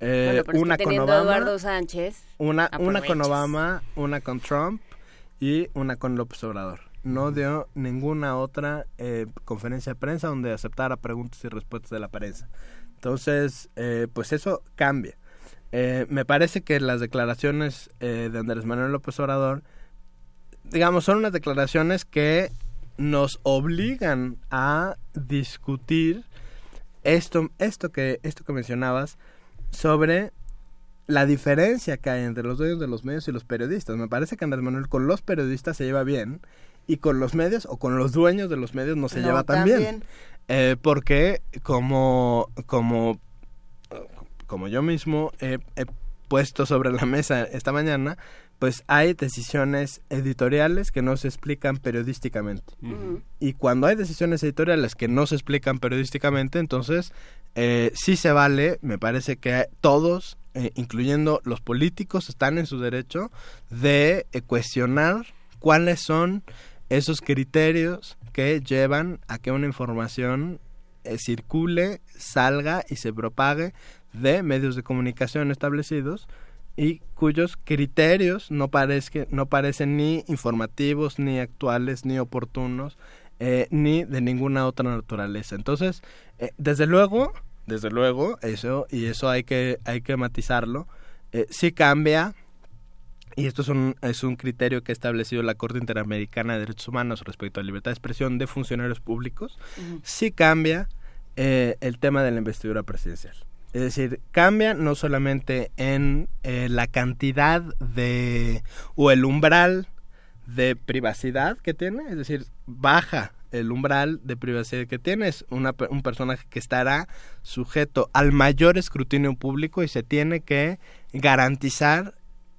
Eh, Bueno, pero es que una con Obama, Eduardo Sánchez, una, una con. Obama, una con Trump y una con López Obrador. No dio ninguna otra eh, conferencia de prensa donde aceptara preguntas y respuestas de la prensa. Entonces, eh, pues eso cambia. Eh, me parece que las declaraciones eh, de Andrés Manuel López Obrador, digamos, son unas declaraciones que nos obligan a discutir esto, esto que, esto que mencionabas sobre la diferencia que hay entre los dueños de los medios y los periodistas. Me parece que Andrés Manuel con los periodistas se lleva bien y con los medios o con los dueños de los medios no se No, lleva tan bien. Eh, porque como, como, como yo mismo he, he puesto sobre la mesa esta mañana, pues hay decisiones editoriales que no se explican periodísticamente. Y cuando hay decisiones editoriales que no se explican periodísticamente, entonces eh, sí se vale, me parece que todos, eh, incluyendo los políticos, están en su derecho de eh, cuestionar cuáles son esos criterios que llevan a que una información eh, circule, salga y se propague de medios de comunicación establecidos y cuyos criterios no, no parecen ni informativos, ni actuales, ni oportunos, eh, ni de ninguna otra naturaleza. Entonces, eh, desde luego, desde luego, eso, y eso hay que, hay que matizarlo, eh, sí cambia, y esto es un, es un criterio que ha establecido la Corte Interamericana de Derechos Humanos respecto a la libertad de expresión de funcionarios públicos, sí cambia eh, el tema de la investidura presidencial. Es decir, cambia no solamente en eh, la cantidad de o el umbral de privacidad que tiene, es decir, baja el umbral de privacidad que tiene, es una, un personaje que estará sujeto al mayor escrutinio público y se tiene que garantizar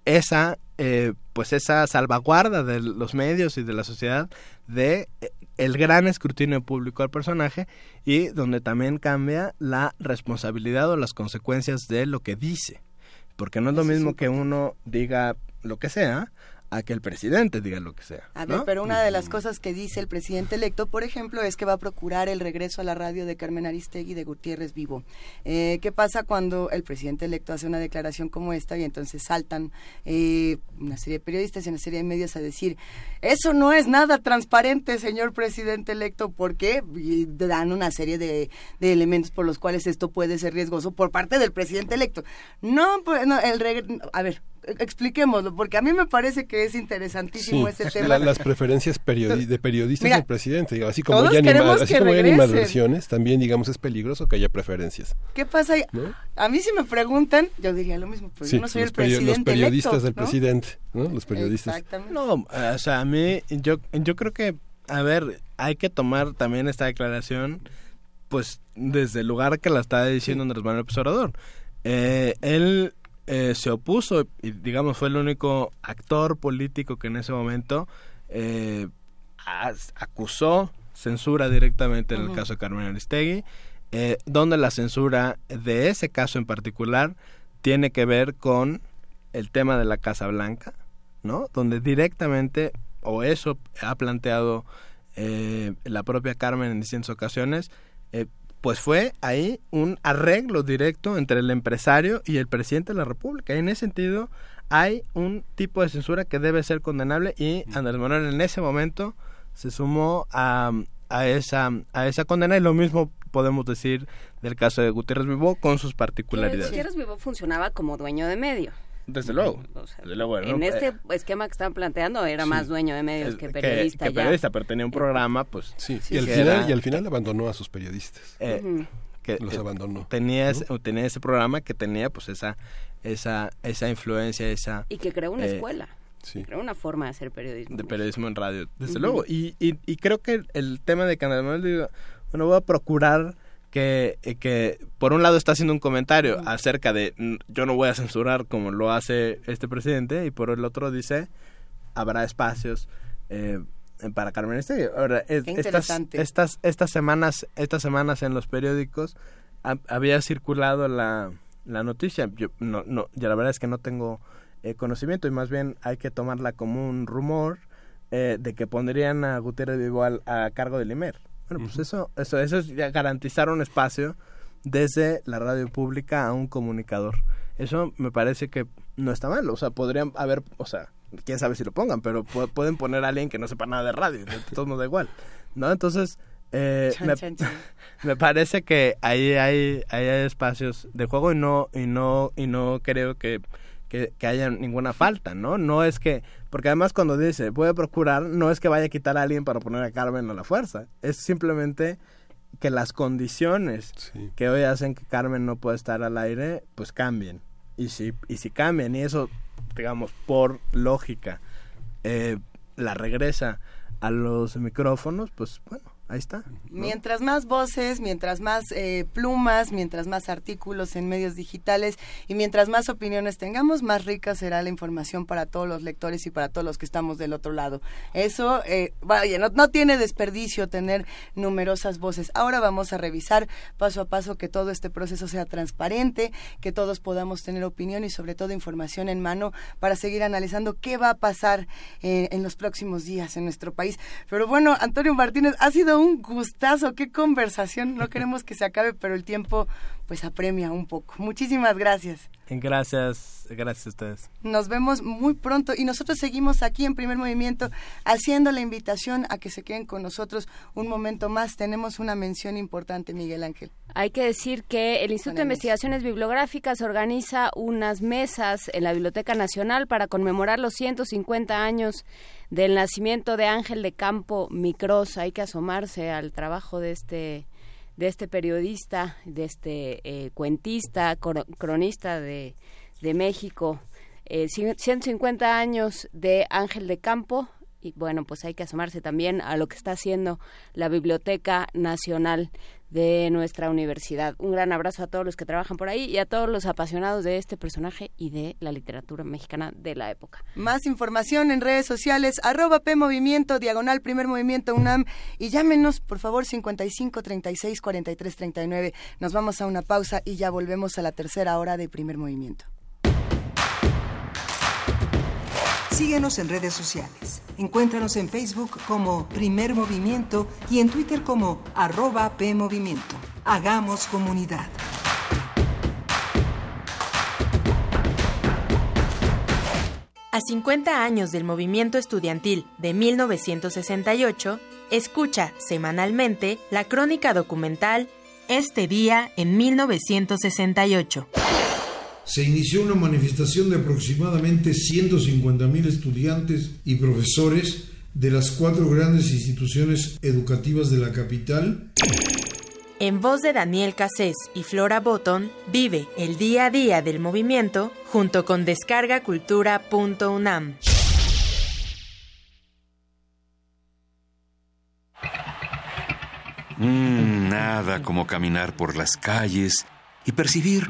esa eh, pues esa salvaguarda de los medios y de la sociedad de eh, el gran escrutinio público al personaje y donde también cambia la responsabilidad o las consecuencias de lo que dice. Porque no es lo mismo que uno diga lo que sea a que el presidente diga lo que sea. A ver, ¿no? pero una de las cosas que dice el presidente electo, por ejemplo, es que va a procurar el regreso a la radio de Carmen Aristegui de Gutiérrez Vivo. Eh, ¿Qué pasa cuando el presidente electo hace una declaración como esta y entonces saltan eh, una serie de periodistas y una serie de medios a decir, eso no es nada transparente, señor presidente electo, porque dan una serie de, de elementos por los cuales esto puede ser riesgoso por parte del presidente electo. No, pues, no, el regre- a ver, expliquémoslo, porque a mí me parece que es interesantísimo ese la- tema. las preferencias periodi- de periodistas Mira, del presidente, digo, así como todos hay, anima- queremos así como hay animadversiones, también digamos es peligroso que haya preferencias. ¿Qué pasa? ahí? ¿No? A mí si me preguntan, yo diría lo mismo, pero Sí, yo no soy los, el perio- los presidente periodistas electo, del ¿no? presidente, ¿no? Los periodistas. Exactamente. No, o sea, a mí, yo, yo creo que, a ver, hay que tomar también esta declaración, pues, desde el lugar que la está diciendo Andrés Manuel López Obrador. Eh, él eh, se opuso y, digamos, fue el único actor político que en ese momento eh, acusó censura directamente en el caso de Carmen Aristegui, eh, donde la censura de ese caso en particular tiene que ver con el tema de la Casa Blanca, ¿no? Donde directamente, o eso ha planteado eh, la propia Carmen en distintas ocasiones, eh, pues fue ahí un arreglo directo entre el empresario y el presidente de la República. Y en ese sentido hay un tipo de censura que debe ser condenable y Andrés Manuel en ese momento se sumó a, a esa a esa condena y lo mismo podemos decir del caso de Gutiérrez Vivó con sus particularidades. Gutiérrez Vivo funcionaba como dueño de medio. Desde luego. Desde luego, ¿no? En Eh, este esquema que estaban planteando era Sí. más dueño de medios es- que periodista que ya. periodista, pero tenía un programa, pues... Sí, sí y, al que final, era- y al final abandonó a sus periodistas. eh, que Los eh, abandonó. Tenía, ese, tenía ese programa que tenía pues esa esa esa influencia, esa... Y que creó una eh, escuela. Creó una forma de hacer periodismo. de periodismo en radio, desde luego. Y, y, y creo que el, el tema de Canal Manuel, digo, bueno, voy a procurar que, eh, que, por un lado está haciendo un comentario acerca de "Mm, yo no voy a censurar como lo hace este presidente, y por el otro dice habrá espacios eh, para Carmen Aristegui. Ahora, es- estas, estas, estas semanas, estas semanas en los periódicos ha- había circulado la, la noticia. Yo, no, no, ya la verdad es que no tengo eh, conocimiento y más bien hay que tomarla como un rumor eh, de que pondrían a Gutiérrez Vivo a cargo del IMER. Bueno, pues eso, eso, eso es ya garantizar un espacio desde la radio pública a un comunicador. Eso me parece que no está mal. O sea, podrían haber, o sea, quién sabe si lo pongan, pero pu- pueden poner a alguien que no sepa nada de radio. De todos modos da igual. ¿No? Entonces, eh, Chan, me, chan, chan. me parece que ahí hay, ahí hay espacios de juego y no, y no, y no creo que, que, que haya ninguna falta, ¿no? No es que, porque además cuando dice voy a procurar, no es que vaya a quitar a alguien para poner a Carmen a la fuerza, es simplemente que las condiciones que hoy hacen que Carmen no pueda estar al aire, pues cambien. Y si, y si cambian, y eso, digamos, por lógica, eh, la regresa a los micrófonos, pues bueno, ahí está. Mientras más voces, mientras más eh, plumas, mientras más artículos en medios digitales y mientras más opiniones tengamos, más rica será la información para todos los lectores y para todos los que estamos del otro lado. Eso, eh, vaya, no, no tiene desperdicio tener numerosas voces. Ahora vamos a revisar paso a paso que todo este proceso sea transparente, que todos podamos tener opinión y sobre todo información en mano para seguir analizando qué va a pasar eh, en los próximos días en nuestro país. Pero bueno, Antonio Martínez, ha sido un gustazo, qué conversación. No queremos que se acabe, pero el tiempo pues apremia un poco. Muchísimas gracias. Gracias, gracias a ustedes. Nos vemos muy pronto y nosotros seguimos aquí en Primer Movimiento haciendo la invitación a que se queden con nosotros un momento más. Tenemos una mención importante, Miguel Ángel. Hay que decir que el Instituto de. Investigaciones Bibliográficas organiza unas mesas en la Biblioteca Nacional para conmemorar los 150 años del nacimiento de Ángel de Campo Micros. Hay que asomarse al trabajo de este de este periodista, de este eh, cuentista, cro- cronista de, de México. Eh, cien- 150 años de Ángel de Campo y bueno, pues hay que asomarse también a lo que está haciendo la Biblioteca Nacional. De nuestra universidad. Un gran abrazo a todos los que trabajan por ahí y a todos los apasionados de este personaje y de la literatura mexicana de la época. Más información en redes sociales, arroba P Movimiento, diagonal Primer Movimiento UNAM y llámenos por favor 55 36 43 39. Nos vamos a una pausa y ya volvemos a la tercera hora de Primer Movimiento. Síguenos en redes sociales. Encuéntranos en Facebook como Primer Movimiento y en Twitter como arroba PMovimiento. Hagamos comunidad. A 50 años del movimiento estudiantil de 1968, escucha semanalmente la crónica documental Este día en 1968. Se inició una manifestación de aproximadamente 150.000 estudiantes y profesores de las cuatro grandes instituciones educativas de la capital. En voz de Daniel Cassés y Flora Botton, vive el día a día del movimiento junto con descargacultura.unam. Mm, nada como caminar por las calles y percibir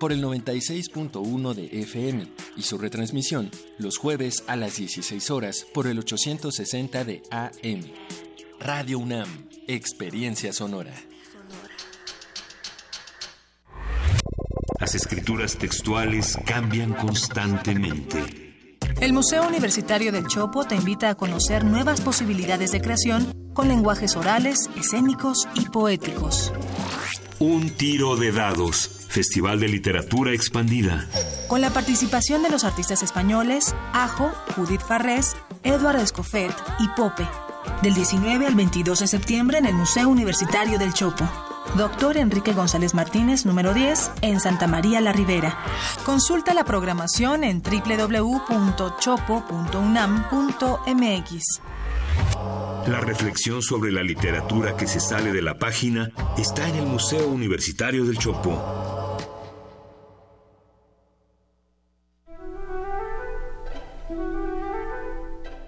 por el 96.1 de FM y su retransmisión los jueves a las 16 horas por el 860 de AM. Radio UNAM, Experiencia Sonora. Las escrituras textuales cambian constantemente. El Museo Universitario del Chopo te invita a conocer nuevas posibilidades de creación con lenguajes orales, escénicos y poéticos. Un tiro de dados. Festival de Literatura Expandida. Con la participación de los artistas españoles Ajo, Judith Farrés, Eduard Escofet y Pope. Del 19 al 22 de septiembre en el Museo Universitario del Chopo. Doctor Enrique González Martínez, número 10, en Santa María la Ribera. Consulta la programación en www.chopo.unam.mx. La reflexión sobre la literatura que se sale de la página está en el Museo Universitario del Chopo.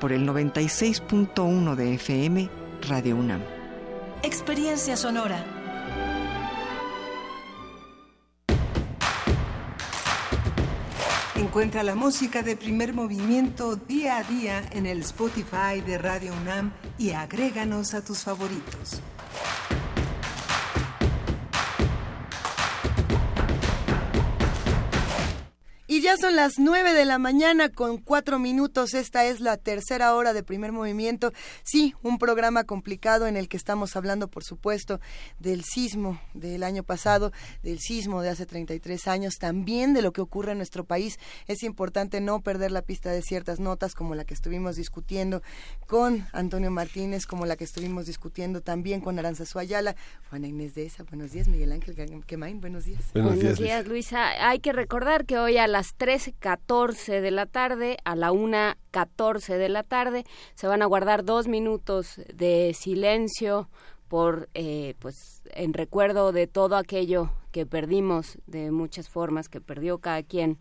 por el 96.1 de FM Radio UNAM. Experiencia sonora. Encuentra la música de primer movimiento día a día en el Spotify de Radio UNAM y agréganos a tus favoritos. Y ya son las nueve de la mañana con cuatro minutos. Esta es la tercera hora de primer movimiento. Sí, un programa complicado en el que estamos hablando, por supuesto, del sismo del año pasado, del sismo de hace 33 años, también de lo que ocurre en nuestro país. Es importante no perder la pista de ciertas notas como la que estuvimos discutiendo con Antonio Martínez, como la que estuvimos discutiendo también con Aranza Ayala, Juana Inés de esa. Buenos días, Miguel Ángel Quemain. Buenos días. Buenos, días, Luisa. Hay que recordar que hoy a la las 13.14 de la tarde a la 1.14 de la tarde. Se van a guardar dos minutos de silencio por, eh, pues, en recuerdo de todo aquello que perdimos de muchas formas, que perdió cada quien.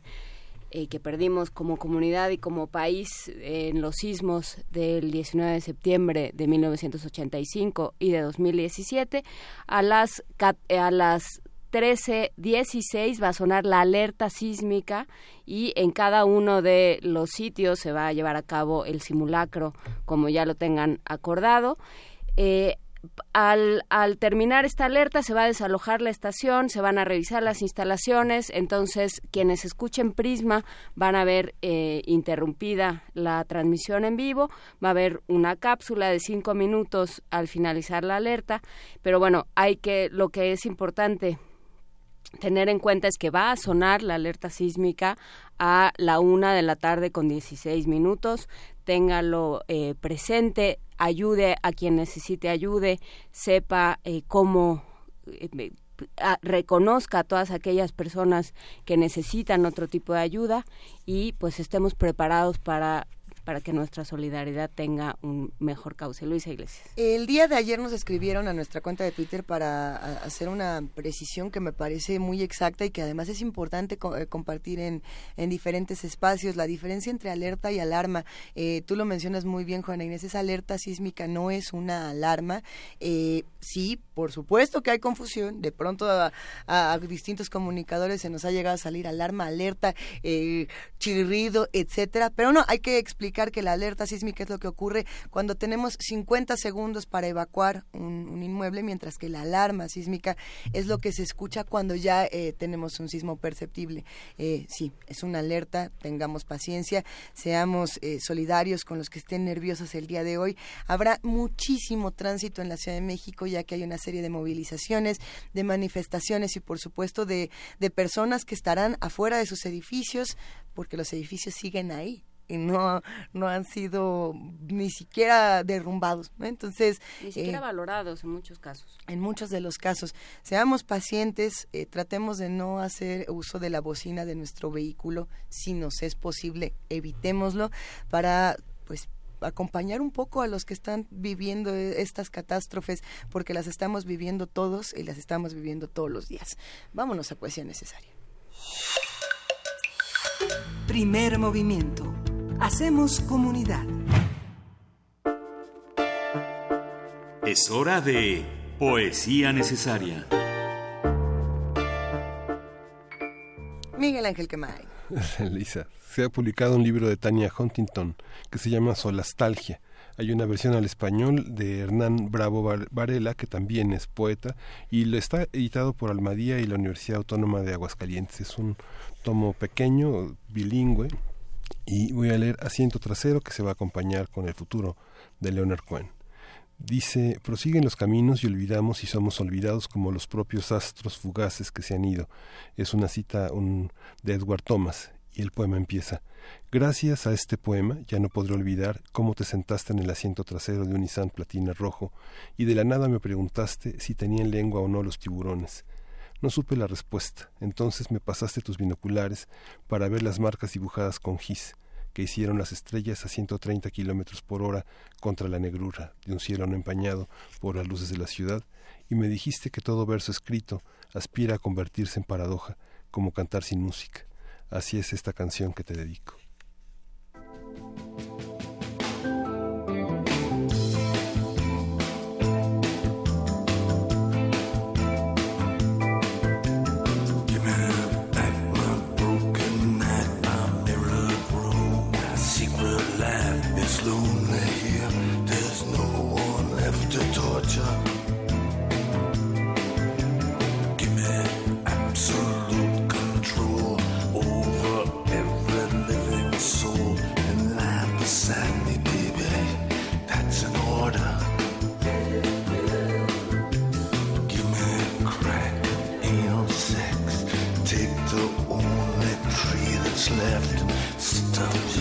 Eh, que perdimos como comunidad y como país en los sismos del 19 de septiembre de 1985 y de 2017 a las a las 13.16 va a sonar la alerta sísmica y en cada uno de los sitios se va a llevar a cabo el simulacro como ya lo tengan acordado. Eh, al, terminar esta alerta se va a desalojar la estación, se van a revisar las instalaciones, entonces quienes escuchen Prisma van a ver eh, interrumpida la transmisión en vivo, va a haber una cápsula de cinco minutos al finalizar la alerta, pero bueno, hay que, lo que es importante tener en cuenta es que va a sonar la alerta sísmica a la una de la tarde con 16 minutos. Téngalo eh, presente, ayude a quien necesite ayude, sepa eh, cómo eh, reconozca a todas aquellas personas que necesitan otro tipo de ayuda y pues estemos preparados para para que nuestra solidaridad tenga un mejor cauce. Luisa Iglesias. El día de ayer nos escribieron a nuestra cuenta de Twitter para hacer una precisión que me parece muy exacta y que además es importante eh, compartir en, en diferentes espacios. La diferencia entre alerta y alarma. Eh, tú lo mencionas muy bien, Juana Inés, esa alerta sísmica no es una alarma. Eh, sí, por supuesto que hay confusión. De pronto a, distintos comunicadores se nos ha llegado a salir alarma, alerta, chirrido, etcétera. Pero no, hay que explicar que la alerta sísmica es lo que ocurre cuando tenemos 50 segundos para evacuar un, inmueble, mientras que la alarma sísmica es lo que se escucha cuando ya eh, tenemos un sismo perceptible. Eh, sí, es una alerta, tengamos paciencia, seamos eh, solidarios con los que estén nerviosos el día de hoy. Habrá muchísimo tránsito en la Ciudad de México, ya que hay una serie de movilizaciones, de manifestaciones y, por supuesto, de, de personas que estarán afuera de sus edificios, porque los edificios siguen ahí y no, no han sido ni siquiera derrumbados. Entonces, ni siquiera eh, valorados en muchos casos. En muchos de los casos. Seamos pacientes, eh, tratemos de no hacer uso de la bocina de nuestro vehículo, si nos es posible, evitémoslo para pues acompañar un poco a los que están viviendo estas catástrofes, porque las estamos viviendo todos y las estamos viviendo todos los días. Vámonos a poesía necesaria. Primer movimiento Hacemos comunidad. Es hora de Poesía Necesaria. Miguel Ángel Quemay. Lisa, se ha publicado un libro de Tania Huntington que se llama Solastalgia. Hay una versión al español de Hernán Bravo Varela, que también es poeta, y lo está editado por Almadía y la Universidad Autónoma de Aguascalientes. Es un tomo pequeño, bilingüe, y voy a leer Asiento Trasero que se va a acompañar con el futuro de Leonard Cohen. Dice, prosiguen los caminos y olvidamos y somos olvidados como los propios astros fugaces que se han ido. Es una cita un, de Edward Thomas y el poema empieza. Gracias a este poema ya no podré olvidar cómo te sentaste en el asiento trasero de un Nissan Platina rojo y de la nada me preguntaste si tenían lengua o no los tiburones. No supe la respuesta. Entonces me pasaste tus binoculares para ver las marcas dibujadas con gis que hicieron las estrellas a 130 kilómetros por hora contra la negrura de un cielo no empañado por las luces de la ciudad, y me dijiste que todo verso escrito aspira a convertirse en paradoja, como cantar sin música. Así es esta canción que te dedico.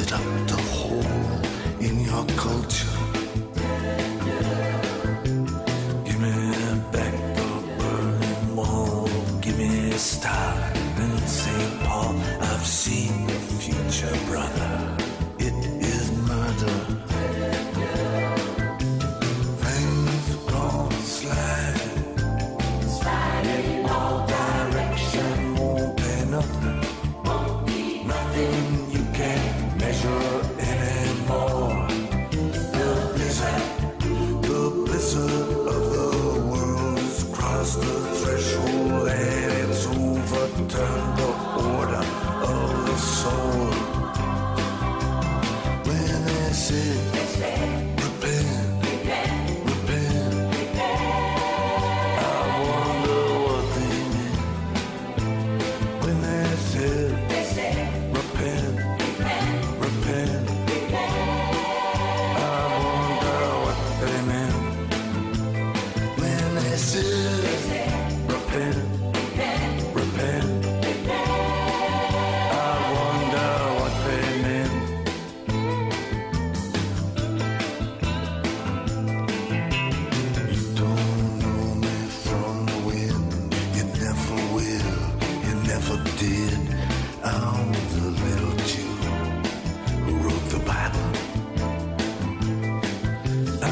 知。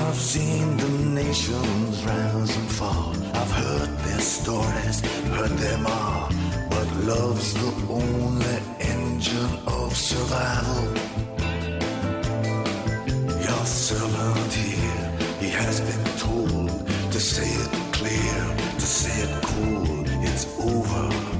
I've seen the nations rise and fall. I've heard their stories, heard them all. But love's the only engine of survival. Your servant here, he has been told to say it clear, to say it cool. It's over.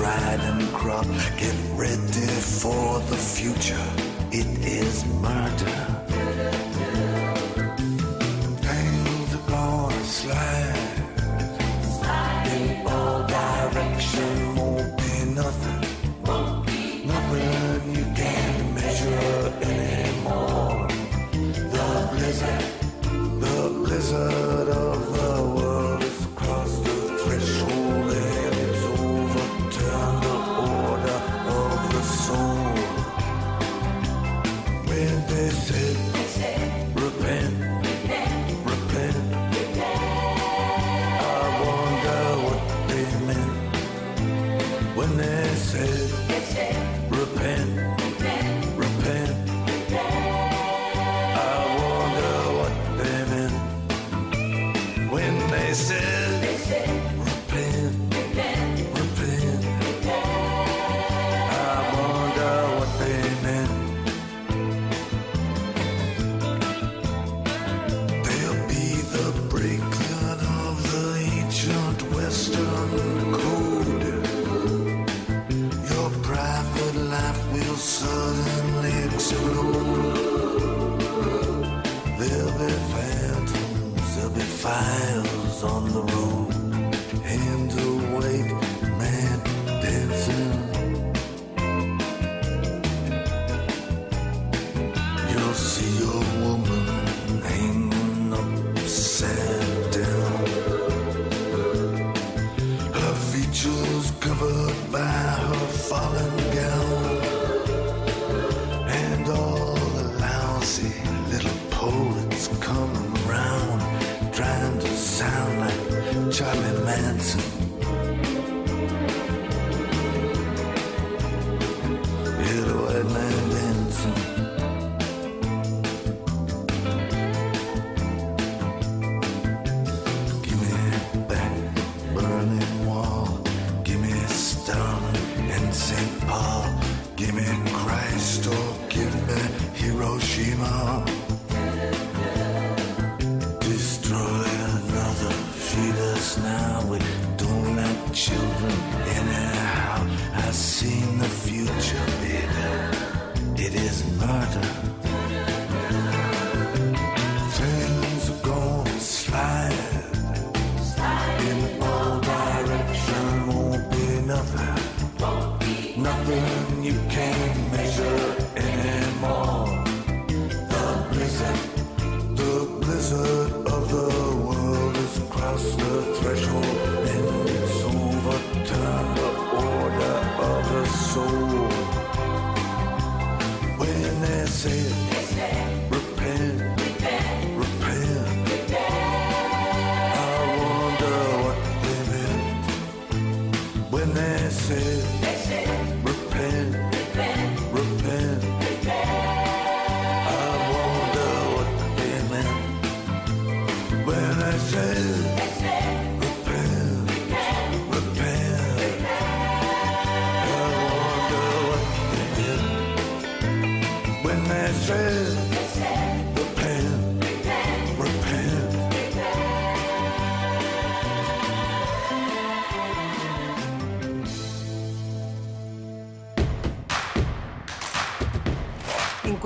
ride and crop. Get ready for the future. It is murder.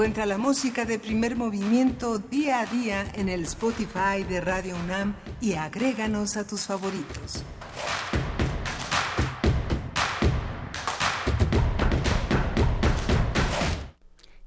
Encuentra la música de primer movimiento día a día en el Spotify de Radio UNAM y agréganos a tus favoritos.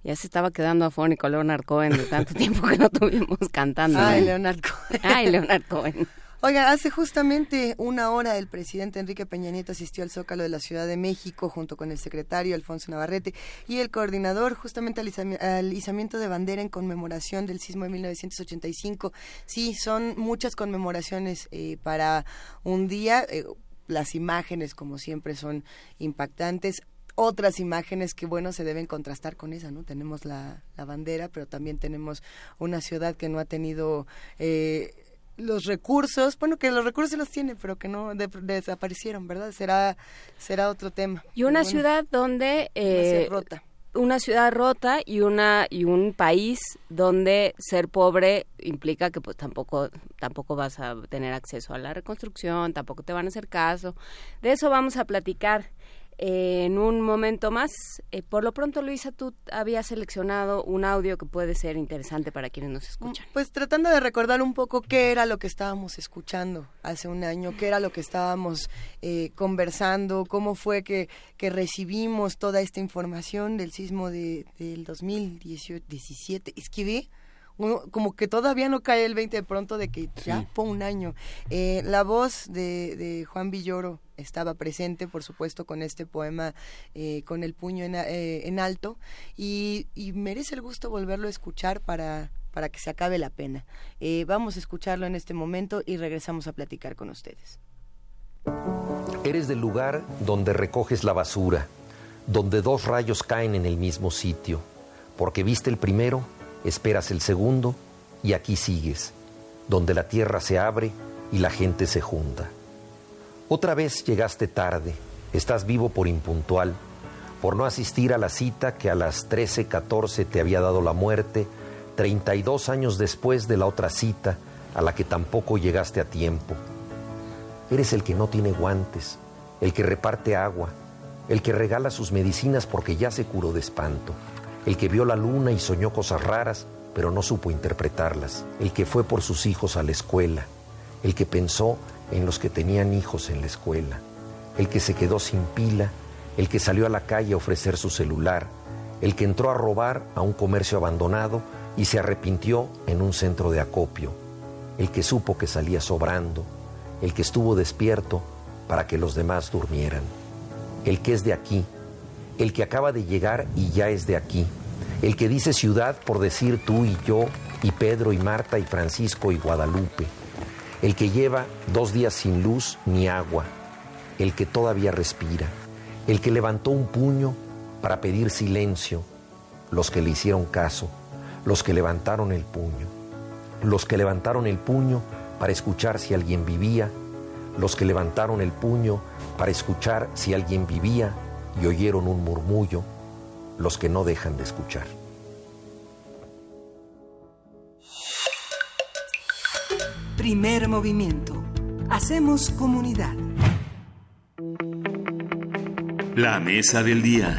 Ya se estaba quedando afónico Leonard Cohen de tanto tiempo que no tuvimos cantando. Ay, ¿eh? Leonard Cohen. Ay, Leonard Cohen. Oiga, hace justamente una hora el presidente Enrique Peña Nieto asistió al Zócalo de la Ciudad de México junto con el secretario Alfonso Navarrete y el coordinador justamente al, izami- al izamiento de bandera en conmemoración del sismo de 1985. Sí, son muchas conmemoraciones eh, para un día. eh, las imágenes, como siempre, son impactantes otras imágenes que bueno se deben contrastar con esa no tenemos la, la bandera pero también tenemos una ciudad que no ha tenido eh, los recursos bueno que los recursos los tiene pero que no de- desaparecieron verdad será será otro tema Y una bueno, ciudad donde eh, ciudad rota. una ciudad rota y una y un país donde ser pobre implica que pues tampoco tampoco vas a tener acceso a la reconstrucción, tampoco te van a hacer caso. De eso vamos a platicar eh, en un momento más. Eh, por lo pronto, Luisa, tú habías seleccionado un audio que puede ser interesante para quienes nos escuchan. Pues tratando de recordar un poco qué era lo que estábamos escuchando hace un año, qué era lo que estábamos eh, conversando, cómo fue que, que recibimos toda esta información del sismo de, del 2017. Es uno como que todavía no cae el 20 de pronto de que ya Sí. fue un año. Eh, la voz de, de Juan Villoro estaba presente, por supuesto, con este poema eh, con el puño en, eh, en alto y, y merece el gusto volverlo a escuchar para, para que se acabe la pena. Eh, vamos a escucharlo en este momento y regresamos a platicar con ustedes. Eres del lugar donde recoges la basura, donde dos rayos caen en el mismo sitio, porque viste el primero, esperas el segundo y aquí sigues, donde la tierra se abre y la gente se junta. Otra vez llegaste tarde, estás vivo por impuntual, por no asistir a la cita que a las 13:14 te había dado la muerte, 32 años después de la otra cita a la que tampoco llegaste a tiempo. Eres el que no tiene guantes, el que reparte agua, el que regala sus medicinas porque ya se curó de espanto, el que vio la luna y soñó cosas raras, pero no supo interpretarlas, el que fue por sus hijos a la escuela, el que pensó en los que tenían hijos en la escuela, el que se quedó sin pila, el que salió a la calle a ofrecer su celular, el que entró a robar a un comercio abandonado y se arrepintió en un centro de acopio, el que supo que salía sobrando, el que estuvo despierto para que los demás durmieran, el que es de aquí, el que acaba de llegar y ya es de aquí, el que dice ciudad por decir tú y yo, y Pedro y Marta y Francisco y Guadalupe, el que lleva dos días sin luz ni agua, el que todavía respira, el que levantó un puño para pedir silencio, los que le hicieron caso, los que levantaron el puño, los que levantaron el puño para escuchar si alguien vivía, los que levantaron el puño para escuchar si alguien vivía y oyeron un murmullo, los que no dejan de escuchar. Primer movimiento. Hacemos comunidad. La mesa del día.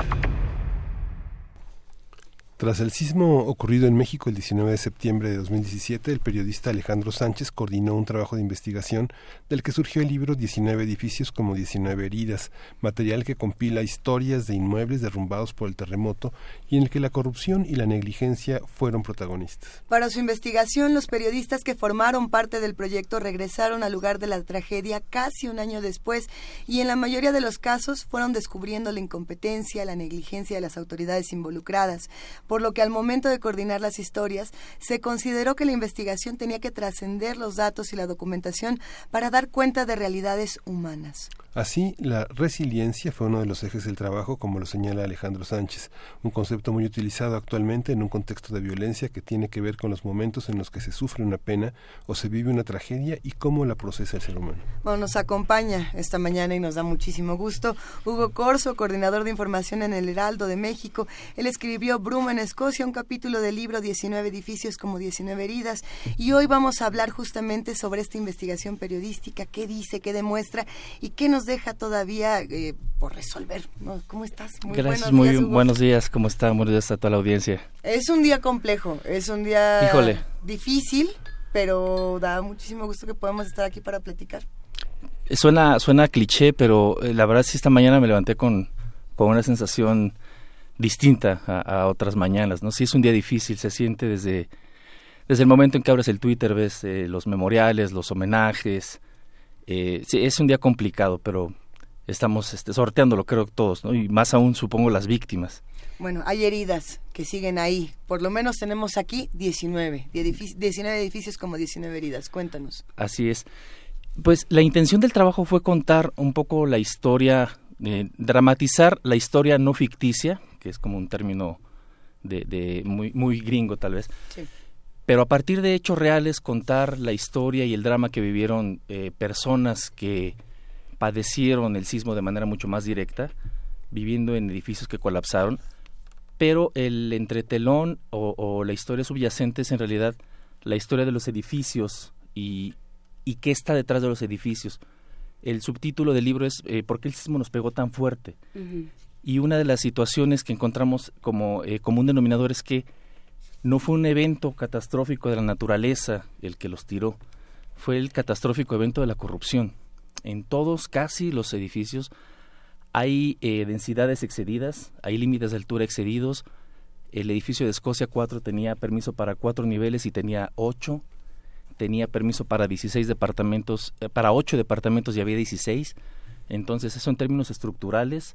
Tras el sismo ocurrido en México el 19 de septiembre de 2017, el periodista Alejandro Sánchez coordinó un trabajo de investigación del que surgió el libro 19 edificios como 19 heridas, material que compila historias de inmuebles derrumbados por el terremoto y en el que la corrupción y la negligencia fueron protagonistas. Para su investigación, los periodistas que formaron parte del proyecto regresaron al lugar de la tragedia casi un año después y en la mayoría de los casos fueron descubriendo la incompetencia, la negligencia de las autoridades involucradas por lo que al momento de coordinar las historias se consideró que la investigación tenía que trascender los datos y la documentación para dar cuenta de realidades humanas. Así, la resiliencia fue uno de los ejes del trabajo, como lo señala Alejandro Sánchez, un concepto muy utilizado actualmente en un contexto de violencia que tiene que ver con los momentos en los que se sufre una pena o se vive una tragedia y cómo la procesa el ser humano. Bueno, nos acompaña esta mañana y nos da muchísimo gusto Hugo Corso, coordinador de información en el Heraldo de México. Él escribió Bruma en Escocia, un capítulo del libro 19 edificios como 19 heridas y hoy vamos a hablar justamente sobre esta investigación periodística, qué dice, qué demuestra y qué nos deja todavía eh, por resolver. ¿no? ¿Cómo estás? Muy Gracias, muy días, buenos días. ¿Cómo está? Buenos días a toda la audiencia. Es un día complejo, es un día difícil, pero da muchísimo gusto que podamos estar aquí para platicar. Suena, suena cliché, pero eh, la verdad sí esta mañana me levanté con, con una sensación distinta a, otras mañanas, ¿no? Sí es un día difícil, se siente desde, desde el momento en que abres el Twitter, ves eh, los memoriales, los homenajes, eh, sí, es un día complicado, pero estamos este, sorteándolo, creo todos, ¿no? Y más aún, supongo, las víctimas. Bueno, hay heridas que siguen ahí. Por lo menos tenemos aquí 19, 19 edificios como 19 heridas. Cuéntanos. Así es. Pues la intención del trabajo fue contar un poco la historia, eh, dramatizar la historia no ficticia, que es como un término de, de muy, muy gringo tal vez. Sí pero a partir de hechos reales contar la historia y el drama que vivieron eh, personas que padecieron el sismo de manera mucho más directa, viviendo en edificios que colapsaron, pero el entretelón o, la historia subyacente es en realidad la historia de los edificios y, y qué está detrás de los edificios. El subtítulo del libro es eh, ¿Por qué el sismo nos pegó tan fuerte? Y una de las situaciones que encontramos como eh, común denominador es que no fue un evento catastrófico de la naturaleza el que los tiró, fue el catastrófico evento de la corrupción. En todos, casi los edificios, hay eh, densidades excedidas, hay límites de altura excedidos. El edificio de Escocia 4 tenía permiso para cuatro niveles y tenía ocho. Tenía permiso para 16 departamentos, eh, para ocho departamentos y había 16. Entonces, eso en términos estructurales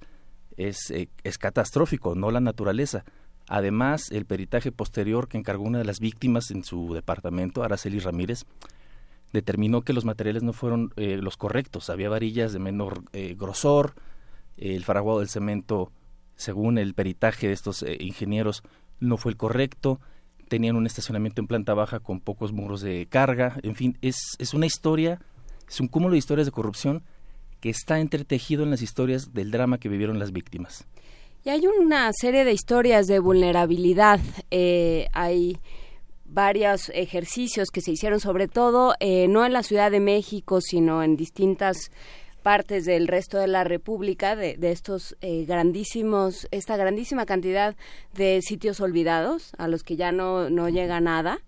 es, eh, es catastrófico, no la naturaleza. Además, el peritaje posterior que encargó una de las víctimas en su departamento, Araceli Ramírez, determinó que los materiales no fueron eh, los correctos. Había varillas de menor eh, grosor, el faraguado del cemento, según el peritaje de estos eh, ingenieros, no fue el correcto. Tenían un estacionamiento en planta baja con pocos muros de carga. En fin, es, es una historia, es un cúmulo de historias de corrupción que está entretejido en las historias del drama que vivieron las víctimas. Y hay una serie de historias de vulnerabilidad. Eh, hay varios ejercicios que se hicieron, sobre todo eh, no en la Ciudad de México, sino en distintas partes del resto de la República de, estos eh, grandísimos, esta grandísima cantidad de sitios olvidados a los que ya no, no llega nada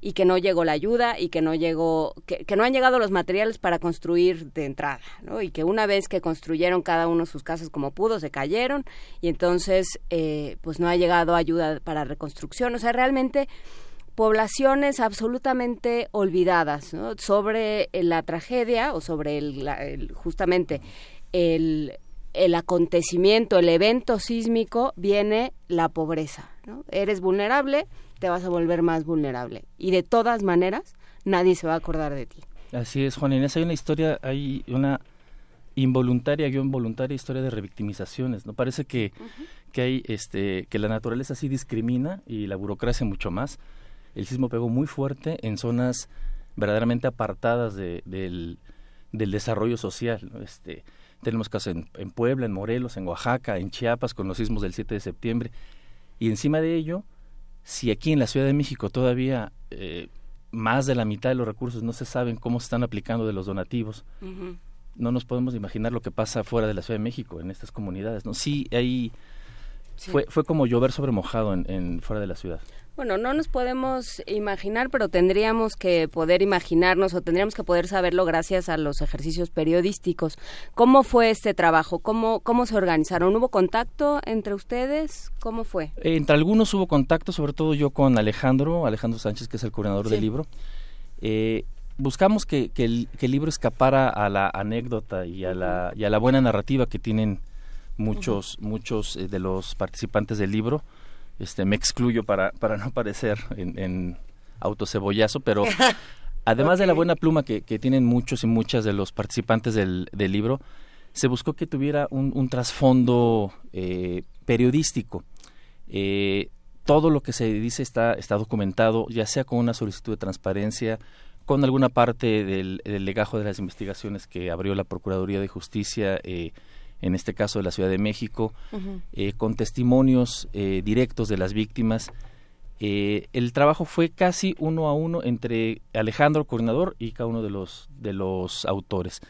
y que no llegó la ayuda y que no llegó que, no han llegado los materiales para construir de entrada ¿no? y que una vez que construyeron cada uno sus casas como pudo se cayeron y entonces eh, pues no ha llegado ayuda para reconstrucción o sea realmente poblaciones absolutamente olvidadas sobre la tragedia o sobre el, justamente el el acontecimiento, el evento sísmico, viene la pobreza. ¿no? Eres vulnerable, te vas a volver más vulnerable. Y de todas maneras, nadie se va a acordar de ti. Así es, Juan Inés. Hay una historia, hay una involuntaria, guion voluntaria historia de revictimizaciones. ¿no? Parece que, que, hay, este, que la naturaleza sí discrimina y la burocracia mucho más. El sismo pegó muy fuerte en zonas verdaderamente apartadas de, del, del desarrollo social. Este, tenemos casos en, en Puebla, en Morelos, en Oaxaca, en Chiapas, con los sismos del 7 de septiembre. Y encima de ello, si aquí en la Ciudad de México todavía eh, más de la mitad de los recursos no se saben cómo se están aplicando de los donativos, no nos podemos imaginar lo que pasa fuera de la Ciudad de México, en estas comunidades. ¿no? Sí, hay, Sí. Fue, fue como llover sobre mojado en, en fuera de la ciudad. Bueno, no nos podemos imaginar, pero tendríamos que poder imaginarnos o tendríamos que poder saberlo gracias a los ejercicios periodísticos. ¿Cómo fue este trabajo? ¿Cómo, cómo se organizaron? ¿Hubo contacto entre ustedes? ¿Cómo fue? Entre algunos hubo contacto, sobre todo yo con Alejandro, Alejandro Sánchez, que es el coordinador Sí. del libro. Eh, buscamos que, que el, que el libro escapara a la anécdota y a la, y a la buena narrativa que tienen muchos, muchos eh, de los participantes del libro. Este, me excluyo para, para no parecer en, en autocebollazo, pero además de la buena pluma que, que tienen muchos y muchas de los participantes del, del libro, se buscó que tuviera un, un trasfondo eh, periodístico. Eh, todo lo que se dice está, está documentado, ya sea con una solicitud de transparencia, con alguna parte del, del legajo de las investigaciones que abrió la Procuraduría de Justicia, eh, en este caso de la Ciudad de México, eh, con testimonios eh, directos de las víctimas. Eh, el trabajo fue casi uno a uno entre Alejandro, coordinador, y cada uno de los, de los autores.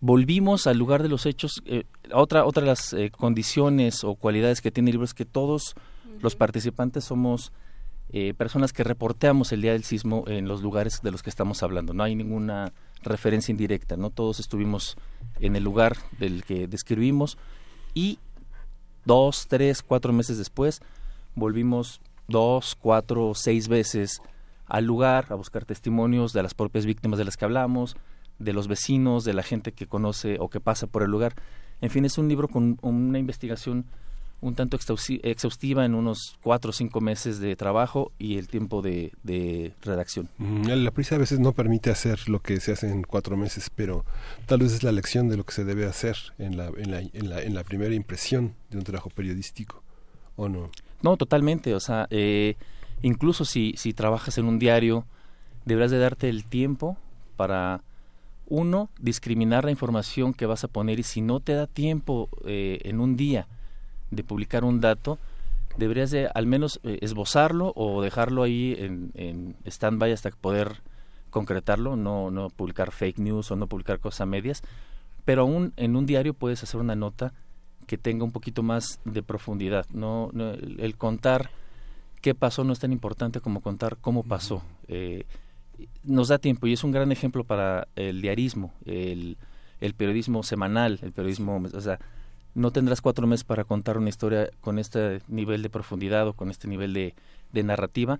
Volvimos al lugar de los hechos. eh, otra, otra de las eh, condiciones o cualidades que tiene el libro es que todos los participantes somos eh, personas que reporteamos el día del sismo en los lugares de los que estamos hablando. No hay ninguna referencia indirecta, ¿no? Todos estuvimos en el lugar del que describimos y dos, tres, cuatro meses después volvimos dos, cuatro, seis veces al lugar a buscar testimonios de las propias víctimas de las que hablamos, de los vecinos, de la gente que conoce o que pasa por el lugar. En fin, es un libro con una investigación un tanto exhausti- exhaustiva en unos cuatro o cinco meses de trabajo y el tiempo de, de redacción. Mm, La prisa a veces no permite hacer lo que se hace en cuatro meses, pero tal vez es la lección de lo que se debe hacer en la, en la, en la, en la primera impresión de un trabajo periodístico, ¿o no? No, totalmente. O sea, eh, incluso si, si trabajas en un diario, deberás de darte el tiempo para, uno, discriminar la información que vas a poner y si no te da tiempo eh, en un día de publicar un dato, deberías de al menos eh, esbozarlo o dejarlo ahí en, en stand-by hasta poder concretarlo, no, no publicar fake news o no publicar cosas a medias, pero aún en un diario puedes hacer una nota que tenga un poquito más de profundidad. No, no, el, el contar qué pasó no es tan importante como contar cómo pasó. Eh, nos da tiempo y es un gran ejemplo para el diarismo, el, el periodismo semanal, el periodismo, o sea, no tendrás cuatro meses para contar una historia con este nivel de profundidad o con este nivel de, de narrativa,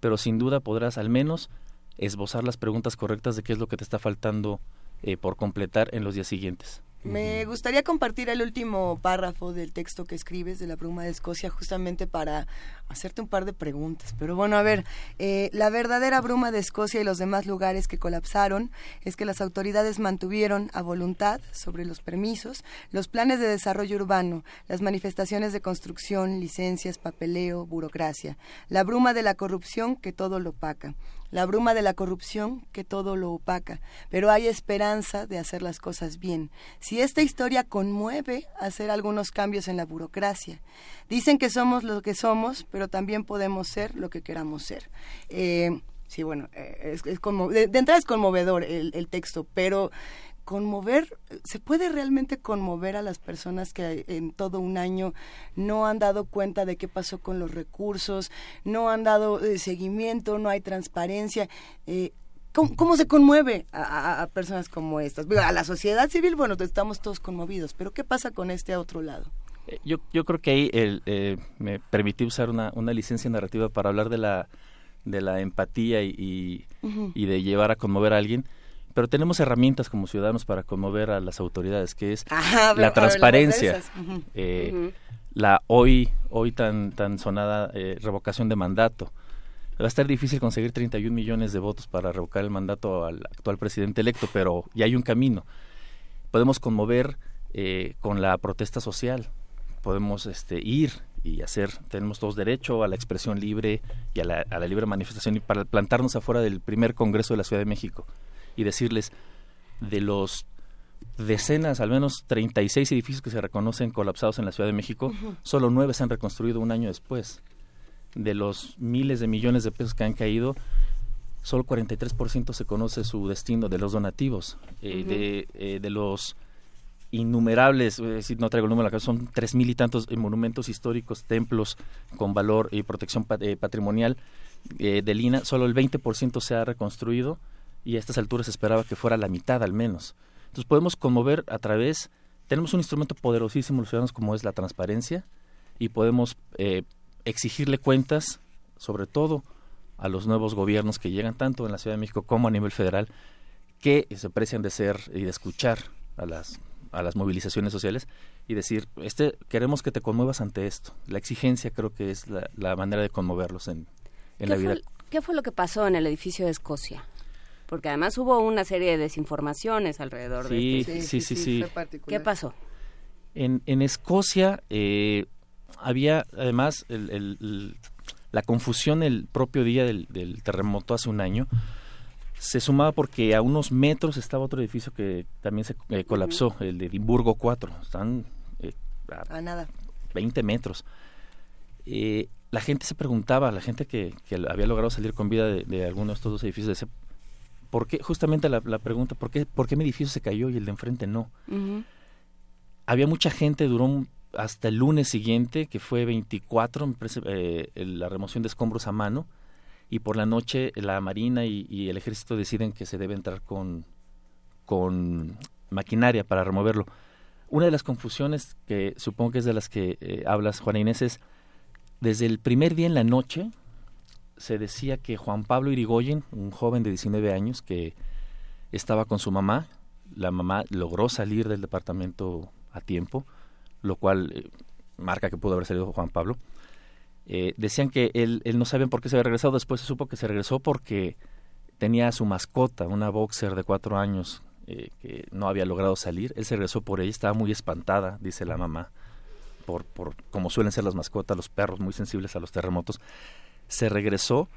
pero sin duda podrás al menos esbozar las preguntas correctas de qué es lo que te está faltando eh, por completar en los días siguientes. Me gustaría compartir el último párrafo del texto que escribes de la bruma de Escocia justamente para hacerte un par de preguntas. Pero bueno, a ver, eh, la verdadera bruma de Escocia y los demás lugares que colapsaron es que las autoridades mantuvieron a voluntad sobre los permisos, los planes de desarrollo urbano, las manifestaciones de construcción, licencias, papeleo, burocracia, la bruma de la corrupción que todo lo opaca la bruma de la corrupción que todo lo opaca, pero hay esperanza de hacer las cosas bien. Si esta historia conmueve hacer algunos cambios en la burocracia. Dicen que somos lo que somos, pero también podemos ser lo que queramos ser. Eh, sí, bueno, eh, es, conmo- de, entrada es conmovedor el, texto, pero conmover, ¿se puede realmente conmover a las personas que en todo un año no han dado cuenta de qué pasó con los recursos, no han dado eh, seguimiento, no hay transparencia? Eh, ¿Cómo, se conmueve a, a- personas como estas? A la sociedad civil, bueno, estamos todos conmovidos, pero ¿qué pasa con este otro lado? Yo, yo creo que ahí el, eh, me permití usar una, una licencia narrativa para hablar de la, de la empatía y, y, de llevar a conmover a alguien, pero tenemos herramientas como ciudadanos para conmover a las autoridades, que es Ajá, la transparencia, eh, la hoy, hoy tan, tan sonada eh, revocación de mandato. Va a estar difícil conseguir 31 millones de votos para revocar el mandato al actual presidente electo, pero ya hay un camino. Podemos conmover eh, con la protesta social, podemos este, ir y hacer, tenemos todos derecho a la expresión libre y a la, a la libre manifestación y para plantarnos afuera del primer Congreso de la Ciudad de México y decirles de los decenas, al menos 36 edificios que se reconocen colapsados en la Ciudad de México, solo nueve se han reconstruido un año después. De los miles de millones de pesos que han caído, solo 43% se conoce su destino de los donativos, eh, de, eh, de los innumerables, eh, si no traigo el número son tres mil y tantos monumentos históricos, templos con valor y protección eh, patrimonial eh, de Lina, solo el 20% se ha reconstruido y a estas alturas se esperaba que fuera la mitad al menos. Entonces podemos conmover a través, tenemos un instrumento poderosísimo los ciudadanos como es la transparencia y podemos exigirle cuentas, sobre todo a los nuevos gobiernos que llegan tanto en la Ciudad de México como a nivel federal, que se precian de ser y de escuchar a las a las movilizaciones sociales y decir, este queremos que te conmuevas ante esto. La exigencia creo que es la, la manera de conmoverlos en, en ¿Qué, la vida. fue, qué fue lo que pasó en el edificio de Escocia? Porque además hubo una serie de desinformaciones alrededor Sí, de este. sí, sí, sí. ¿Qué pasó? En, en Escocia eh, había además el- el- el- la confusión el propio día del, del terremoto hace un año. Se sumaba porque a unos metros estaba otro edificio que también se eh, colapsó, el de Edimburgo 4. Están eh, a A nada. 20 metros. Eh, la gente se preguntaba, la gente que, que había logrado salir con vida de, de alguno de estos dos edificios, decía, ¿por qué? Justamente la, la pregunta, ¿por qué, ¿por qué mi edificio se cayó y el de enfrente no? Había mucha gente, duró hasta el lunes siguiente, que fue 24, me parece, eh, el- la remoción de escombros a mano, y por la noche la Marina y, el Ejército deciden que se debe entrar con, con maquinaria para removerlo. Una de las confusiones que supongo que es de las que eh, hablas, Juana Inés, es desde el primer día en la noche se decía que Juan Pablo Irigoyen, un joven de 19 años que estaba con su mamá, la mamá logró salir del departamento a tiempo, lo cual eh, marca que pudo haber salido Juan Pablo. Eh, decían que él, él no sabía por qué se había regresado, después se supo que se regresó porque tenía a su mascota, una boxer de cuatro años, eh, que no había logrado salir. Él se regresó por ella, estaba muy espantada, dice la mamá, por, por como suelen ser las mascotas, los perros muy sensibles a los terremotos. Se regresó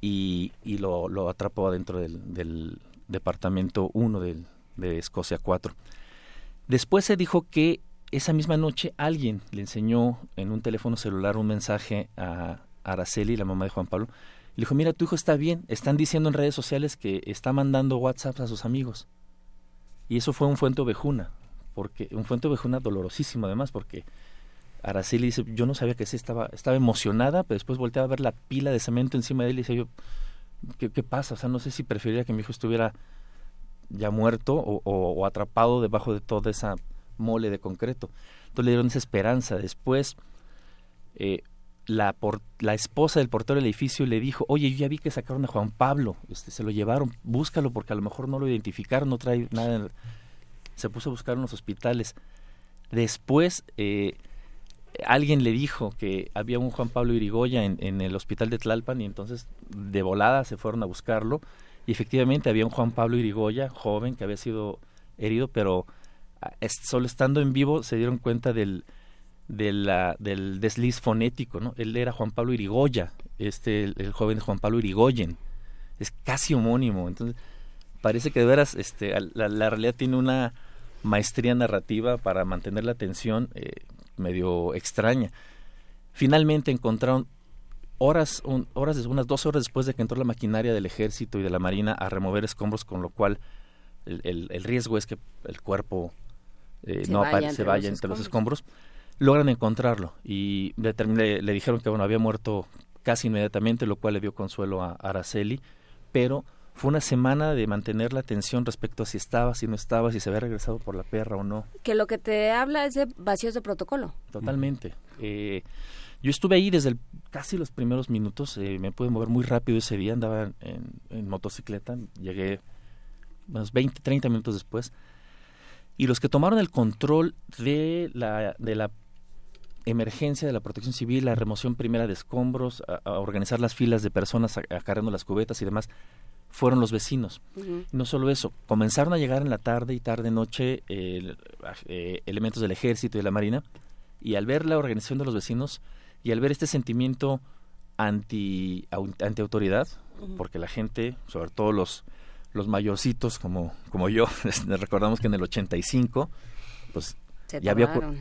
y, y lo, lo atrapó adentro del, del departamento 1 del, de Escocia 4. Después se dijo que esa misma noche alguien le enseñó en un teléfono celular un mensaje a Araceli, la mamá de Juan Pablo, le dijo, mira, tu hijo está bien, están diciendo en redes sociales que está mandando WhatsApp a sus amigos. Y eso fue un fuente ovejuna, porque un fuente ovejuna dolorosísimo además, porque Araceli dice, yo no sabía que sí estaba, estaba emocionada, pero después volteaba a ver la pila de cemento encima de él y decía yo, ¿qué, pasa? O sea, no sé si preferiría que mi hijo estuviera ya muerto o atrapado debajo de toda esa mole de concreto. Entonces le dieron esa esperanza. Después, eh, la, esposa del portero del edificio le dijo, oye, yo ya vi que sacaron a Juan Pablo, este, se lo llevaron, búscalo porque a lo mejor no lo identificaron, no trae nada. Se puso a buscar en los hospitales. Después, eh, alguien le dijo que había un Juan Pablo Irigoya en, en el hospital de Tlalpan y entonces de volada se fueron a buscarlo y efectivamente había un Juan Pablo Irigoya, joven, que había sido herido, pero solo estando en vivo se dieron cuenta del, del desliz fonético, ¿no? Él era Juan Pablo Irigoya, este, el, joven Juan Pablo Irigoyen, es casi homónimo, entonces parece que de veras este, la, realidad tiene una maestría narrativa para mantener la atención eh, medio extraña. Finalmente encontraron horas, horas, unas dos horas después de que entró la maquinaria del ejército y de la marina a remover escombros, con lo cual el- el riesgo es que el cuerpo eh, Se no vaya se vaya entre los escombros. Logran encontrarlo y le, le dijeron que bueno había muerto casi inmediatamente, lo cual le dio consuelo a Araceli, pero fue una semana de mantener la atención respecto a si estaba, si no estaba, si se había regresado por la perra o no. Que lo que te habla es de vacíos de protocolo. Totalmente. Eh, yo estuve ahí desde el- casi los primeros minutos, eh, me pude mover muy rápido ese día, andaba en, en motocicleta, llegué unos 20, 30 minutos después, y los que tomaron el control de la, de la emergencia de la protección civil, la remoción primera de escombros, a, a organizar las filas de personas acarreando las cubetas y demás, fueron los vecinos. No solo eso, comenzaron a llegar en la tarde y tarde noche eh, eh, elementos del ejército y de la marina y al ver la organización de los vecinos y al ver este sentimiento anti anti autoridad, porque la gente, sobre todo los los mayorcitos como como yo, recordamos que en el 85 pues Se ya había tardaron.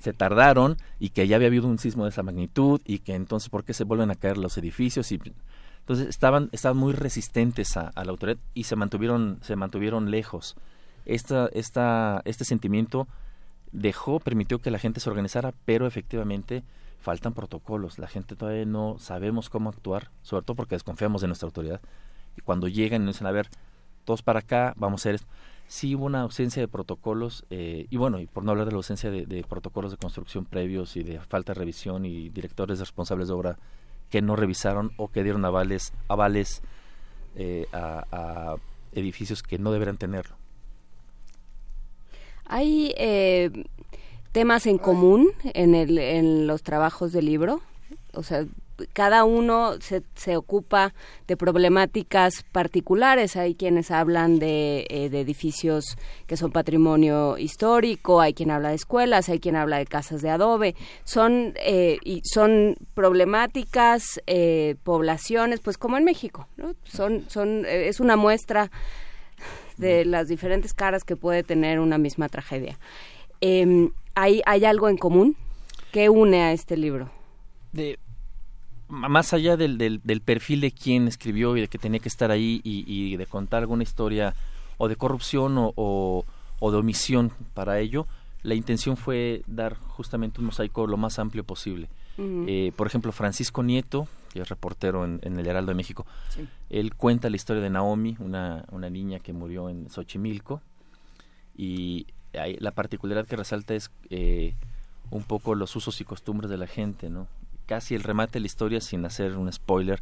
se tardaron y que ya había habido un sismo de esa magnitud y que entonces por qué se vuelven a caer los edificios y entonces estaban estaban muy resistentes a, a la autoridad y se mantuvieron se mantuvieron lejos esta esta este sentimiento dejó, permitió que la gente se organizara, pero efectivamente faltan protocolos. La gente todavía no sabemos cómo actuar, sobre todo porque desconfiamos de nuestra autoridad. Y cuando llegan y nos dicen, a ver, todos para acá, vamos a hacer esto. Sí hubo una ausencia de protocolos, eh, y bueno, y por no hablar de la ausencia de, protocolos de construcción previos y de falta de revisión y directores responsables de obra que no revisaron o que dieron avales, avales eh, a, a edificios que no deberían tenerlo. ¿Hay eh, temas en común en, el, en los trabajos del libro? O sea, cada uno se, se ocupa de problemáticas particulares. Hay quienes hablan de, eh, de edificios que son patrimonio histórico, hay quien habla de escuelas, hay quien habla de casas de adobe. Son, eh, y son problemáticas, eh, poblaciones, pues como en México. ¿no? Son, son, eh, es una muestra de las diferentes caras que puede tener una misma tragedia. Em, ¿hay, ¿Hay algo en común que une a este libro? De, más allá del, del, del, perfil de quien escribió y de que tenía que estar ahí y, y de contar alguna historia o de corrupción o, o, o, de omisión para ello, la intención fue dar justamente un mosaico lo más amplio posible. Uh -huh. eh, por ejemplo, Francisco Nieto, que es reportero en, en el Heraldo de México, sí. él cuenta la historia de Naomi, una, una niña que murió en Xochimilco, y hay, la particularidad que resalta es eh, un poco los usos y costumbres de la gente, ¿no? Casi el remate de la historia, sin hacer un spoiler,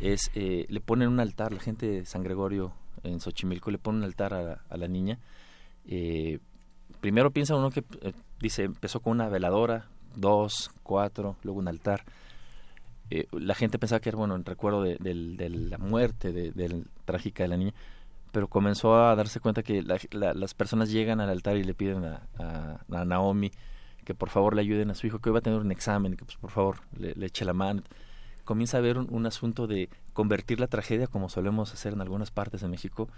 es eh, le ponen un altar, la gente de San Gregorio en Xochimilco le pone un altar a, la niña. Eh, primero piensa uno que eh, dice, empezó con una veladora, dos, cuatro, luego un altar. Eh, la gente pensaba que era bueno en recuerdo de, la muerte de, de, trágica de la niña, pero comenzó a darse cuenta que la, la, las personas llegan al altar y le piden a Naomi que por favor le ayuden a su hijo, que hoy va a tener un examen, que pues por favor le, le eche la mano. Comienza a haber un, un, asunto de convertir la tragedia, como solemos hacer en algunas partes de México,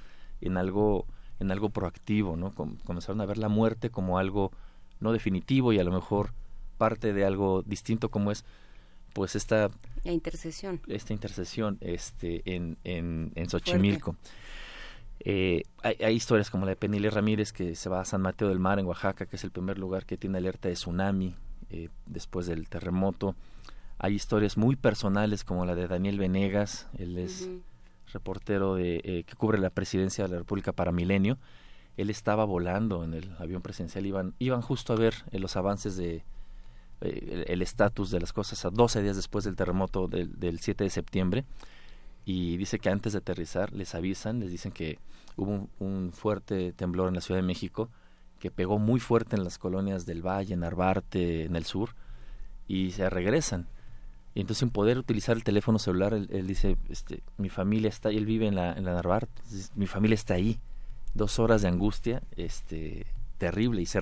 en algo, en algo proactivo, ¿no? Com comenzaron a ver la muerte como algo no definitivo y a lo mejor parte de algo distinto como es pues esta la intercesión esta intercesión este en en, en Xochimilco Fuerte. Eh, hay, hay, historias como la de Penile Ramírez que se va a San Mateo del Mar en Oaxaca, que es el primer lugar que tiene alerta de tsunami eh, después del terremoto. Hay historias muy personales como la de Daniel Venegas, él es uh -huh. reportero de, eh, que cubre la presidencia de la República para Milenio. Él estaba volando en el avión presidencial, iban, iban justo a ver eh, los avances de el estatus de las cosas a 12 días después del terremoto del, del 7 de septiembre y dice que antes de aterrizar les avisan, les dicen que hubo un, fuerte temblor en la Ciudad de México que pegó muy fuerte en las colonias del Valle, en Narvarte, en el sur, y se regresan. Y entonces sin poder utilizar el teléfono celular, él, dice, este, mi familia está él vive en la, en la Narvarte, mi familia está ahí. Dos horas de angustia, este, terrible, y se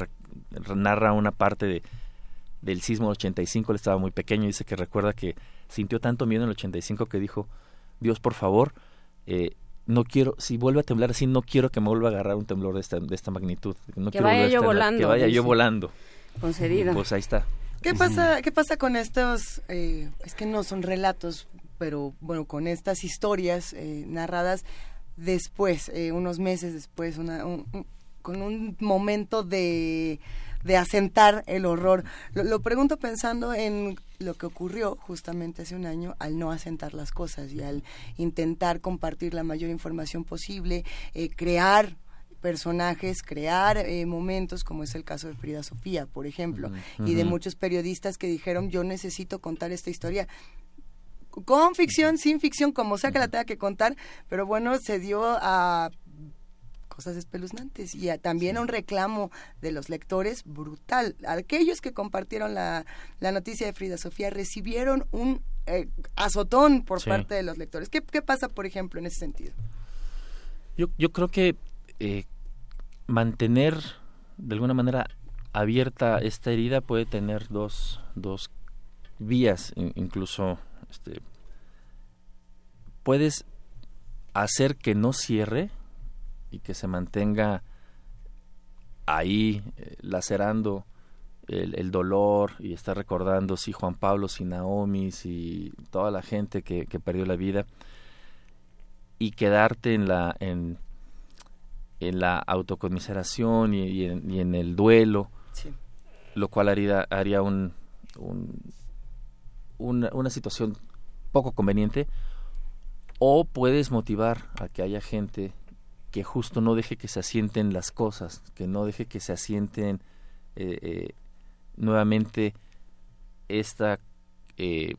narra una parte de, del sismo del 85, él estaba muy pequeño, dice que recuerda que sintió tanto miedo en el 85 que dijo, Dios, por favor, eh, no quiero, si vuelve a temblar así, no quiero que me vuelva a agarrar un temblor de esta, de esta magnitud. No que quiero vaya yo estar, volando. Que vaya yo volando. Concedido. Pues ahí está. ¿Qué pasa, qué pasa con estos, eh, es que no son relatos, pero bueno, con estas historias eh, narradas después, eh, unos meses después, una, un, un, con un momento de de asentar el horror. Lo, lo, pregunto pensando en lo que ocurrió justamente hace un año al no asentar las cosas y al intentar compartir la mayor información posible, eh, crear personajes, crear eh, momentos, como es el caso de Frida Sofía, por ejemplo, uh -huh. y de muchos periodistas que dijeron yo necesito contar esta historia con ficción, sin ficción, como sea que la tenga que contar, pero bueno, se dio a cosas espeluznantes y a, también un reclamo de los lectores brutal. Aquellos que compartieron la, la noticia de Frida Sofía recibieron un eh, azotón por sí. parte de los lectores. ¿Qué, ¿Qué, pasa, por ejemplo, en ese sentido? Yo, yo creo que eh, mantener de alguna manera abierta esta herida puede tener dos, dos vías, incluso este, puedes hacer que no cierre y que se mantenga ahí eh, lacerando el, el, dolor y estar recordando si Juan Pablo, si Naomi, si toda la gente que, que perdió la vida y quedarte en la en, en la autocomiseración y, y, en, y en, el duelo lo cual haría, haría un, una, una situación poco conveniente, o puedes motivar a que haya gente que justo no deje que se asienten las cosas, que no deje que se asienten eh, eh, nuevamente esta eh,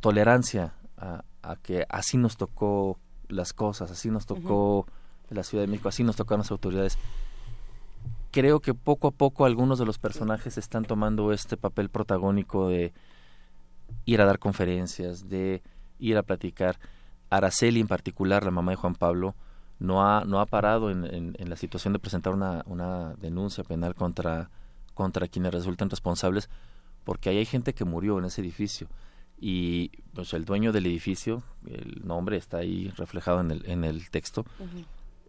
tolerancia a, que así nos tocó las cosas, así nos tocó la Ciudad de México, así nos tocaron las autoridades. Creo que poco a poco algunos de los personajes están tomando este papel protagónico de ir a dar conferencias, de ir a platicar. Araceli en particular, la mamá de Juan Pablo, no ha, no ha parado en, en, la situación de presentar una, una denuncia penal contra, contra quienes resultan responsables, porque ahí hay gente que murió en ese edificio. Y pues el dueño del edificio, el nombre está ahí reflejado en el, en el texto,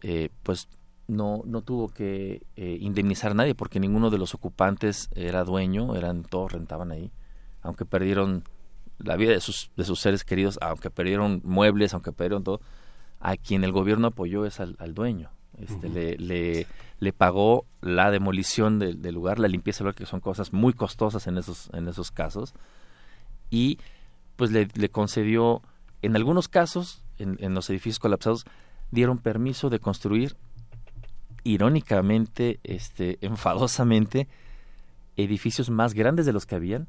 eh, pues no, no tuvo que eh, indemnizar a nadie porque ninguno de los ocupantes era dueño, eran todos rentaban ahí, aunque perdieron la vida de sus, de sus seres queridos, aunque perdieron muebles, aunque perdieron todo, a quien el gobierno apoyó es al, dueño. Este, le, le, le, pagó la demolición del, lugar, la limpieza del lugar, que son cosas muy costosas en esos, en esos casos, y pues le, le concedió, en algunos casos, en, en, los edificios colapsados, dieron permiso de construir, irónicamente, este, enfadosamente, edificios más grandes de los que habían,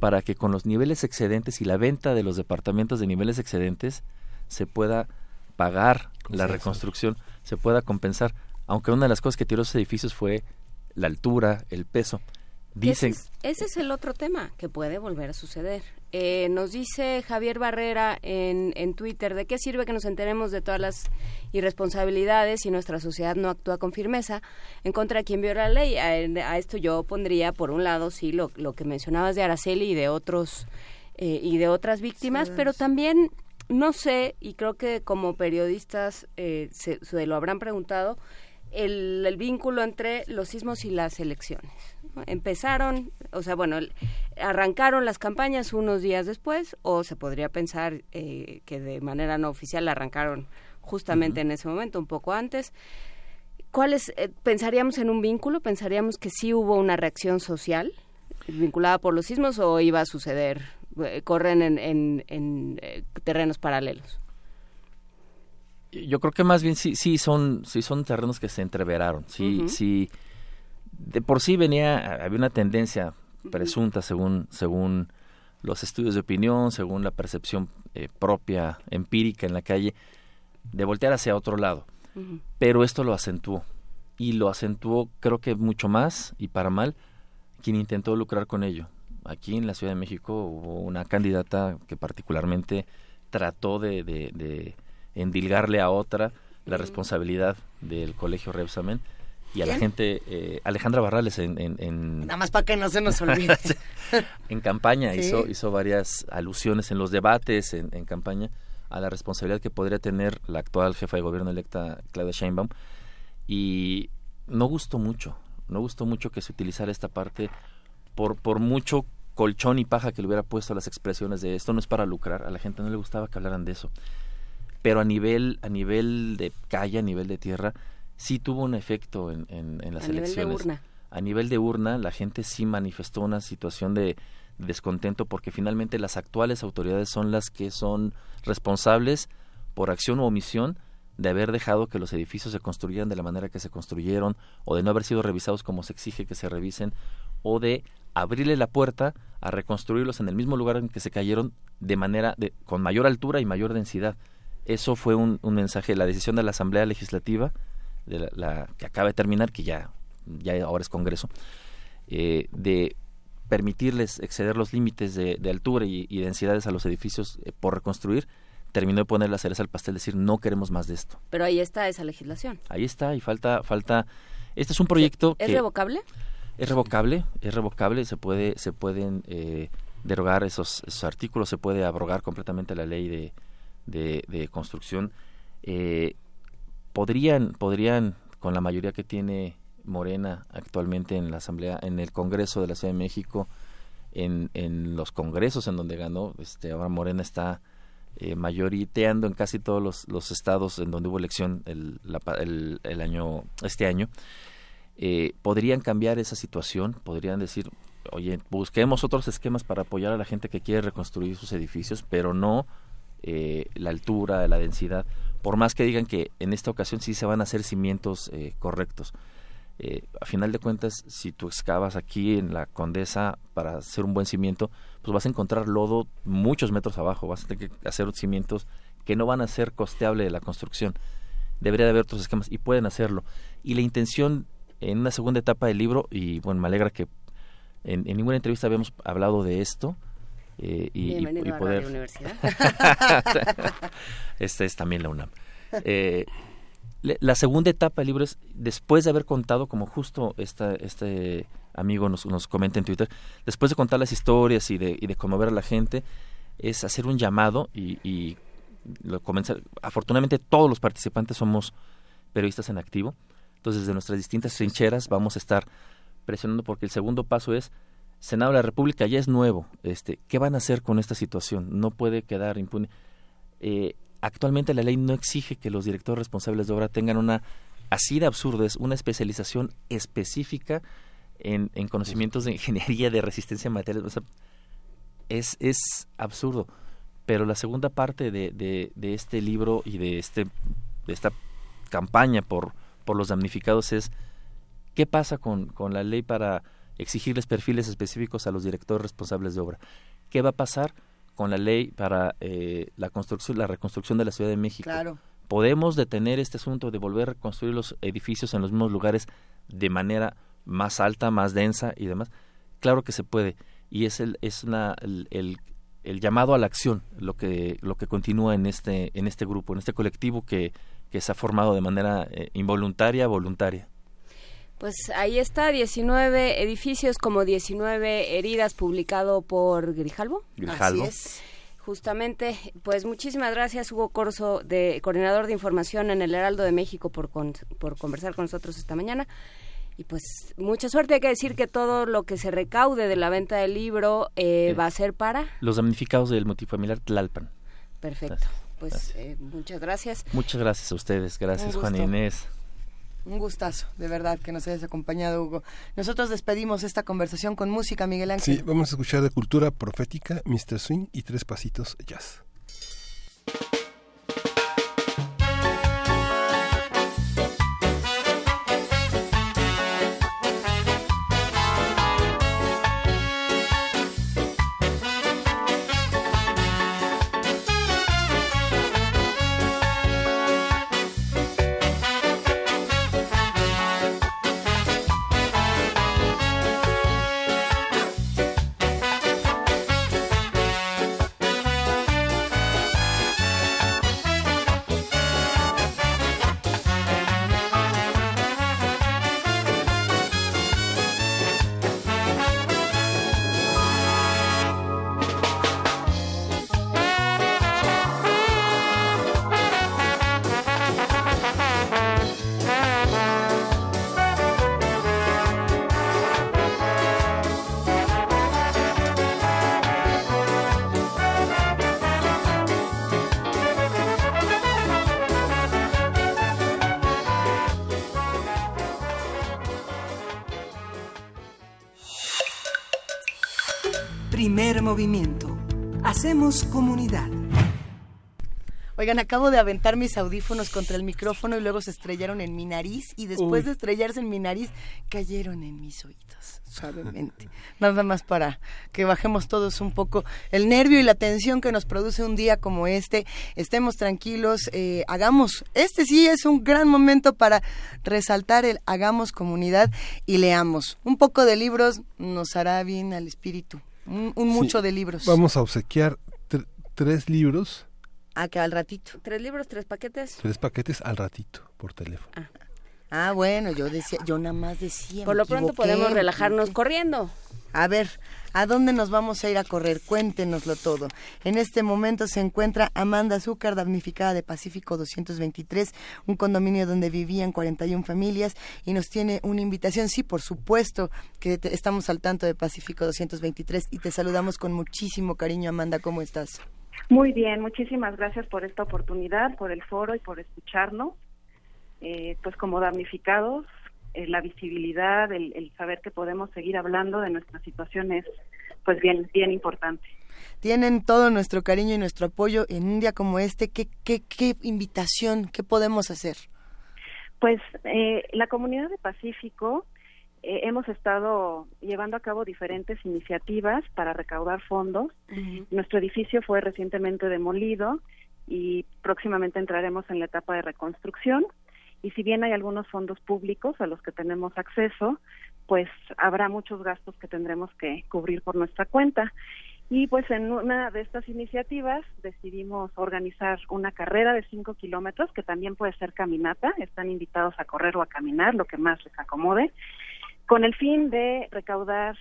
para que con los niveles excedentes y la venta de los departamentos de niveles excedentes se pueda pagar la reconstrucción, se pueda compensar. Aunque una de las cosas que tiró esos edificios fue la altura, el peso. Dicen, ese, es, el otro tema que puede volver a suceder. Eh, nos dice Javier Barrera en, en Twitter, ¿de qué sirve que nos enteremos de todas las irresponsabilidades si nuestra sociedad no actúa con firmeza en contra de quien viola la ley? A, esto yo pondría, por un lado, sí, lo, lo que mencionabas de Araceli y de otros eh, y de otras víctimas, pero también no sé, y creo que como periodistas eh, se, lo habrán preguntado, el, vínculo entre los sismos y las elecciones. Empezaron, o sea, bueno, arrancaron las campañas unos días después, o se podría pensar eh, que de manera no oficial arrancaron justamente en ese momento, un poco antes. ¿Cuáles eh, pensaríamos en un vínculo? ¿Pensaríamos que sí hubo una reacción social vinculada por los sismos o iba a suceder corren en, en, eh, terrenos paralelos? Yo creo que más bien sí, sí son, sí son terrenos que se entreveraron. Sí, sí. De por sí venía, había una tendencia presunta según, según los estudios de opinión, según la percepción eh, propia, empírica en la calle, de voltear hacia otro lado. Pero esto lo acentuó. Y lo acentuó creo que mucho más y para mal quien intentó lucrar con ello aquí en la Ciudad de México hubo una candidata que particularmente trató de, de, endilgarle a otra la responsabilidad del colegio Rebsamen. Y a la gente, eh, Alejandra Barrales en, en, Nada más para que no se nos olvide. en campaña hizo, hizo varias alusiones en los debates, en, en, campaña, a la responsabilidad que podría tener la actual jefa de gobierno electa, Claudia Sheinbaum, y no gustó mucho, no gustó mucho que se utilizara esta parte por, por mucho colchón y paja que le hubiera puesto a las expresiones de esto no es para lucrar, a la gente no le gustaba que hablaran de eso. Pero a nivel, a nivel de calle, a nivel de tierra, sí tuvo un efecto en, en, las elecciones. A nivel de urna, la gente sí manifestó una situación de descontento porque finalmente las actuales autoridades son las que son responsables por acción u omisión de haber dejado que los edificios se construyeran de la manera que se construyeron o de no haber sido revisados como se exige que se revisen o de abrirle la puerta a reconstruirlos en el mismo lugar en que se cayeron de manera de, con mayor altura y mayor densidad. Eso fue un, un mensaje, la decisión de la Asamblea Legislativa, de la, que acaba de terminar, que ya, ya ahora es Congreso, eh, de permitirles exceder los límites de, altura y, densidades a los edificios eh, por reconstruir, terminó de poner la cereza al pastel, decir no queremos más de esto. Pero ahí está esa legislación. Ahí está y falta falta. Este es un proyecto. ¿Es revocable? Es revocable, es revocable, se puede, se pueden eh, derogar esos, esos, artículos, se puede abrogar completamente la ley de, de, construcción. Eh, podrían, podrían, con la mayoría que tiene Morena actualmente en la Asamblea, en el Congreso de la Ciudad de México, en, en los congresos en donde ganó, este, ahora Morena está eh, mayoriteando en casi todos los, los, estados en donde hubo elección el, el, el año, este año eh, podrían cambiar esa situación, podrían decir, oye, busquemos otros esquemas para apoyar a la gente que quiere reconstruir sus edificios, pero no eh, la altura, la densidad, por más que digan que en esta ocasión sí se van a hacer cimientos eh, correctos. Eh, a final de cuentas, si tú excavas aquí en la Condesa para hacer un buen cimiento, pues vas a encontrar lodo muchos metros abajo, vas a tener que hacer cimientos que no van a ser costeable de la construcción. Debería de haber otros esquemas y pueden hacerlo. Y la intención en una segunda etapa del libro, y bueno, me alegra que en, ninguna entrevista habíamos hablado de esto, eh, y, y, poder... Universidad. Esta es también la UNAM. Eh, la segunda etapa del libro es, después de haber contado, como justo esta, este amigo nos, nos comenta en Twitter, después de contar las historias y de, y de conmover a la gente, es hacer un llamado y, y lo comenzar. Afortunadamente todos los participantes somos periodistas en activo, entonces desde nuestras distintas trincheras vamos a estar presionando porque el segundo paso es Senado de la República ya es nuevo. Este, ¿Qué van a hacer con esta situación? No puede quedar impune. Eh, actualmente la ley no exige que los directores responsables de obra tengan una, así de absurdo, es una especialización específica en, en conocimientos de ingeniería de resistencia a materiales. es, es absurdo. Pero la segunda parte de, de, de este libro y de, este, de esta campaña por, por los damnificados es qué pasa con, con la ley para exigirles perfiles específicos a los directores responsables de obra. ¿Qué va a pasar con la ley para eh, la construcción, la reconstrucción de la Ciudad de México? Claro. ¿Podemos detener este asunto de volver a construir los edificios en los mismos lugares de manera más alta, más densa y demás? Claro que se puede. Y es el, es una, el, el llamado a la acción lo que lo que continúa en este en este grupo en este colectivo que, que se ha formado de manera eh, involuntaria voluntaria pues ahí está 19 edificios como 19 heridas publicado por Grijalvo Grijalvo Así es. Justamente, pues muchísimas gracias Hugo Corso, de coordinador de información en el Heraldo de México, por, con, por conversar con nosotros esta mañana. Y pues mucha suerte, hay que decir que todo lo que se recaude de la venta del libro eh, va a ser para... Los damnificados del multifamiliar Tlalpan. Perfecto, pues eh, muchas gracias. Muchas gracias a ustedes, gracias Juan Inés. Un gustazo, de verdad, que nos hayas acompañado, Hugo. Nosotros despedimos esta conversación con música, Miguel Ángel. Sí, vamos a escuchar de cultura profética, Mr. Swing y Tres Pasitos Jazz. Comunidad. Oigan, acabo de aventar mis audífonos contra el micrófono y luego se estrellaron en mi nariz y después Uy. de estrellarse en mi nariz cayeron en mis oídos suavemente. Nada más para que bajemos todos un poco el nervio y la tensión que nos produce un día como este. Estemos tranquilos, eh, hagamos, este sí es un gran momento para resaltar el hagamos comunidad y leamos. Un poco de libros nos hará bien al espíritu. Un, un mucho Sí, de libros. Vamos a obsequiar tres libros, Acá al ratito. Tres libros, tres paquetes. tres paquetes al ratito por teléfono. Ah, bueno, yo decía, yo nada más decía. Por lo pronto podemos relajarnos corriendo. A ver, ¿a dónde nos vamos a ir a correr? Cuéntenoslo todo. En este momento se encuentra Amanda Azúcar, damnificada de Pacífico 223, un condominio donde vivían 41 familias y nos tiene una invitación. Sí, por supuesto que te- estamos al tanto de Pacífico 223 y te saludamos con muchísimo cariño, Amanda. ¿Cómo estás? Muy bien, muchísimas gracias por esta oportunidad, por el foro y por escucharnos. Eh, pues como damnificados, eh, la visibilidad, el, el saber que podemos seguir hablando de nuestra situación es pues bien, bien importante. Tienen todo nuestro cariño y nuestro apoyo en un día como este. ¿Qué, qué, qué invitación, qué podemos hacer? Pues eh, la comunidad de Pacífico eh, hemos estado llevando a cabo diferentes iniciativas para recaudar fondos. Nuestro edificio fue recientemente demolido y próximamente entraremos en la etapa de reconstrucción. Y si bien hay algunos fondos públicos a los que tenemos acceso, pues habrá muchos gastos que tendremos que cubrir por nuestra cuenta. Y pues en una de estas iniciativas decidimos organizar una carrera de cinco kilómetros, que también puede ser caminata. Están invitados a correr o a caminar, lo que más les acomode, con el fin de recaudar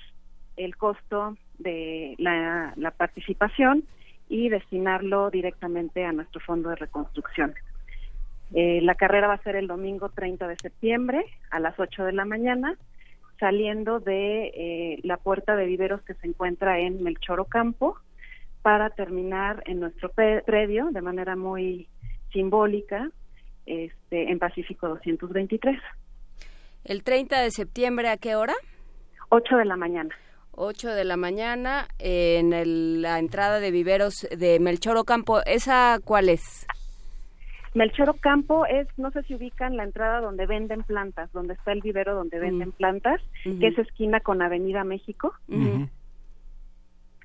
el costo de la, participación y destinarlo directamente a nuestro fondo de reconstrucción. Eh, la carrera va a ser el domingo 30 de septiembre a las 8 de la mañana, saliendo de eh, la puerta de viveros que se encuentra en Melchor Ocampo, para terminar en nuestro predio de manera muy simbólica este, en Pacífico 223. El 30 de septiembre, ¿a qué hora? 8 de la mañana. 8 de la mañana en el- la entrada de viveros de Melchor Ocampo. ¿Esa cuál es? Melchor Ocampo es, no sé si ubican la entrada donde venden plantas, donde está el vivero donde venden plantas, Ujú. que es esquina con Avenida México.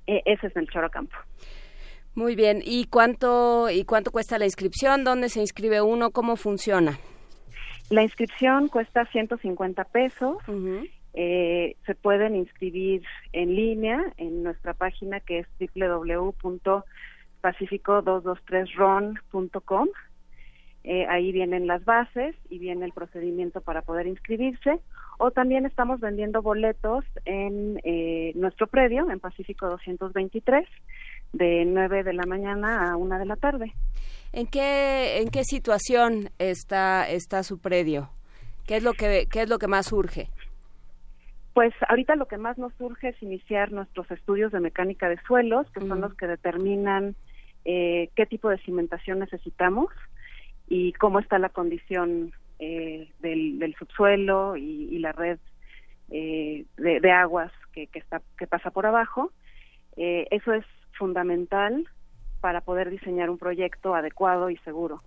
Eh, ese es Melchor Ocampo. Muy bien. ¿Y cuánto y cuánto cuesta la inscripción? ¿Dónde se inscribe uno? ¿Cómo funciona? La inscripción cuesta 150 pesos. Eh, se pueden inscribir en línea en nuestra página que es www.pacifico223ron.com. Eh, ahí vienen las bases y viene el procedimiento para poder inscribirse. O también estamos vendiendo boletos en eh, nuestro predio, en Pacífico 223, de 9 de la mañana a 1 de la tarde. ¿En qué en qué situación está está su predio? ¿Qué es lo que qué es lo que más urge? Pues ahorita lo que más nos surge es iniciar nuestros estudios de mecánica de suelos, que son los que determinan eh, qué tipo de cimentación necesitamos y cómo está la condición eh, del, del subsuelo y, y la red eh, de, de aguas que, que, está, que pasa por abajo. Eh, eso es fundamental para poder diseñar un proyecto adecuado y seguro.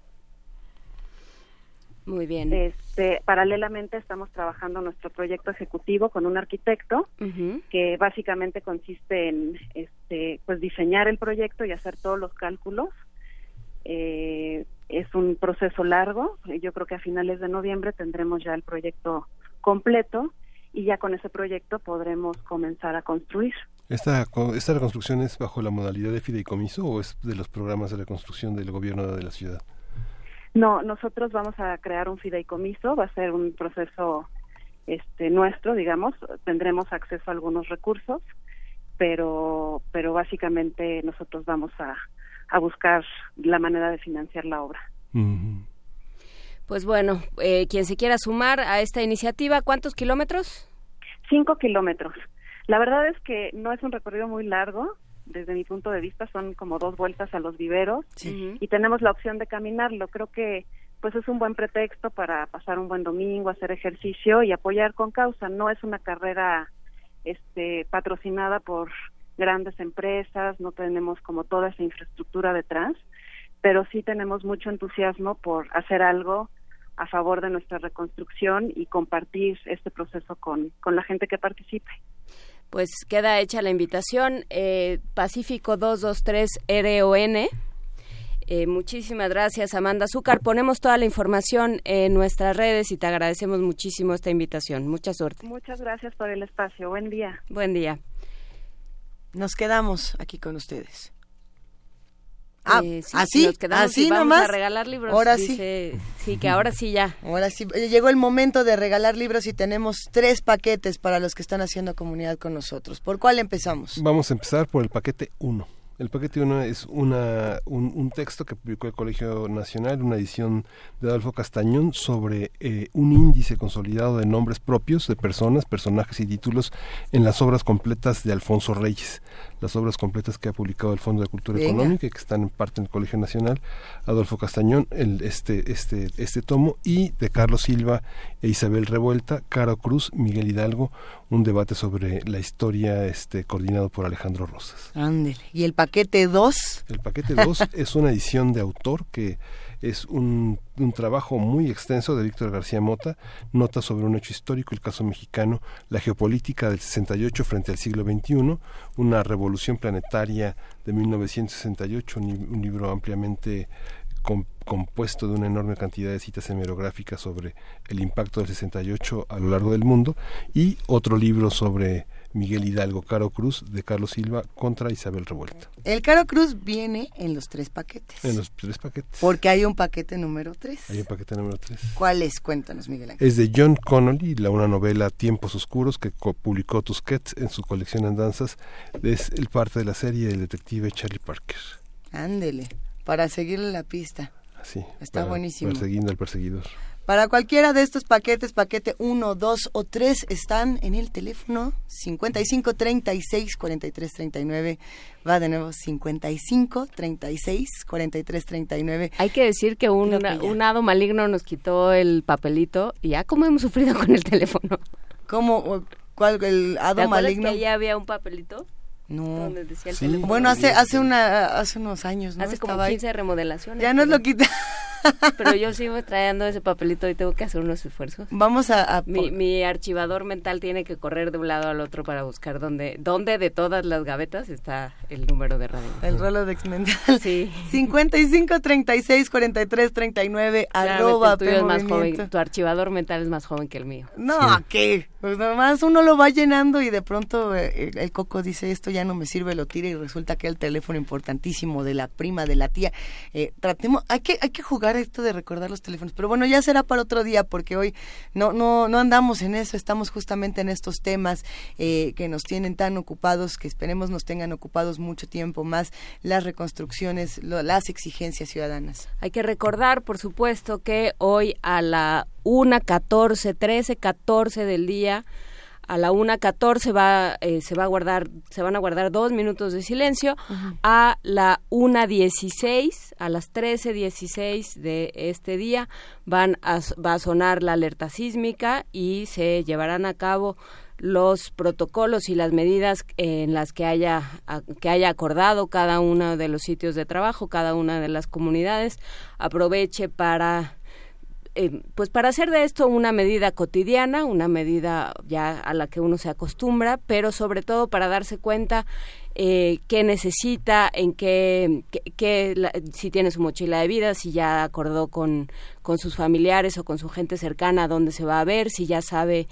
Muy bien. Este, paralelamente estamos trabajando nuestro proyecto ejecutivo con un arquitecto que básicamente consiste en este, pues diseñar el proyecto y hacer todos los cálculos. Eh, es un proceso largo. Yo creo que a finales de noviembre tendremos ya el proyecto completo y ya con ese proyecto podremos comenzar a construir. ¿Esta, co- ¿Esta reconstrucción es bajo la modalidad de fideicomiso o es de los programas de reconstrucción del gobierno de la ciudad? No, nosotros vamos a crear un fideicomiso, va a ser un proceso este nuestro, digamos, tendremos acceso a algunos recursos, pero pero básicamente nosotros vamos a, a buscar la manera de financiar la obra. Pues bueno, eh, quien se quiera sumar a esta iniciativa, ¿cuántos kilómetros? Cinco kilómetros. La verdad es que no es un recorrido muy largo, desde mi punto de vista son como dos vueltas a los viveros y tenemos la opción de caminarlo. Creo que pues es un buen pretexto para pasar un buen domingo, hacer ejercicio y apoyar con causa. No es una carrera este patrocinada por grandes empresas, no tenemos como toda esa infraestructura detrás, pero sí tenemos mucho entusiasmo por hacer algo a favor de nuestra reconstrucción y compartir este proceso con, con la gente que participe. Pues queda hecha la invitación. Eh, Pacífico 223 RON. Eh, muchísimas gracias, Amanda Azúcar. Ponemos toda la información en nuestras redes y te agradecemos muchísimo esta invitación. Mucha suerte. Muchas gracias por el espacio. Buen día. Buen día. Nos quedamos aquí con ustedes. Ah, Eh, sí, así, nos quedamos así y vamos nomás. a regalar libros. Ahora dice- sí. que ahora sí ya. Ahora sí, llegó el momento de regalar libros y tenemos tres paquetes para los que están haciendo comunidad con nosotros. ¿Por cuál empezamos? Vamos a empezar por el paquete 1. El paquete 1 es una, un, un texto que publicó el Colegio Nacional, una edición de Adolfo Castañón sobre eh, un índice consolidado de nombres propios de personas, personajes y títulos en las obras completas de Alfonso Reyes. Las obras completas que ha publicado el Fondo de Cultura Venga. Económica y que están en parte en el Colegio Nacional, Adolfo Castañón, el, este, este, este tomo, y de Carlos Silva e Isabel Revuelta, Caro Cruz, Miguel Hidalgo, un debate sobre la historia este, coordinado por Alejandro Rosas. Ándele. ¿Y el paquete 2? El paquete 2 es una edición de autor que es un, un trabajo muy extenso de Víctor García Mota, nota sobre un hecho histórico, el caso mexicano, la geopolítica del 68 frente al siglo XXI, una revolución planetaria de 1968, un, un libro ampliamente com- compuesto de una enorme cantidad de citas hemerográficas sobre el impacto del 68 a lo largo del mundo, y otro libro sobre Miguel Hidalgo, Caro Cruz, de Carlos Silva, contra Isabel Revuelta. El Caro Cruz viene en los tres paquetes. En los tres paquetes. Porque hay un paquete número 3. Hay un paquete número 3. ¿Cuál es? Cuéntanos, Miguel Ángel. Es de John Connolly, la una novela Tiempos Oscuros que publicó Tusquets en su colección Andanzas. Es el parte de la serie del detective Charlie Parker. Ándele. Para seguirle la pista. Así. Está para- buenísimo. Persiguiendo al perseguidor. Para cualquiera de estos paquetes, paquete 1, 2 o 3, están en el teléfono 55 36 43 39. Va de nuevo 55 36 43 39. Hay que decir que un, que un hado maligno nos quitó el papelito y ya como hemos sufrido con el teléfono. ¿Cómo? ¿Cuál? ¿El ¿Te hado acuerdas maligno? que ya había un papelito? No. Donde decía el Sí. teléfono. Bueno, hace, hace, una, hace unos años, ¿no? Hace como Estaba ahí. 15 remodelaciones. Ya nos pero- lo quita. Pero yo sigo trayendo ese papelito y tengo que hacer unos esfuerzos. Vamos a... a Mi, mi archivador mental tiene que correr de un lado al otro para buscar dónde, dónde de todas las gavetas está el número de radio. El rolo de Exmental. Sí. 55 36 43 39 Claramente arroba el tuyo es más joven, tu archivador mental es más joven que el mío. No, ¿qué? Pues nomás uno lo va llenando y de pronto eh, el, el coco dice esto ya no me sirve, lo tira y resulta que el teléfono importantísimo de la prima, de la tía. Eh, tratemos, hay que, hay que jugar esto de recordar los teléfonos, pero bueno, ya será para otro día porque hoy no, no, no andamos en eso, estamos justamente en estos temas eh, que nos tienen tan ocupados, que esperemos nos tengan ocupados mucho tiempo más, las reconstrucciones, lo- las exigencias ciudadanas. Hay que recordar, por supuesto, que hoy a la 1.14, 13, 14 del día, a la 1.14 va, eh, se va a guardar, se van a guardar dos minutos de silencio. A la 1.16, a las 13.16 de este día, van a, va a sonar la alerta sísmica y se llevarán a cabo los protocolos y las medidas en las que haya que haya acordado cada uno de los sitios de trabajo, cada una de las comunidades. Aproveche para eh, pues para hacer de esto una medida cotidiana, una medida ya a la que uno se acostumbra, pero sobre todo para darse cuenta eh, qué necesita, en qué, qué- la- si tiene su mochila de vida, si ya acordó con, con sus familiares o con su gente cercana dónde se va a ver, si ya sabe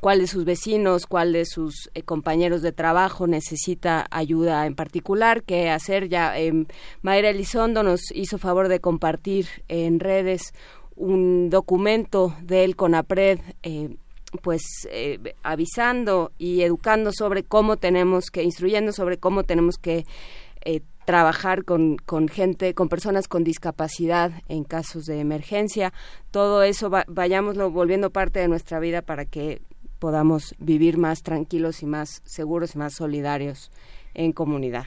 cuál de sus vecinos, cuál de sus eh, compañeros de trabajo necesita ayuda en particular, qué hacer. Ya eh, Mayra Elizondo nos hizo favor de compartir en redes un documento del CONAPRED, eh, pues eh, avisando y educando sobre cómo tenemos que, instruyendo sobre cómo tenemos que eh, trabajar con, con gente, con personas con discapacidad en casos de emergencia. Todo eso va- vayámoslo volviendo parte de nuestra vida para que podamos vivir más tranquilos y más seguros y más solidarios en comunidad.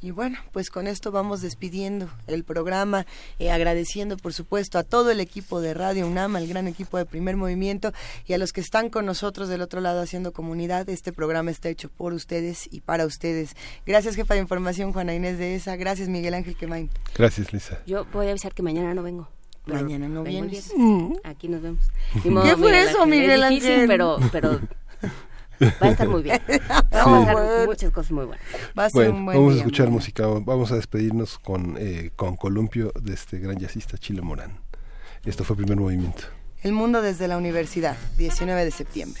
Y bueno, pues con esto vamos despidiendo el programa, eh, agradeciendo por supuesto a todo el equipo de Radio UNAM, al gran equipo de Primer Movimiento y a los que están con nosotros del otro lado haciendo comunidad. Este programa está hecho por ustedes y para ustedes. Gracias, jefa de información, Juana Inés de ESA. Gracias, Miguel Ángel Quemain. Gracias, Lisa. Yo voy a avisar que mañana no vengo. pero Mañana no vienes. Aquí nos vemos. Ni ¿Qué modo, fue eso, Miguel Es difícil, Ángel? pero, pero va a estar muy bien. Vamos a hacer muchas cosas muy buenas. Va a ser Bueno, un buen vamos a escuchar música. Vamos a despedirnos con, eh, con Columpio de este gran jazzista Chile Morán. Esto fue Primer Movimiento. El mundo desde la universidad, 19 de septiembre.